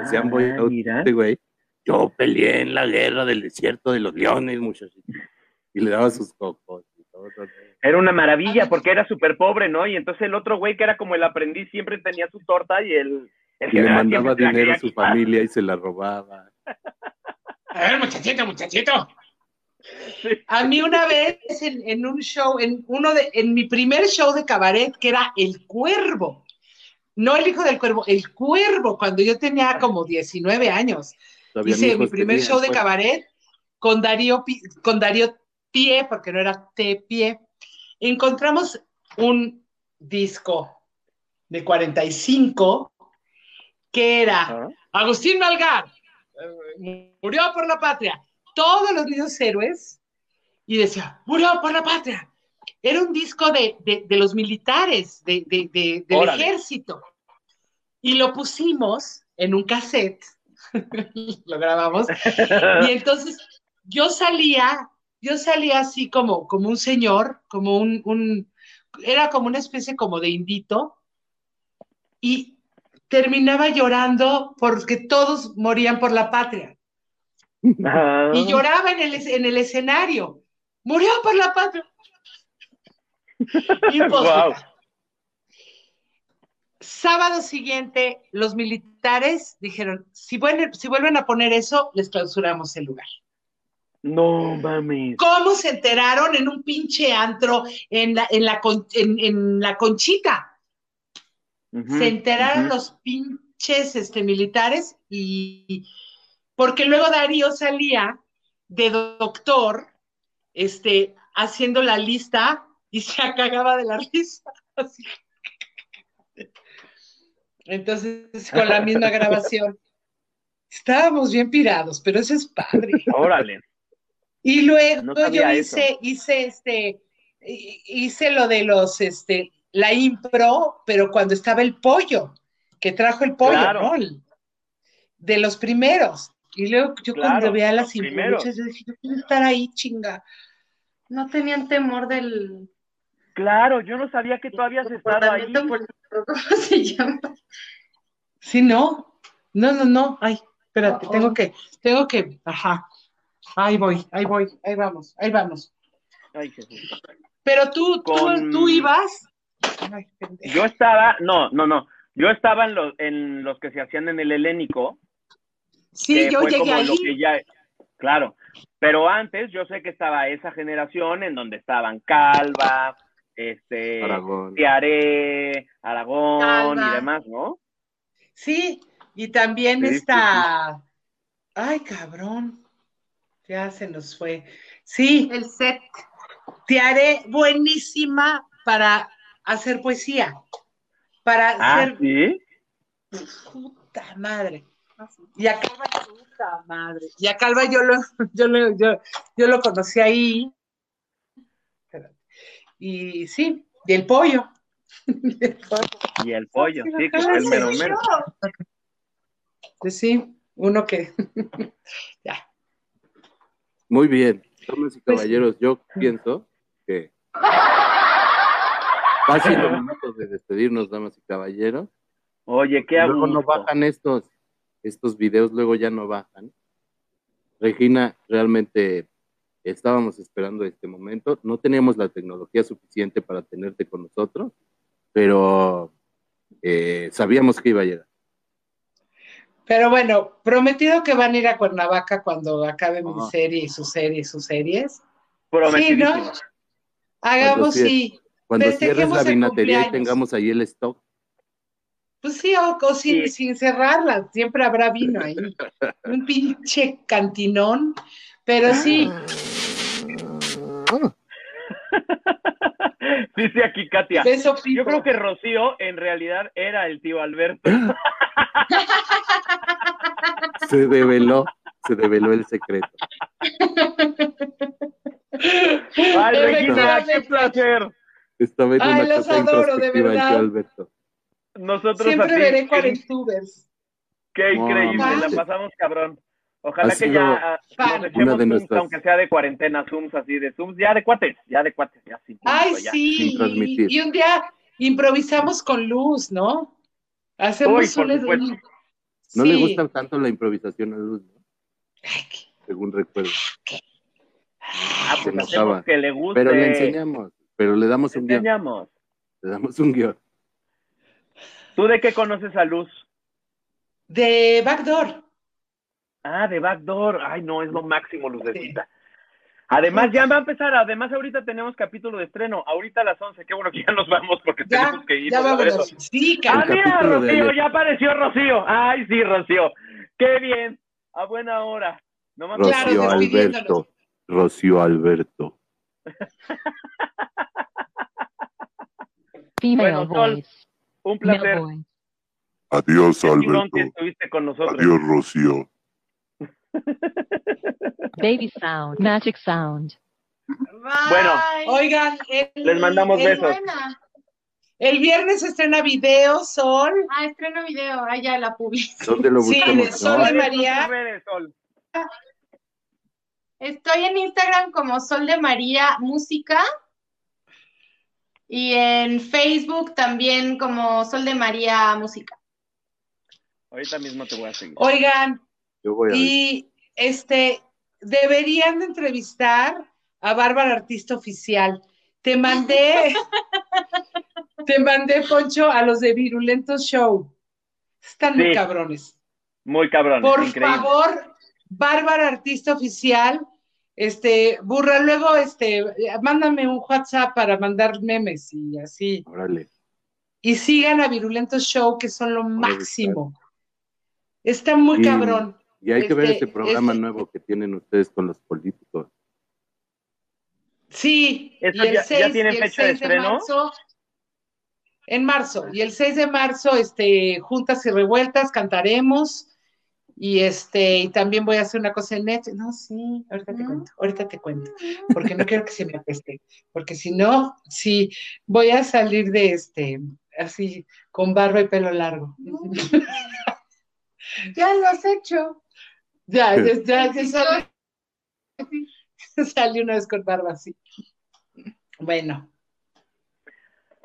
decían Boy Ah, Scout, este güey, yo peleé en la guerra del desierto de los leones, muchachito. Y le daba sus cocos y todo. todo. Era una maravilla porque era súper pobre, ¿no? Y entonces el otro güey que era como el aprendiz siempre tenía su torta y el... Y le mandaba dinero a su quitar. familia y se la robaba. A ver, muchachito, muchachito. A mí una vez en, en un show, en uno de, en mi primer show de cabaret, que era El Cuervo, no el hijo del cuervo, el cuervo, cuando yo tenía como 19 años. Todavía Hice mi primer show de pues. cabaret con Darío, con Darío Pie, porque no era T Pie. Encontramos un disco de 45 que era. Agustín Malgar, eh, murió por la patria. Todos los niños héroes, y decía, murió por la patria. Era un disco de, de- de los militares, de, de- de- del ejército. Y lo pusimos en un cassette, lo grabamos, y entonces yo salía, yo salía así como, como un señor, como un, un- era como una especie como de indito, y terminaba llorando porque todos morían por la patria. Ah. Y lloraba en el, en el escenario. Murió por la patria. Y pues, sábado siguiente, los militares dijeron, si vuelven, si vuelven a poner eso, les clausuramos el lugar. No mames. ¿Cómo se enteraron en un pinche antro en la, en la, en la conchita? Se enteraron los pinches este, militares y porque luego Darío salía de doctor este, haciendo la lista y se cagaba de la risa. así. Entonces, con la misma grabación. Estábamos bien pirados, pero eso es padre. Órale. Y luego No yo hice, hice este, hi- hice lo de los, este, la impro, pero cuando estaba el pollo, que trajo el pollo, Claro. ¿no? El- de los primeros. Y luego yo Claro, cuando veía las improvisaciones, yo dije, yo quiero estar ahí, chinga. No tenían temor del Claro, yo no sabía que tú habías estado ahí. político, ¿cómo se llama? Sí, no, no, no, no, ay, espérate, tengo que, tengo que, ajá, Ahí voy, ahí voy, ahí vamos, ahí vamos. Ay, Jesús. Pero tú, tú, tú ibas. Ay. Yo estaba, no, no, no. Yo estaba en los, en los que se hacían en el helénico. Sí, yo fue llegué como ahí. lo que ya, claro. Pero antes yo sé que estaba esa generación en donde estaban Calva, este, Aragón. Tiaré, Aragón Calva. y demás, ¿no? Sí, y también Sí, sí, está. Ay, cabrón. Ya se nos fue. Sí, El set. te haré buenísima para hacer poesía. Para Ah, hacer sí. puta madre. Y a Calva, puta madre. Y a Calva yo lo, yo lo, yo, yo lo conocí ahí. Y sí, y el pollo. Y el pollo, sí, que fue el mero mero. Pues sí, uno que. ya. Muy bien, damas y Pues- caballeros, yo pienso que casi los momentos de despedirnos, damas y caballeros. Oye, qué luego no bajan estos, estos videos, luego ya no bajan. Regina, realmente estábamos esperando este momento. No teníamos la tecnología suficiente para tenerte con nosotros, pero eh, sabíamos que iba a llegar. Pero bueno, prometido que van a ir a Cuernavaca cuando acabe mi serie y su serie y sus series. Sí, ¿no? Hagamos sí. Cuando cierres la vinatería y tengamos ahí el stock, Pues sí, o, o sin, Sí. sin cerrarla, siempre habrá vino ahí. Un pinche cantinón, pero sí, Dice aquí Katia. beso Yo creo que Rocío en realidad era el tío Alberto. se develó, se develó el secreto. Ay, Regina, qué placer. Esta vez Ay, una los adoro, de verdad. tío Alberto. Nosotros Siempre así, veré cuarentubers. qué increíble, No, la pasamos cabrón. Ojalá que ya ah, nos echemos una de Zooms, nuestras- aunque sea de cuarentena, Zooms así de Zooms, ya de cuates, ya de cuates, ya sin Ay, ya. sí, sin transmitir. y un día improvisamos con luz, ¿no? Hacemos Uy, un- No le gusta tanto la improvisación a Luz, ¿no? Ay, qué- según recuerdo. Ah, Se pues notaba. hacemos que le guste. Pero le enseñamos, pero le damos un guion. Le damos un guion. ¿Tú de qué conoces a Luz? De Backdoor. Ah, de Backdoor. Ay, no, es lo máximo, Lucecita. Además, ya va a empezar. Además, ahorita tenemos capítulo de estreno. Ahorita a las 11. Qué bueno que ya nos vamos porque Ya, tenemos que ir. ya vámonos. Sí, Ah, mira, Rocío, ya apareció Rocío. Ay, sí, Rocío. Qué bien. A buena hora. No Claro, Rocío. Alberto. Rocío Alberto. Bueno, Female Sol, voice. Un placer. voice. Adiós, Alberto. que estuviste con nosotros. Adiós, Rocío. Baby sound. Magic sound. Bueno, Oigan, el, Les mandamos el- besos. Buena. El viernes estrena video, Sol. Ah, estreno video. Ah, ya la publico. ¿Dónde lo Sí, buscamos? Sol no? de María. Estoy en Instagram como Sol de María Música. Y en Facebook también como Sol de María Música. Ahorita mismo te voy a seguir. Oigan, Yo voy a ver. y este, deberían de entrevistar a Bárbara Artista Oficial. Te mandé, te mandé, Poncho, a los de Virulentos Show. Están muy cabrones. Muy cabrón. Por increíble. favor, Bárbara Artista Oficial, este, burra, luego, este, mándame un WhatsApp para mandar memes y así. Órale. Y sigan a Virulentos Show, que son lo máximo. Está muy Y- cabrón. Y hay que ver Este, este programa ese- nuevo que tienen ustedes con los políticos. Sí, ¿Eso y el ya- ya 6, tiene y el fecha de 6 estreno? marzo, en marzo, y el 6 de marzo, este, juntas y revueltas, cantaremos, y este, y también voy a hacer una cosa en Netflix, no, sí, ahorita te Mm. cuento, ahorita te cuento, porque no quiero que se me apeste, porque si no, sí, voy a salir de este, así, con barba y pelo largo. Ya lo has hecho. Ya, ya, ya, ya salí, salí una vez con barba así. Bueno.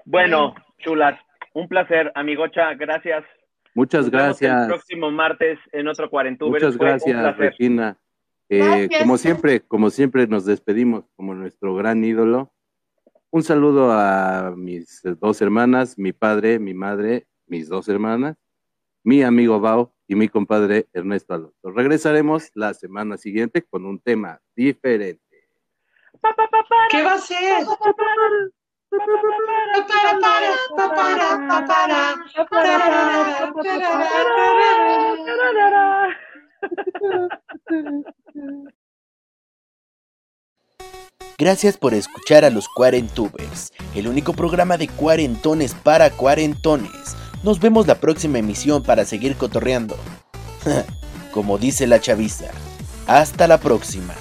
Bueno, chulas. Un placer, amigocha. Gracias. Muchas Nos vemos El gracias. próximo martes en otro Cuarentubers. Muchas Fue gracias. Regina. Eh, Gracias. como siempre, como siempre nos despedimos como nuestro gran ídolo. Un saludo a mis dos hermanas, mi padre, mi madre, mis dos hermanas, mi amigo Bao y mi compadre Ernesto Alonso. Regresaremos la semana siguiente con un tema diferente. ¿Qué va a ser? Gracias por escuchar a los Cuarentubers, el único programa de cuarentones para cuarentones. Nos vemos la próxima emisión para seguir cotorreando. Como dice la chaviza. Hasta la próxima.